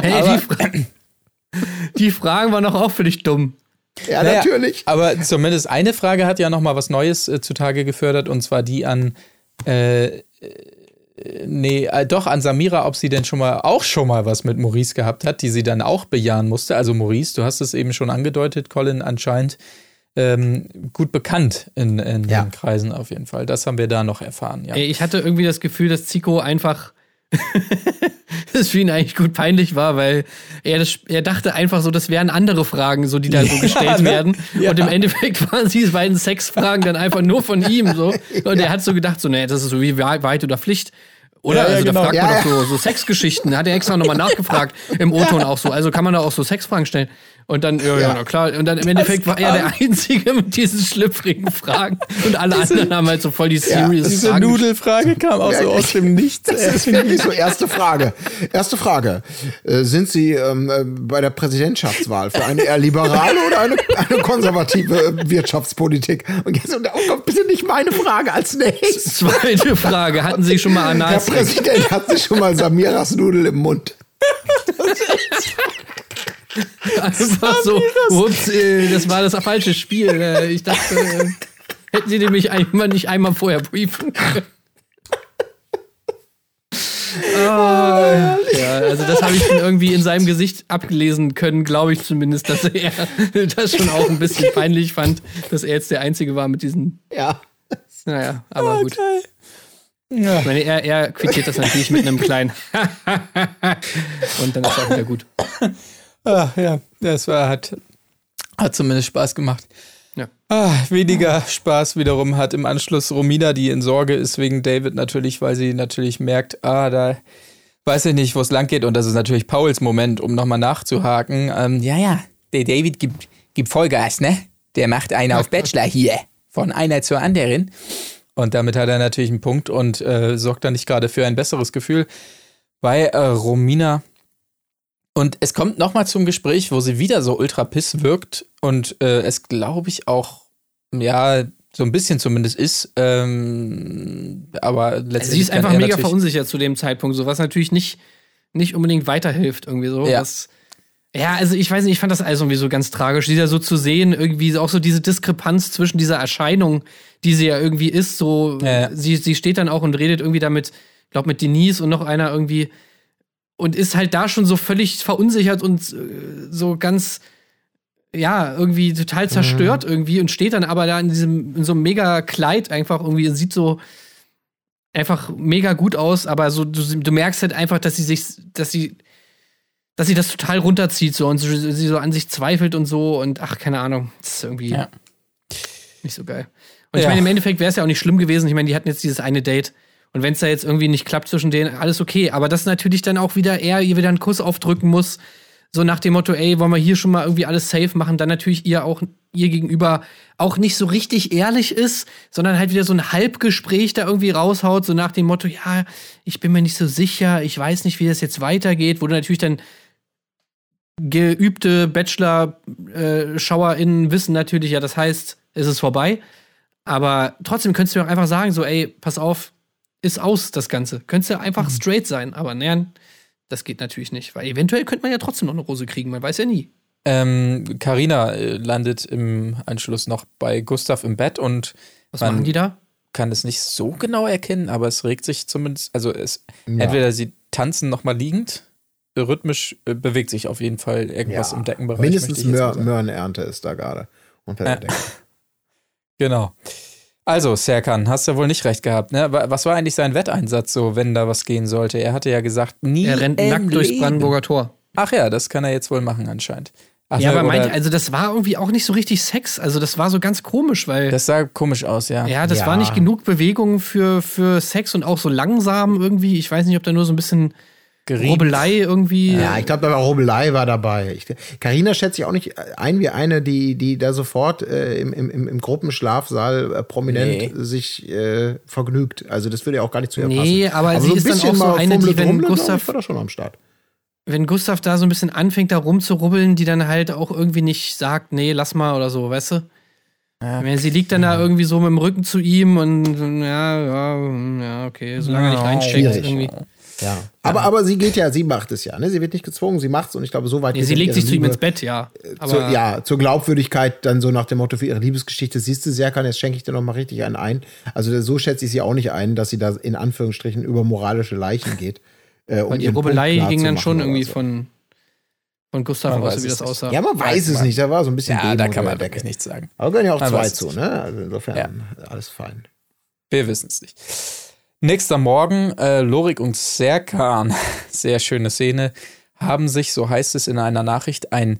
Speaker 2: hey, aber, die, die Fragen waren doch auch völlig dumm.
Speaker 1: Ja, naja, natürlich.
Speaker 6: Aber zumindest eine Frage hat ja noch mal was Neues äh, zutage gefördert und zwar die an äh, äh nee, äh, doch an Samira, ob sie denn schon mal auch schon mal was mit Maurice gehabt hat, die sie dann auch bejahen musste. Also Maurice, du hast es eben schon angedeutet, Colin anscheinend ähm, gut bekannt in, in ja. den Kreisen auf jeden Fall. Das haben wir da noch erfahren. Ja.
Speaker 2: Ich hatte irgendwie das Gefühl, dass Zico einfach das für ihn eigentlich gut peinlich war, weil er, das, er dachte einfach so, das wären andere Fragen, so die da so gestellt ja, ne? werden. Ja. Und im Endeffekt waren diese beiden Sexfragen dann einfach nur von ihm so. Und er hat so gedacht, so, nee, das ist so wie Wahrheit oder Pflicht. Oder?
Speaker 6: Ja,
Speaker 2: also
Speaker 6: genau.
Speaker 2: da fragt man doch so, so Sexgeschichten. Da hat er extra nochmal nachgefragt im O-Ton auch so. Also kann man da auch so Sexfragen stellen. Und dann, ja, ja, na klar. Und dann im Endeffekt war er der Einzige mit diesen schlüpfrigen Fragen. Und alle anderen haben halt so voll die serious
Speaker 6: Diese
Speaker 2: Fragen.
Speaker 6: Nudelfrage kam auch so aus dem Nichts.
Speaker 1: Das ist wirklich so erste Frage. Erste Frage. Äh, sind Sie ähm, äh, bei der Präsidentschaftswahl für eine eher liberale oder eine, eine konservative äh, Wirtschaftspolitik? Und jetzt und, oh Gott, bitte nicht meine Frage als nächstes.
Speaker 2: Zweite Frage. Hatten Sie schon mal
Speaker 1: Herr
Speaker 2: Analsex?
Speaker 1: Präsident, hat Sie schon mal Samiras Nudel im Mund?
Speaker 2: Einfach so, ups, äh, das war das falsche Spiel. Äh, Ich dachte, äh, hätten Sie mich einmal nicht einmal vorher briefen können. Ah, ja, also das habe ich schon irgendwie in seinem Gesicht ablesen können, glaube ich zumindest, dass er das schon auch ein bisschen peinlich fand, dass er jetzt der Einzige war mit diesen.
Speaker 1: Ja.
Speaker 2: Naja, aber gut.
Speaker 6: Ja.
Speaker 2: Ich meine, er, er quittiert das natürlich mit einem kleinen und dann ist auch wieder gut.
Speaker 6: Ah, ja, das war, hat, hat zumindest Spaß gemacht.
Speaker 2: Ja.
Speaker 6: Ah, weniger Spaß wiederum hat im Anschluss Romina, die in Sorge ist wegen David natürlich, weil sie natürlich merkt, ah, da weiß ich nicht, wo es lang geht. Und das ist natürlich Pauls Moment, um nochmal nachzuhaken. Ähm, ja, ja, der David gibt, gibt Vollgas, ne? Der macht einen auf Bachelor hier. Von einer zur anderen. Und damit hat er natürlich einen Punkt und äh, sorgt dann nicht gerade für ein besseres Gefühl bei äh, Romina. Und es kommt nochmal zum Gespräch, wo sie wieder so ultra piss wirkt und äh, es glaube ich auch, ja, so ein bisschen zumindest ist. Ähm, aber letztendlich.
Speaker 2: Also sie ist einfach mega verunsichert zu dem Zeitpunkt, so was natürlich nicht, nicht unbedingt weiterhilft, irgendwie so.
Speaker 6: Ja.
Speaker 2: Was, ja, also ich weiß nicht, ich fand das alles irgendwie so ganz tragisch, dieser so zu sehen, irgendwie auch so diese Diskrepanz zwischen dieser Erscheinung, die sie ja irgendwie ist, so,
Speaker 6: Ja, ja.
Speaker 2: sie, sie steht dann auch und redet irgendwie damit, glaube mit Denise und noch einer irgendwie und ist halt da schon so völlig verunsichert und äh, so ganz, ja, irgendwie total zerstört irgendwie und steht dann aber da in diesem, in so einem mega Kleid einfach irgendwie, sieht so, einfach mega gut aus, aber so du, du merkst halt einfach, dass sie sich, dass sie, dass sie das total runterzieht so und so, sie so an sich zweifelt und so und ach keine Ahnung, das ist irgendwie
Speaker 6: Ja.
Speaker 2: nicht so geil. Und ich
Speaker 6: Ja.
Speaker 2: meine im Endeffekt wäre es ja auch nicht schlimm gewesen. Ich meine, die hatten jetzt dieses eine Date und wenn es da jetzt irgendwie nicht klappt zwischen denen, alles okay. Aber das natürlich dann auch wieder er ihr wieder einen Kuss aufdrücken muss, so nach dem Motto, ey, wollen wir hier schon mal irgendwie alles safe machen, dann natürlich ihr auch ihr gegenüber auch nicht so richtig ehrlich ist, sondern halt wieder so ein Halbgespräch da irgendwie raushaut, so nach dem Motto, ja, ich bin mir nicht so sicher, ich weiß nicht, wie das jetzt weitergeht, wo du natürlich dann geübte Bachelor-SchauerInnen wissen natürlich, ja, das heißt, es ist vorbei. Aber trotzdem könntest du auch einfach sagen, so, ey, pass auf, ist aus das Ganze. Könntest du einfach straight sein, aber naja, das geht natürlich nicht, weil eventuell könnte man ja trotzdem noch eine Rose kriegen, man weiß ja nie.
Speaker 6: Ähm, Carina äh, landet im Anschluss noch bei Gustav im Bett und
Speaker 2: Was
Speaker 6: Man-
Speaker 2: machen die da?
Speaker 6: kann es nicht so genau erkennen, aber es regt sich zumindest, also es entweder sie tanzen noch mal liegend, rhythmisch äh, bewegt sich auf jeden Fall irgendwas im Deckenbereich.
Speaker 1: Mindestens Mör. Möhrenernte ist da gerade. Unter der
Speaker 6: Ja.
Speaker 1: Decke.
Speaker 6: Genau. Also, Serkan, hast du wohl nicht recht gehabt, ne? Wa- Was war eigentlich sein Wetteinsatz so, wenn da was gehen sollte? Er hatte ja gesagt, nie
Speaker 2: Er rennt nackt durchs. Brandenburger Tor.
Speaker 6: Ach ja, das kann er jetzt wohl machen anscheinend. Ach,
Speaker 2: ja,
Speaker 6: ne,
Speaker 2: aber meint, also das war irgendwie auch nicht so richtig Sex. Also das war so ganz komisch, weil.
Speaker 6: das sah komisch aus, ja.
Speaker 2: ja, das
Speaker 1: Ja.
Speaker 2: war nicht genug Bewegung für, für Sex und auch so langsam irgendwie. Ich weiß nicht, ob da nur so ein bisschen
Speaker 6: Gerieben.
Speaker 2: Rubbelei irgendwie.
Speaker 1: Ja, ich glaube, da war Robelei war dabei. Carina schätze ich auch nicht ein wie eine, die, die da sofort äh, im, im, im im Gruppenschlafsaal äh, prominent
Speaker 6: Nee.
Speaker 1: sich äh, vergnügt. Also das würde ja auch gar nicht zu ihr
Speaker 2: Nee,
Speaker 1: passen.
Speaker 2: aber sie
Speaker 1: ein
Speaker 2: ist dann auch so
Speaker 1: mal
Speaker 2: eine, die, wenn
Speaker 1: glaub
Speaker 2: Gustav-
Speaker 1: Ich, war da schon am Start.
Speaker 2: wenn Gustav da so ein bisschen anfängt, da rumzurubbeln, die dann halt auch irgendwie nicht sagt, nee, lass mal oder so, weißt du?
Speaker 6: Ja.
Speaker 2: Meine, Sie liegt dann da irgendwie so mit dem Rücken zu ihm und ja, ja, ja, okay, solange er nicht reinsteckt irgendwie.
Speaker 1: Ja. Aber, aber sie geht ja, sie macht es ja. Ne? Sie wird nicht gezwungen, sie macht es und ich glaube, so weit
Speaker 2: Nee,
Speaker 1: geht
Speaker 2: sie legt sich zu ihm
Speaker 1: Liebe
Speaker 2: ins Bett, ja. Aber
Speaker 1: zur, ja, zur Glaubwürdigkeit dann so nach dem Motto für ihre Liebesgeschichte, siehst du, Serkan, jetzt schenke ich dir noch mal richtig einen ein. Also so schätze ich sie auch nicht ein, dass sie da in Anführungsstrichen über moralische Leichen geht. Äh, um
Speaker 2: weil die Rubbelei ging
Speaker 1: zu
Speaker 2: dann schon irgendwie
Speaker 1: so.
Speaker 2: von, von Gustav
Speaker 6: Man
Speaker 2: aus,
Speaker 6: weiß
Speaker 2: wie das aussah.
Speaker 1: Ja, man weiß es nicht, da war so ein bisschen
Speaker 6: Ja,
Speaker 1: Demo
Speaker 6: da kann man wirklich nichts sagen.
Speaker 1: Aber können ja auch
Speaker 6: Man
Speaker 1: zwei
Speaker 6: weiß
Speaker 1: zu, ne? Also insofern
Speaker 6: Ja.
Speaker 1: alles fein.
Speaker 6: Wir wissen es nicht. Nächster Morgen, äh, Lorik und Serkan, sehr schöne Szene, haben sich, so heißt es in einer Nachricht, ein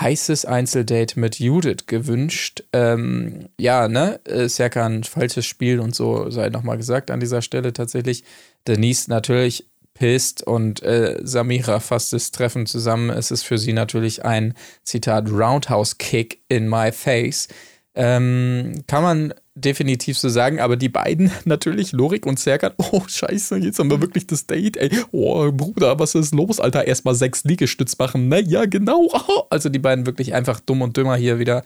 Speaker 6: heißes Einzeldate mit Judith gewünscht. Ähm, ja, ne, äh, Serkan, falsches Spiel und so sei nochmal gesagt an dieser Stelle tatsächlich. Denise natürlich pisst und äh, Samira fasst das Treffen zusammen. Es ist für sie natürlich ein, Zitat, Roundhouse-Kick in my face. Ähm, kann man definitiv so sagen, aber die beiden natürlich, Lorik und Serkan, oh scheiße, jetzt haben wir wirklich das Date, ey. Oh, Bruder, was ist los, Alter? Erstmal sechs Liegestütz machen. Na ja, genau. Also die beiden wirklich einfach dumm und dümmer hier wieder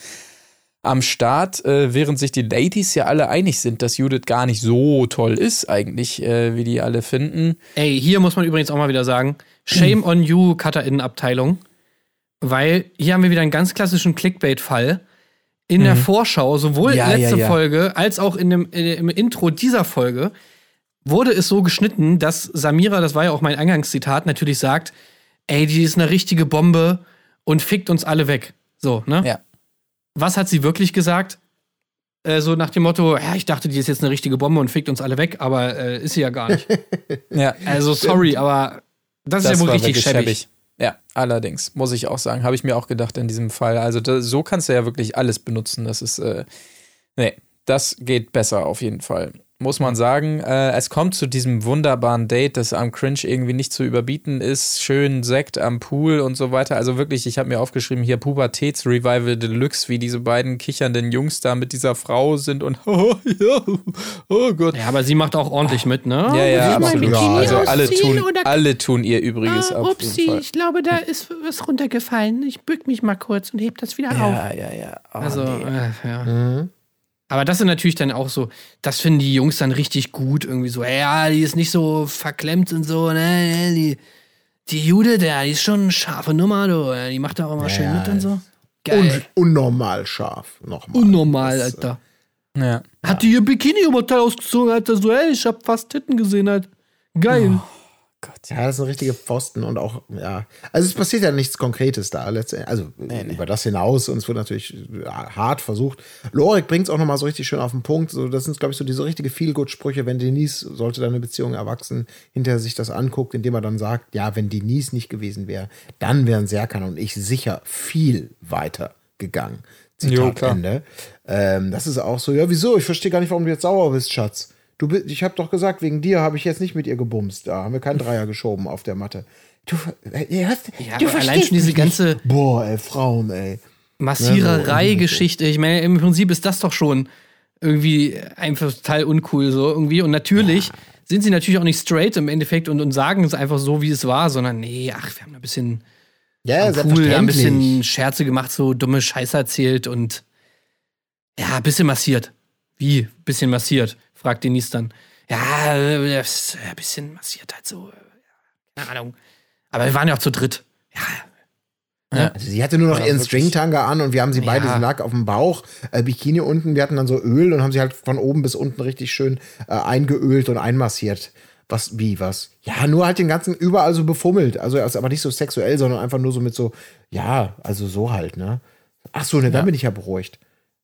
Speaker 6: am Start, äh, während sich die Ladies ja alle einig sind, dass Judith gar nicht so toll ist, eigentlich, äh, wie die alle finden.
Speaker 2: Ey, hier muss man übrigens auch mal wieder sagen: Shame on you, Cutterinnenabteilung. Weil hier haben wir wieder einen ganz klassischen Clickbait-Fall. In der Vorschau, sowohl
Speaker 6: Ja, ja,
Speaker 2: letzte
Speaker 6: ja.
Speaker 2: Folge als auch in dem, im Intro dieser Folge, wurde es so geschnitten, dass Samira, das war ja auch mein Eingangszitat, natürlich sagt: Ey, die ist eine richtige Bombe und fickt uns alle weg. So, ne?
Speaker 6: Ja.
Speaker 2: Was hat sie wirklich gesagt? Äh, so nach dem Motto: Ja, ich dachte, die ist jetzt eine richtige Bombe und fickt uns alle weg, aber äh, ist sie ja gar nicht.
Speaker 6: Ja,
Speaker 2: Also sorry, aber das, ist ja wohl richtig schäbig.
Speaker 6: Ja, allerdings, muss ich auch sagen. Habe ich mir auch gedacht in diesem Fall. Also da, so kannst du ja wirklich alles benutzen. Das ist, äh, nee, das geht besser auf jeden Fall. Muss man sagen, äh, es kommt zu diesem wunderbaren Date, das am Cringe irgendwie nicht zu überbieten ist. Schön Sekt am Pool und so weiter. Also wirklich, ich habe mir aufgeschrieben, hier Pubertätsrevival Deluxe, wie diese beiden kichernden Jungs da mit dieser Frau sind und oh, ja, oh Gott.
Speaker 2: Ja, aber sie macht auch ordentlich mit, ne?
Speaker 6: Ja, ja, absolut.
Speaker 2: Bikini
Speaker 6: Also alle tun, alle tun ihr Übriges
Speaker 2: Ah,
Speaker 6: auf
Speaker 2: upsie,
Speaker 6: jeden Fall.
Speaker 2: ich glaube, da ist was runtergefallen. Ich bück mich mal kurz und heb das wieder auf.
Speaker 6: Ja, ja, ja. Oh,
Speaker 2: Also,
Speaker 6: nee.
Speaker 2: äh, ja. Aber das sind natürlich dann auch so, das finden die Jungs dann richtig gut, irgendwie so, ja, die ist nicht so verklemmt und so, ne, die, die Jude, der, die ist schon eine scharfe Nummer, du, die macht da auch immer schön
Speaker 1: Ja,
Speaker 2: mit und so. Geil.
Speaker 1: Und unnormal scharf. Nochmal.
Speaker 2: Unnormal,
Speaker 1: Das, äh,
Speaker 2: Alter.
Speaker 6: ja.
Speaker 2: Hat die ihr Bikini-Oberteil ausgezogen, Alter, so, ey, ich hab fast Titten gesehen, halt. Geil.
Speaker 1: Ja, das ist ein richtiger Pfosten und auch, ja. Also es passiert ja nichts Konkretes da letztendlich. Also über das hinaus und es wird natürlich ja, hart versucht. Lorik bringt es auch nochmal so richtig schön auf den Punkt. So, das sind, glaube ich, so diese richtige Feelgood-Sprüche, wenn Denise, sollte deine Beziehung erwachsen, hinterher sich das anguckt, indem er dann sagt, ja, wenn Denise nicht gewesen wäre, dann wären Serkan und ich sicher viel weiter gegangen.
Speaker 6: Jo,
Speaker 1: Zitat
Speaker 6: klar.
Speaker 1: Ende. Ähm, das ist auch so, ja, wieso? Ich verstehe gar nicht, warum du jetzt sauer bist, Schatz. Du, bi- ich habe doch gesagt, wegen dir habe ich jetzt nicht mit ihr gebumst. Da haben wir keinen Dreier geschoben auf der Matte. Du, äh, ihr hast,
Speaker 2: Ja,
Speaker 1: du
Speaker 2: aber allein
Speaker 1: verstehst
Speaker 2: schon diese ganze.
Speaker 1: Boah, ey, Frauen, ey.
Speaker 2: Massiererei-Geschichte. Ich meine, im Prinzip ist das doch schon irgendwie einfach total uncool so irgendwie. Und natürlich sind sie natürlich auch nicht straight im Endeffekt und, und sagen es einfach so, wie es war, sondern nee, ach, wir haben da ein bisschen
Speaker 1: Ja,
Speaker 2: da ein bisschen Scherze gemacht, so dumme Scheiße erzählt und ja, ein bisschen massiert. Wie? Bisschen massiert? Fragt Denise dann. Ja, äh, das ist ein bisschen massiert halt so. äh, Keine Ahnung. Aber wir waren ja auch zu dritt. Ja,
Speaker 1: Also sie hatte nur noch
Speaker 6: Ja,
Speaker 1: ihren. Stringtanga an und wir haben sie beide,
Speaker 2: Ja.
Speaker 1: sie lag auf dem Bauch, äh, Bikini unten, wir hatten dann so Öl und haben sie halt von oben bis unten richtig schön äh, eingeölt und einmassiert. Was, wie, was? Ja, nur halt den ganzen überall so befummelt. Also ist aber nicht so sexuell, sondern einfach nur so mit so, ja, also so halt, ne? Ach so, ne, dann bin ich ja beruhigt.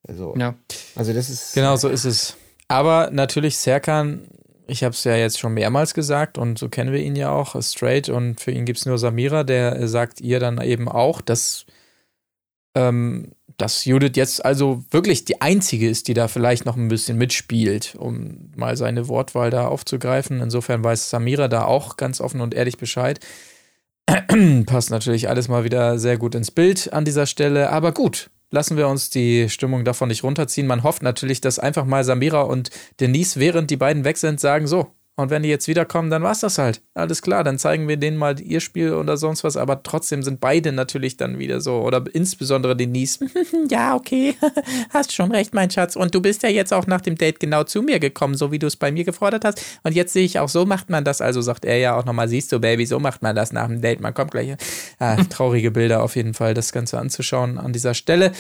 Speaker 1: Also,
Speaker 2: ja.
Speaker 1: also das ist.
Speaker 6: Genau so ist es. Aber natürlich, Serkan, ich habe es ja jetzt schon mehrmals gesagt und so kennen wir ihn ja auch, straight und für ihn gibt es nur Samira, der sagt ihr dann eben auch, dass, ähm, dass Judith jetzt also wirklich die einzige ist, die da vielleicht noch ein bisschen mitspielt, um mal seine Wortwahl da aufzugreifen. Insofern weiß Samira da auch ganz offen und ehrlich Bescheid. Passt natürlich alles mal wieder sehr gut ins Bild an dieser Stelle, aber gut. Lassen wir uns die Stimmung davon nicht runterziehen. Man hofft natürlich, dass einfach mal Samira und Denise, während die beiden weg sind, sagen so. Und wenn die jetzt wiederkommen, dann war's das halt. Alles klar, dann zeigen wir denen mal ihr Spiel oder sonst was. Aber trotzdem sind beide natürlich dann wieder so. Oder insbesondere Denise. ja, okay. Hast schon recht, mein Schatz. Und du bist ja jetzt auch nach dem Date genau zu mir gekommen, so wie du es bei mir gefordert hast. Und jetzt sehe ich auch, so macht man das. Also sagt er ja auch nochmal, siehst du, Baby, so macht man das nach dem Date. Man kommt gleich. Ah, traurige Bilder auf jeden Fall, das Ganze anzuschauen an dieser Stelle.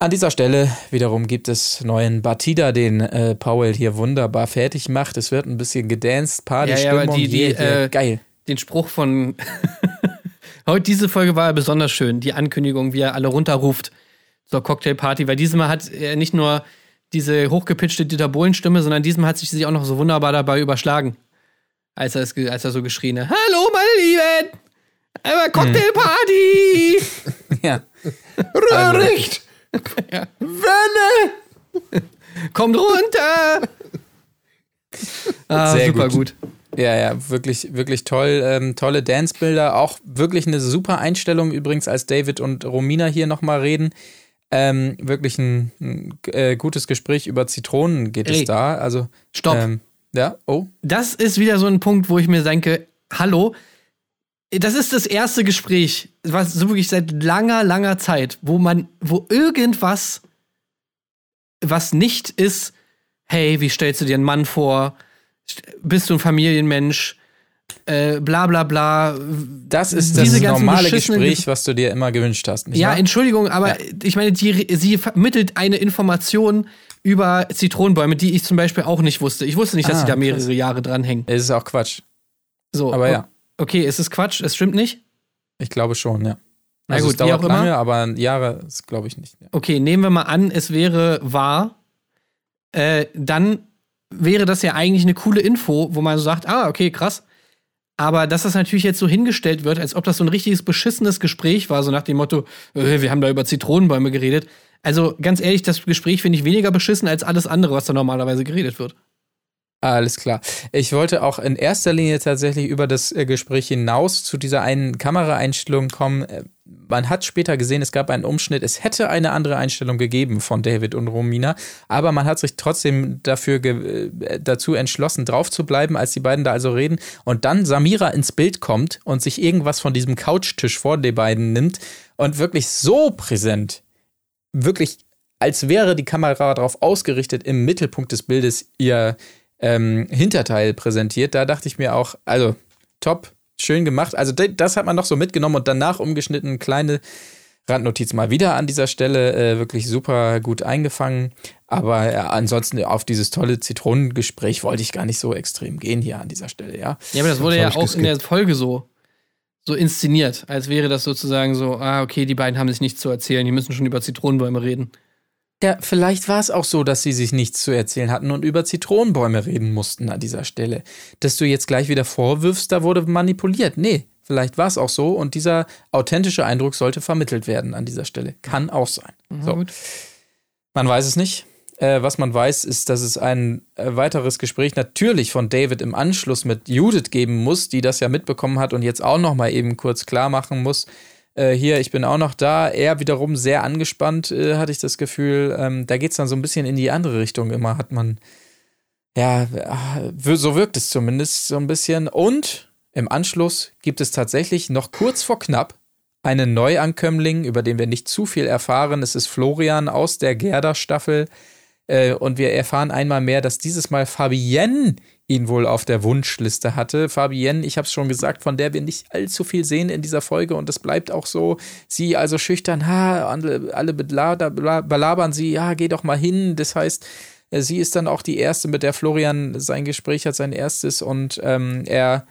Speaker 6: An dieser Stelle wiederum gibt es neuen Batida, den äh, Paul hier wunderbar fertig macht. Es wird ein bisschen gedanced, Party,
Speaker 2: Ja, ja, die- die, äh,
Speaker 6: geil.
Speaker 2: Den Spruch von. Heute, diese Folge war besonders schön. Die Ankündigung, wie er alle runterruft zur Cocktailparty, weil diesmal hat er nicht nur diese hochgepitchte Dieter Bohlen-Stimme, sondern diesmal hat sich sie auch noch so wunderbar dabei überschlagen. Als er, es, als er so geschrien hat: Hallo, meine Lieben! Einmal Cocktailparty!
Speaker 6: Ja.
Speaker 1: Röhricht! Wenne!
Speaker 2: Kommt runter! Ah,
Speaker 6: Sehr
Speaker 2: super
Speaker 6: gut.
Speaker 2: gut.
Speaker 6: Ja, ja, wirklich, wirklich toll. Ähm, tolle Dancebilder. Auch wirklich eine super Einstellung übrigens, als David und Romina hier nochmal reden. Ähm, wirklich ein, ein äh, gutes Gespräch über Zitronen geht
Speaker 2: Ey,
Speaker 6: es da. Also,
Speaker 2: stopp.
Speaker 6: Ähm, ja, oh.
Speaker 2: Das ist wieder so ein Punkt, wo ich mir denke, hallo, das ist das erste Gespräch, was so wirklich seit langer, langer Zeit, wo man, wo irgendwas, was nicht ist, hey, wie stellst du dir einen Mann vor? Bist du ein Familienmensch? Äh, bla bla bla.
Speaker 6: Das ist das
Speaker 2: Diese
Speaker 6: normale Gespräch, was du dir immer gewünscht hast. Nicht
Speaker 2: Ja,
Speaker 6: wahr?
Speaker 2: Entschuldigung, aber ich meine, die, sie vermittelt eine Information über Zitronenbäume, die ich zum Beispiel auch nicht wusste. Ich wusste nicht, dass
Speaker 6: Ah,
Speaker 2: sie da mehrere
Speaker 6: krass.
Speaker 2: Jahre dranhängen.
Speaker 6: Es ist auch Quatsch.
Speaker 2: So,
Speaker 6: Aber ja.
Speaker 2: Okay, es ist Quatsch, es stimmt nicht.
Speaker 6: Ich glaube schon, ja.
Speaker 2: Na
Speaker 6: Also
Speaker 2: gut,
Speaker 6: es dauert
Speaker 2: auch immer.
Speaker 6: lange, aber Jahre ist, glaube ich, nicht. Ja.
Speaker 2: Okay, nehmen wir mal an, es wäre wahr. Äh, dann wäre das ja eigentlich eine coole Info, wo man so sagt, ah, okay, krass. Aber dass das natürlich jetzt so hingestellt wird, als ob das so ein richtiges beschissenes Gespräch war, so nach dem Motto, äh, wir haben da über Zitronenbäume geredet. Also ganz ehrlich, das Gespräch finde ich weniger beschissen als alles andere, was da normalerweise geredet wird.
Speaker 6: Alles klar. Ich wollte auch in erster Linie tatsächlich über das äh, Gespräch hinaus zu dieser einen Kameraeinstellung kommen. Äh, Man hat später gesehen, es gab einen Umschnitt. Es hätte eine andere Einstellung gegeben von David und Romina, aber man hat sich trotzdem dafür äh, dazu entschlossen, drauf zu bleiben, als die beiden da also reden und dann Samira ins Bild kommt und sich irgendwas von diesem Couchtisch vor den beiden nimmt und wirklich so präsent, wirklich als wäre die Kamera darauf ausgerichtet, im Mittelpunkt des Bildes ihr ähm, Hinterteil präsentiert. Da dachte ich mir auch, also top, schön gemacht. Also das hat man noch so mitgenommen und danach umgeschnitten, kleine Randnotiz mal wieder an dieser Stelle, äh, wirklich super gut eingefangen. Aber äh, ansonsten auf dieses tolle Zitronengespräch wollte ich gar nicht so extrem gehen hier an dieser Stelle, ja.
Speaker 2: Ja, aber das wurde
Speaker 1: Das
Speaker 2: ja auch in der Folge so, so inszeniert, als wäre das sozusagen so, ah, okay, die beiden haben sich nichts zu erzählen, die müssen schon über Zitronenbäume reden.
Speaker 6: Ja, vielleicht war es auch so, dass sie sich nichts zu erzählen hatten und über Zitronenbäume reden mussten an dieser Stelle. Dass du jetzt gleich wieder vorwirfst, da wurde manipuliert. Nee, vielleicht war es auch so und dieser authentische Eindruck sollte vermittelt werden an dieser Stelle. Kann auch sein. So.
Speaker 2: gut.
Speaker 6: Man weiß es nicht. Äh, was man weiß, ist, dass es ein äh, weiteres Gespräch natürlich von David im Anschluss mit Judith geben muss, die das ja mitbekommen hat und jetzt auch noch mal eben kurz klar machen muss. Äh, hier, ich bin auch noch da. Er wiederum sehr angespannt, äh, hatte ich das Gefühl. Ähm, da geht es dann so ein bisschen in die andere Richtung immer, hat man. Ja, äh, so wirkt es zumindest so ein bisschen. Und im Anschluss gibt es tatsächlich noch kurz vor knapp einen Neuankömmling, über den wir nicht zu viel erfahren. Es ist Florian aus der Gerda-Staffel. Äh, und wir erfahren einmal mehr, dass dieses Mal Fabienne ihn wohl auf der Wunschliste hatte. Fabienne, ich habe es schon gesagt, von der wir nicht allzu viel sehen in dieser Folge und das bleibt auch so. Sie also schüchtern, ha, alle, belabern sie, ja, geh doch mal hin. Das heißt, äh, sie ist dann auch die erste, mit der Florian sein Gespräch hat, sein erstes und ähm, er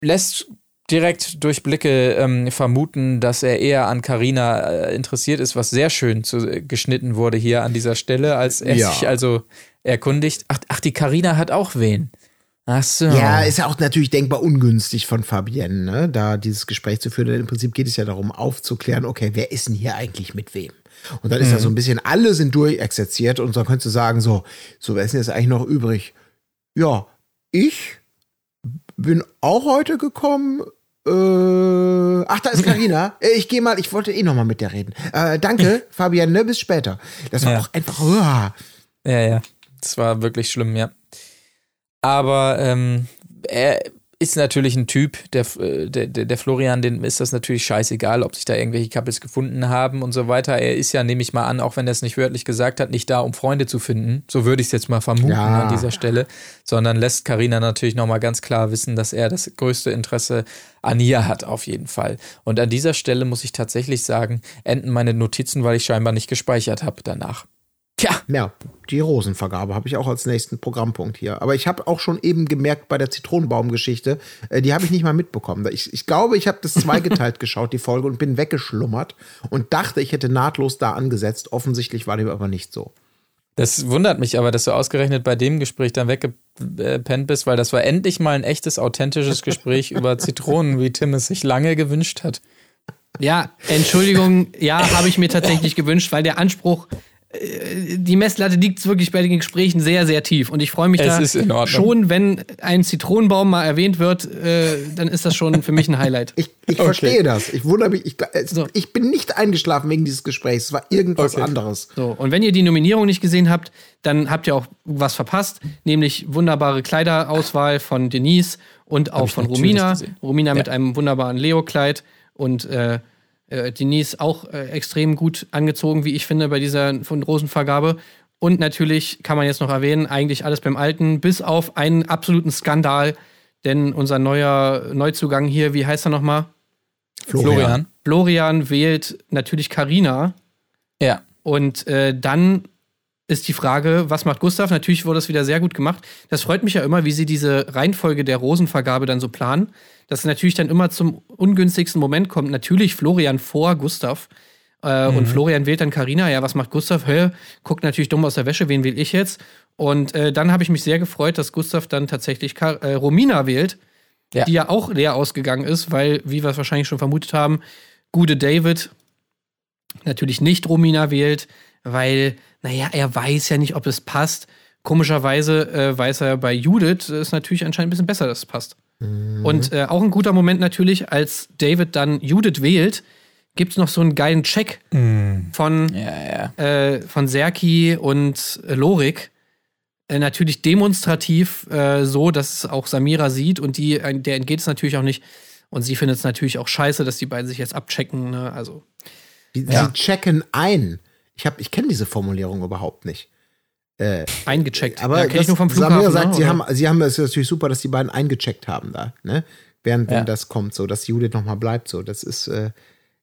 Speaker 6: lässt direkt durch Blicke ähm, vermuten, dass er eher an Carina äh, interessiert ist, was sehr schön zu, äh, geschnitten wurde hier an dieser Stelle, als er
Speaker 1: Ja.
Speaker 6: sich also erkundigt. Ach, ach, die Carina hat auch wen. Ach so.
Speaker 1: Ja, ist ja auch natürlich denkbar ungünstig von Fabienne, ne? da dieses Gespräch zu führen. Denn im Prinzip geht es ja darum, aufzuklären, okay, wer ist denn hier eigentlich mit wem? Und dann ist ja so ein bisschen, alle sind durchexerziert und dann könntest du sagen, so, so, wer ist denn jetzt eigentlich noch übrig? Ja, ich bin auch heute gekommen. Äh, ach, da ist Karina. ich gehe mal, ich wollte eh noch mal mit der reden. Äh, danke, Fabienne, bis später. Das war
Speaker 6: Ja.
Speaker 1: auch einfach, uah.
Speaker 6: Ja, ja. Das war wirklich schlimm, ja. Aber ähm, er ist natürlich ein Typ, der, äh, der, der der Florian, dem ist das natürlich scheißegal, ob sich da irgendwelche Couples gefunden haben und so weiter. Er ist ja, nehme ich mal an, auch wenn er es nicht wörtlich gesagt hat, nicht da, um Freunde zu finden. So würde ich es jetzt mal vermuten
Speaker 1: Ja.
Speaker 6: an dieser Stelle. Sondern lässt Karina natürlich nochmal ganz klar wissen, dass er das größte Interesse an ihr hat, auf jeden Fall. Und an dieser Stelle muss ich tatsächlich sagen, enden meine Notizen, weil ich scheinbar nicht gespeichert habe danach. Tja,
Speaker 1: Ja, die Rosenvergabe habe ich auch als nächsten Programmpunkt hier. Aber ich habe auch schon eben gemerkt bei der Zitronenbaumgeschichte, äh, die habe ich nicht mal mitbekommen. Ich, ich glaube, ich habe das zweigeteilt geschaut, die Folge, und bin weggeschlummert und dachte, ich hätte nahtlos da angesetzt. Offensichtlich war dem aber nicht so.
Speaker 6: Das wundert mich aber, dass du ausgerechnet bei dem Gespräch dann weggepennt bist, weil das war endlich mal ein echtes, authentisches Gespräch über Zitronen, wie Tim es sich lange gewünscht hat.
Speaker 2: Ja, Entschuldigung, ja, habe ich mir tatsächlich gewünscht, weil der Anspruch, die Messlatte liegt wirklich bei den Gesprächen sehr, sehr tief. Und ich freue mich
Speaker 6: Es
Speaker 2: da
Speaker 6: ist in Ordnung.
Speaker 2: schon, wenn ein Zitronenbaum mal erwähnt wird, äh, dann ist das schon für mich ein Highlight.
Speaker 1: Ich, ich
Speaker 6: Okay.
Speaker 1: verstehe das. Ich wundere mich. Ich,
Speaker 2: So.
Speaker 1: ich bin nicht eingeschlafen wegen dieses Gesprächs. Es war irgendwas
Speaker 6: Okay.
Speaker 1: anderes.
Speaker 2: So, und wenn ihr die Nominierung nicht gesehen habt, dann habt ihr auch was verpasst, nämlich wunderbare Kleiderauswahl von Denise und auch von Romina. Romina mit
Speaker 6: Ja.
Speaker 2: einem wunderbaren Leo-Kleid und äh, äh, Denise auch äh, extrem gut angezogen, wie ich finde, bei dieser von Rosenvergabe. Und natürlich kann man jetzt noch erwähnen, eigentlich alles beim Alten, bis auf einen absoluten Skandal, denn unser neuer Neuzugang hier, wie heißt er nochmal?
Speaker 6: Florian.
Speaker 2: Florian wählt natürlich Karina.
Speaker 6: Ja.
Speaker 2: Und äh, dann ist die Frage, was macht Gustav? Natürlich wurde das wieder sehr gut gemacht. Das freut mich ja immer, wie sie diese Reihenfolge der Rosenvergabe dann so planen. Dass es natürlich dann immer zum ungünstigsten Moment kommt. Natürlich Florian vor Gustav. Äh, Und Florian wählt dann Karina. Ja, was macht Gustav? Hä? Guckt natürlich dumm aus der Wäsche. Wen wähle ich jetzt? Und äh, dann habe ich mich sehr gefreut, dass Gustav dann tatsächlich Kar äh, Romina wählt,
Speaker 6: Ja.
Speaker 2: die ja auch leer ausgegangen ist, weil, wie wir es wahrscheinlich schon vermutet haben, gute David natürlich nicht Romina wählt, weil, naja, er weiß ja nicht, ob es passt. Komischerweise äh, weiß er bei Judith, ist natürlich anscheinend ein bisschen besser, dass es passt. Und äh, auch ein guter Moment natürlich, als David dann Judith wählt, gibt es noch so einen geilen Check von,
Speaker 6: Ja, ja.
Speaker 2: äh, von Serki und Lorik. Äh, natürlich demonstrativ äh, so, dass es auch Samira sieht und die, äh, der entgeht es natürlich auch nicht. Und sie findet es natürlich auch scheiße, dass die beiden sich jetzt abchecken. Ne? Also,
Speaker 1: Die,
Speaker 6: Ja.
Speaker 1: Sie checken ein. Ich, hab- ich kenne diese Formulierung überhaupt nicht.
Speaker 2: eingecheckt.
Speaker 1: Aber
Speaker 2: ja, ich nur vom Flughafen.
Speaker 1: Samira sagt,
Speaker 2: ne,
Speaker 1: sie, haben, sie haben es ist natürlich super, dass die beiden eingecheckt haben da, ne? Während wenn
Speaker 6: Ja.
Speaker 1: das kommt, so, dass Judith nochmal bleibt. So, das ist, äh,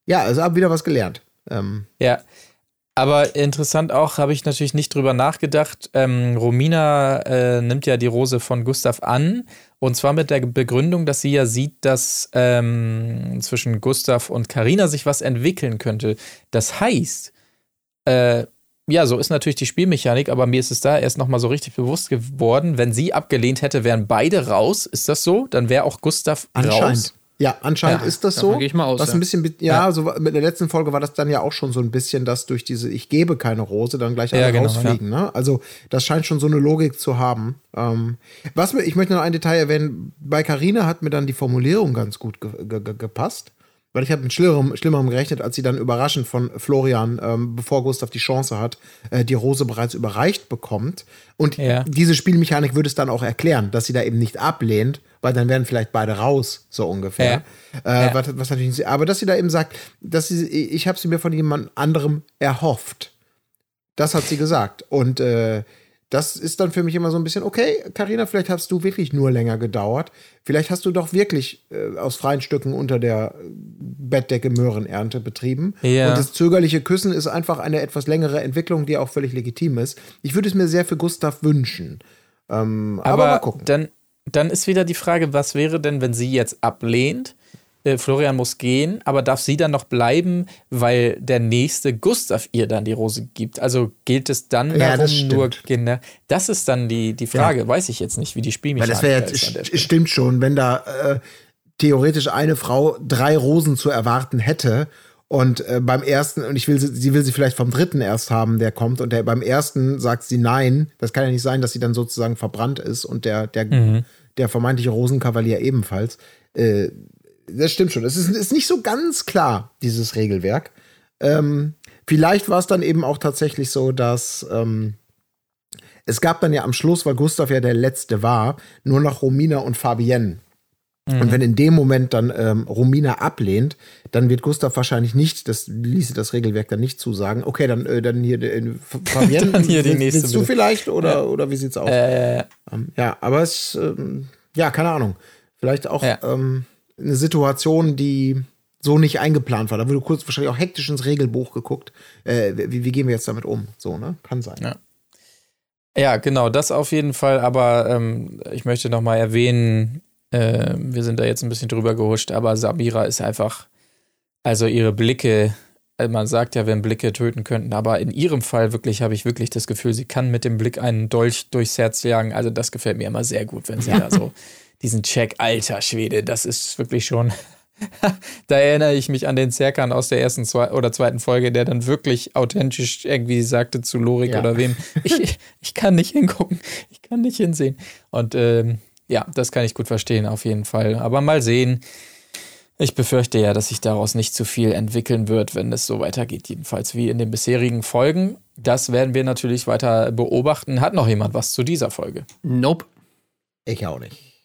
Speaker 1: ja, also hab wieder was gelernt. Ähm,
Speaker 6: Ja. Aber interessant auch, habe ich natürlich nicht drüber nachgedacht. Ähm, Romina äh, nimmt ja die Rose von Gustav an. Und zwar mit der Begründung, dass sie ja sieht, dass ähm, zwischen Gustav und Karina sich was entwickeln könnte. Das heißt, äh, ja, so ist natürlich die Spielmechanik, aber mir ist es da erst nochmal so richtig bewusst geworden, wenn sie abgelehnt hätte, wären beide raus. Ist das so? Dann wäre auch Gustav
Speaker 1: anscheinend.
Speaker 6: raus.
Speaker 1: Ja, anscheinend
Speaker 2: Ja,
Speaker 1: ist das so.
Speaker 2: gehe ich mal aus,
Speaker 1: Was
Speaker 2: ja.
Speaker 1: ein bisschen, mit- ja, so mit der letzten Folge war das dann ja auch schon so ein bisschen, dass durch diese Ich gebe keine Rose dann gleich alle
Speaker 6: Ja, genau,
Speaker 1: rausfliegen. Ne? Also das scheint schon so eine Logik zu haben. Ähm, was mir, ich möchte noch ein Detail erwähnen. Bei Carina hat mir dann die Formulierung ganz gut ge ge gepasst. Weil ich habe mit Schlimmerem, Schlimmerem gerechnet, als sie dann überraschend von Florian, ähm, bevor Gustav die Chance hat, äh, die Rose bereits überreicht bekommt. Und
Speaker 6: Ja.
Speaker 1: diese Spielmechanik würde es dann auch erklären, dass sie da eben nicht ablehnt, weil dann wären vielleicht beide raus, so ungefähr. Äh,
Speaker 6: Ja.
Speaker 1: was, was natürlich nicht, aber dass sie da eben sagt, dass sie, ich habe sie mir von jemand anderem erhofft. Das hat sie gesagt. Und äh, das ist dann für mich immer so ein bisschen, okay, Karina, vielleicht hast du wirklich nur länger gedauert. Vielleicht hast du doch wirklich äh, aus freien Stücken unter der Bettdecke Möhrenernte betrieben.
Speaker 6: Ja.
Speaker 1: Und das zögerliche Küssen ist einfach eine etwas längere Entwicklung, die auch völlig legitim ist. Ich würde es mir sehr für Gustav wünschen. Ähm, aber,
Speaker 6: Aber,
Speaker 1: mal gucken.
Speaker 6: Dann, dann ist wieder die Frage, was wäre denn, wenn sie jetzt ablehnt? Äh, Florian muss gehen, aber darf sie dann noch bleiben, weil der nächste Gustav ihr dann die Rose gibt? Also gilt es dann
Speaker 1: Ja,
Speaker 6: darum, nur Kinder? Das ist dann die, die Frage. Weiß ich jetzt nicht, wie die
Speaker 1: Weil
Speaker 6: Spielmechanik
Speaker 1: das wäre jetzt,
Speaker 6: ist
Speaker 1: stimmt schon, wenn da äh, theoretisch eine Frau drei Rosen zu erwarten hätte und äh, beim ersten, und ich will sie, sie will sie vielleicht vom dritten erst haben, der kommt, und der beim ersten sagt sie nein. Das kann ja nicht sein, dass sie dann sozusagen verbrannt ist und der, der,
Speaker 6: Mhm.
Speaker 1: der vermeintliche Rosenkavalier ebenfalls. Äh, das stimmt schon. Es ist, ist nicht so ganz klar, dieses Regelwerk. Ähm, vielleicht war es dann eben auch tatsächlich so, dass ähm, es gab dann ja am Schluss, weil Gustav ja der Letzte war, nur noch Romina und Fabienne. Und wenn in dem Moment dann ähm, Romina ablehnt, dann wird Gustav wahrscheinlich nicht, das ließe das Regelwerk dann nicht zusagen. Okay, dann, äh, dann hier äh, Fabienne,
Speaker 6: Dann hier die
Speaker 1: willst-
Speaker 6: nächste
Speaker 1: willst du vielleicht oder, oder wie sieht's aus?
Speaker 6: Äh,
Speaker 1: ja, aber es, ähm, ja, keine Ahnung. Vielleicht auch
Speaker 6: Ja.
Speaker 1: ähm, eine Situation, die so nicht eingeplant war. Da wurde kurz wahrscheinlich auch hektisch ins Regelbuch geguckt. Äh, wie, wie gehen wir jetzt damit um? So, ne? Kann sein.
Speaker 6: Ja. Ja, genau, das auf jeden Fall. Aber ähm, ich möchte noch mal erwähnen, äh, wir sind da jetzt ein bisschen drüber gehuscht, aber Samira ist einfach, also ihre Blicke, äh, man sagt ja, wenn Blicke töten könnten, aber in ihrem Fall wirklich habe ich wirklich das Gefühl, sie kann mit dem Blick einen Dolch durchs Herz jagen. Also das gefällt mir immer sehr gut, wenn sie da so diesen Check, alter Schwede, das ist wirklich schon Da erinnere ich mich an den Zerkan aus der ersten zwei oder zweiten Folge, der dann wirklich authentisch irgendwie sagte zu Lorik
Speaker 1: Ja.
Speaker 6: oder wem, ich, ich kann nicht hingucken, ich kann nicht hinsehen. Und ähm, ja, das kann ich gut verstehen, auf jeden Fall. Aber mal sehen. Ich befürchte ja, dass sich daraus nicht zu viel entwickeln wird, wenn es so weitergeht, jedenfalls wie in den bisherigen Folgen. Das werden wir natürlich weiter beobachten. Hat noch jemand was zu dieser Folge?
Speaker 2: Nope.
Speaker 1: Ich auch nicht.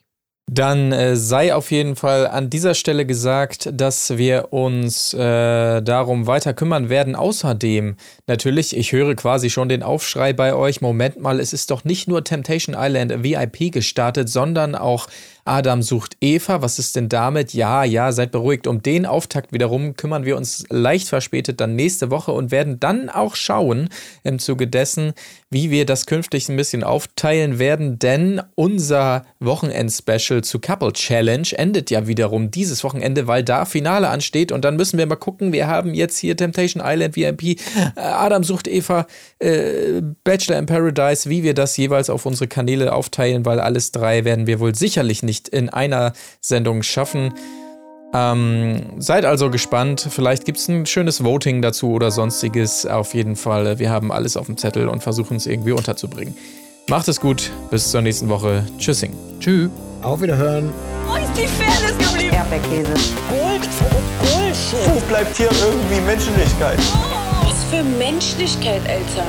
Speaker 6: Dann äh, sei auf jeden Fall an dieser Stelle gesagt, dass wir uns äh, darum weiter kümmern werden. Außerdem natürlich, ich höre quasi schon den Aufschrei bei euch. Moment mal, es ist doch nicht nur Temptation Island VIP gestartet, sondern auch Adam sucht Eva. Was ist denn damit? Ja, ja, seid beruhigt. Um den Auftakt wiederum kümmern wir uns leicht verspätet dann nächste Woche und werden dann auch schauen im Zuge dessen, wie wir das künftig ein bisschen aufteilen werden, denn unser Wochenend-Special zu Couple Challenge endet ja wiederum dieses Wochenende, weil da Finale ansteht und dann müssen wir mal gucken. Wir haben jetzt hier Temptation Island VIP, äh, Adam sucht Eva, äh, Bachelor in Paradise, wie wir das jeweils auf unsere Kanäle aufteilen, weil alles drei werden wir wohl sicherlich nicht in einer Sendung schaffen. Ähm, seid also gespannt. Vielleicht gibt es ein schönes Voting dazu oder sonstiges. Auf jeden Fall, wir haben alles auf dem Zettel und versuchen es irgendwie unterzubringen. Macht es gut. Bis zur nächsten Woche. Tschüssing.
Speaker 2: Tschüss.
Speaker 1: Auf Wiederhören.
Speaker 3: Wo ist die Fairness geblieben?
Speaker 4: Erdbeerkäse.
Speaker 3: Gold, Bullshit.
Speaker 5: Wo bleibt hier irgendwie Menschlichkeit?
Speaker 3: Was für Menschlichkeit, Alter.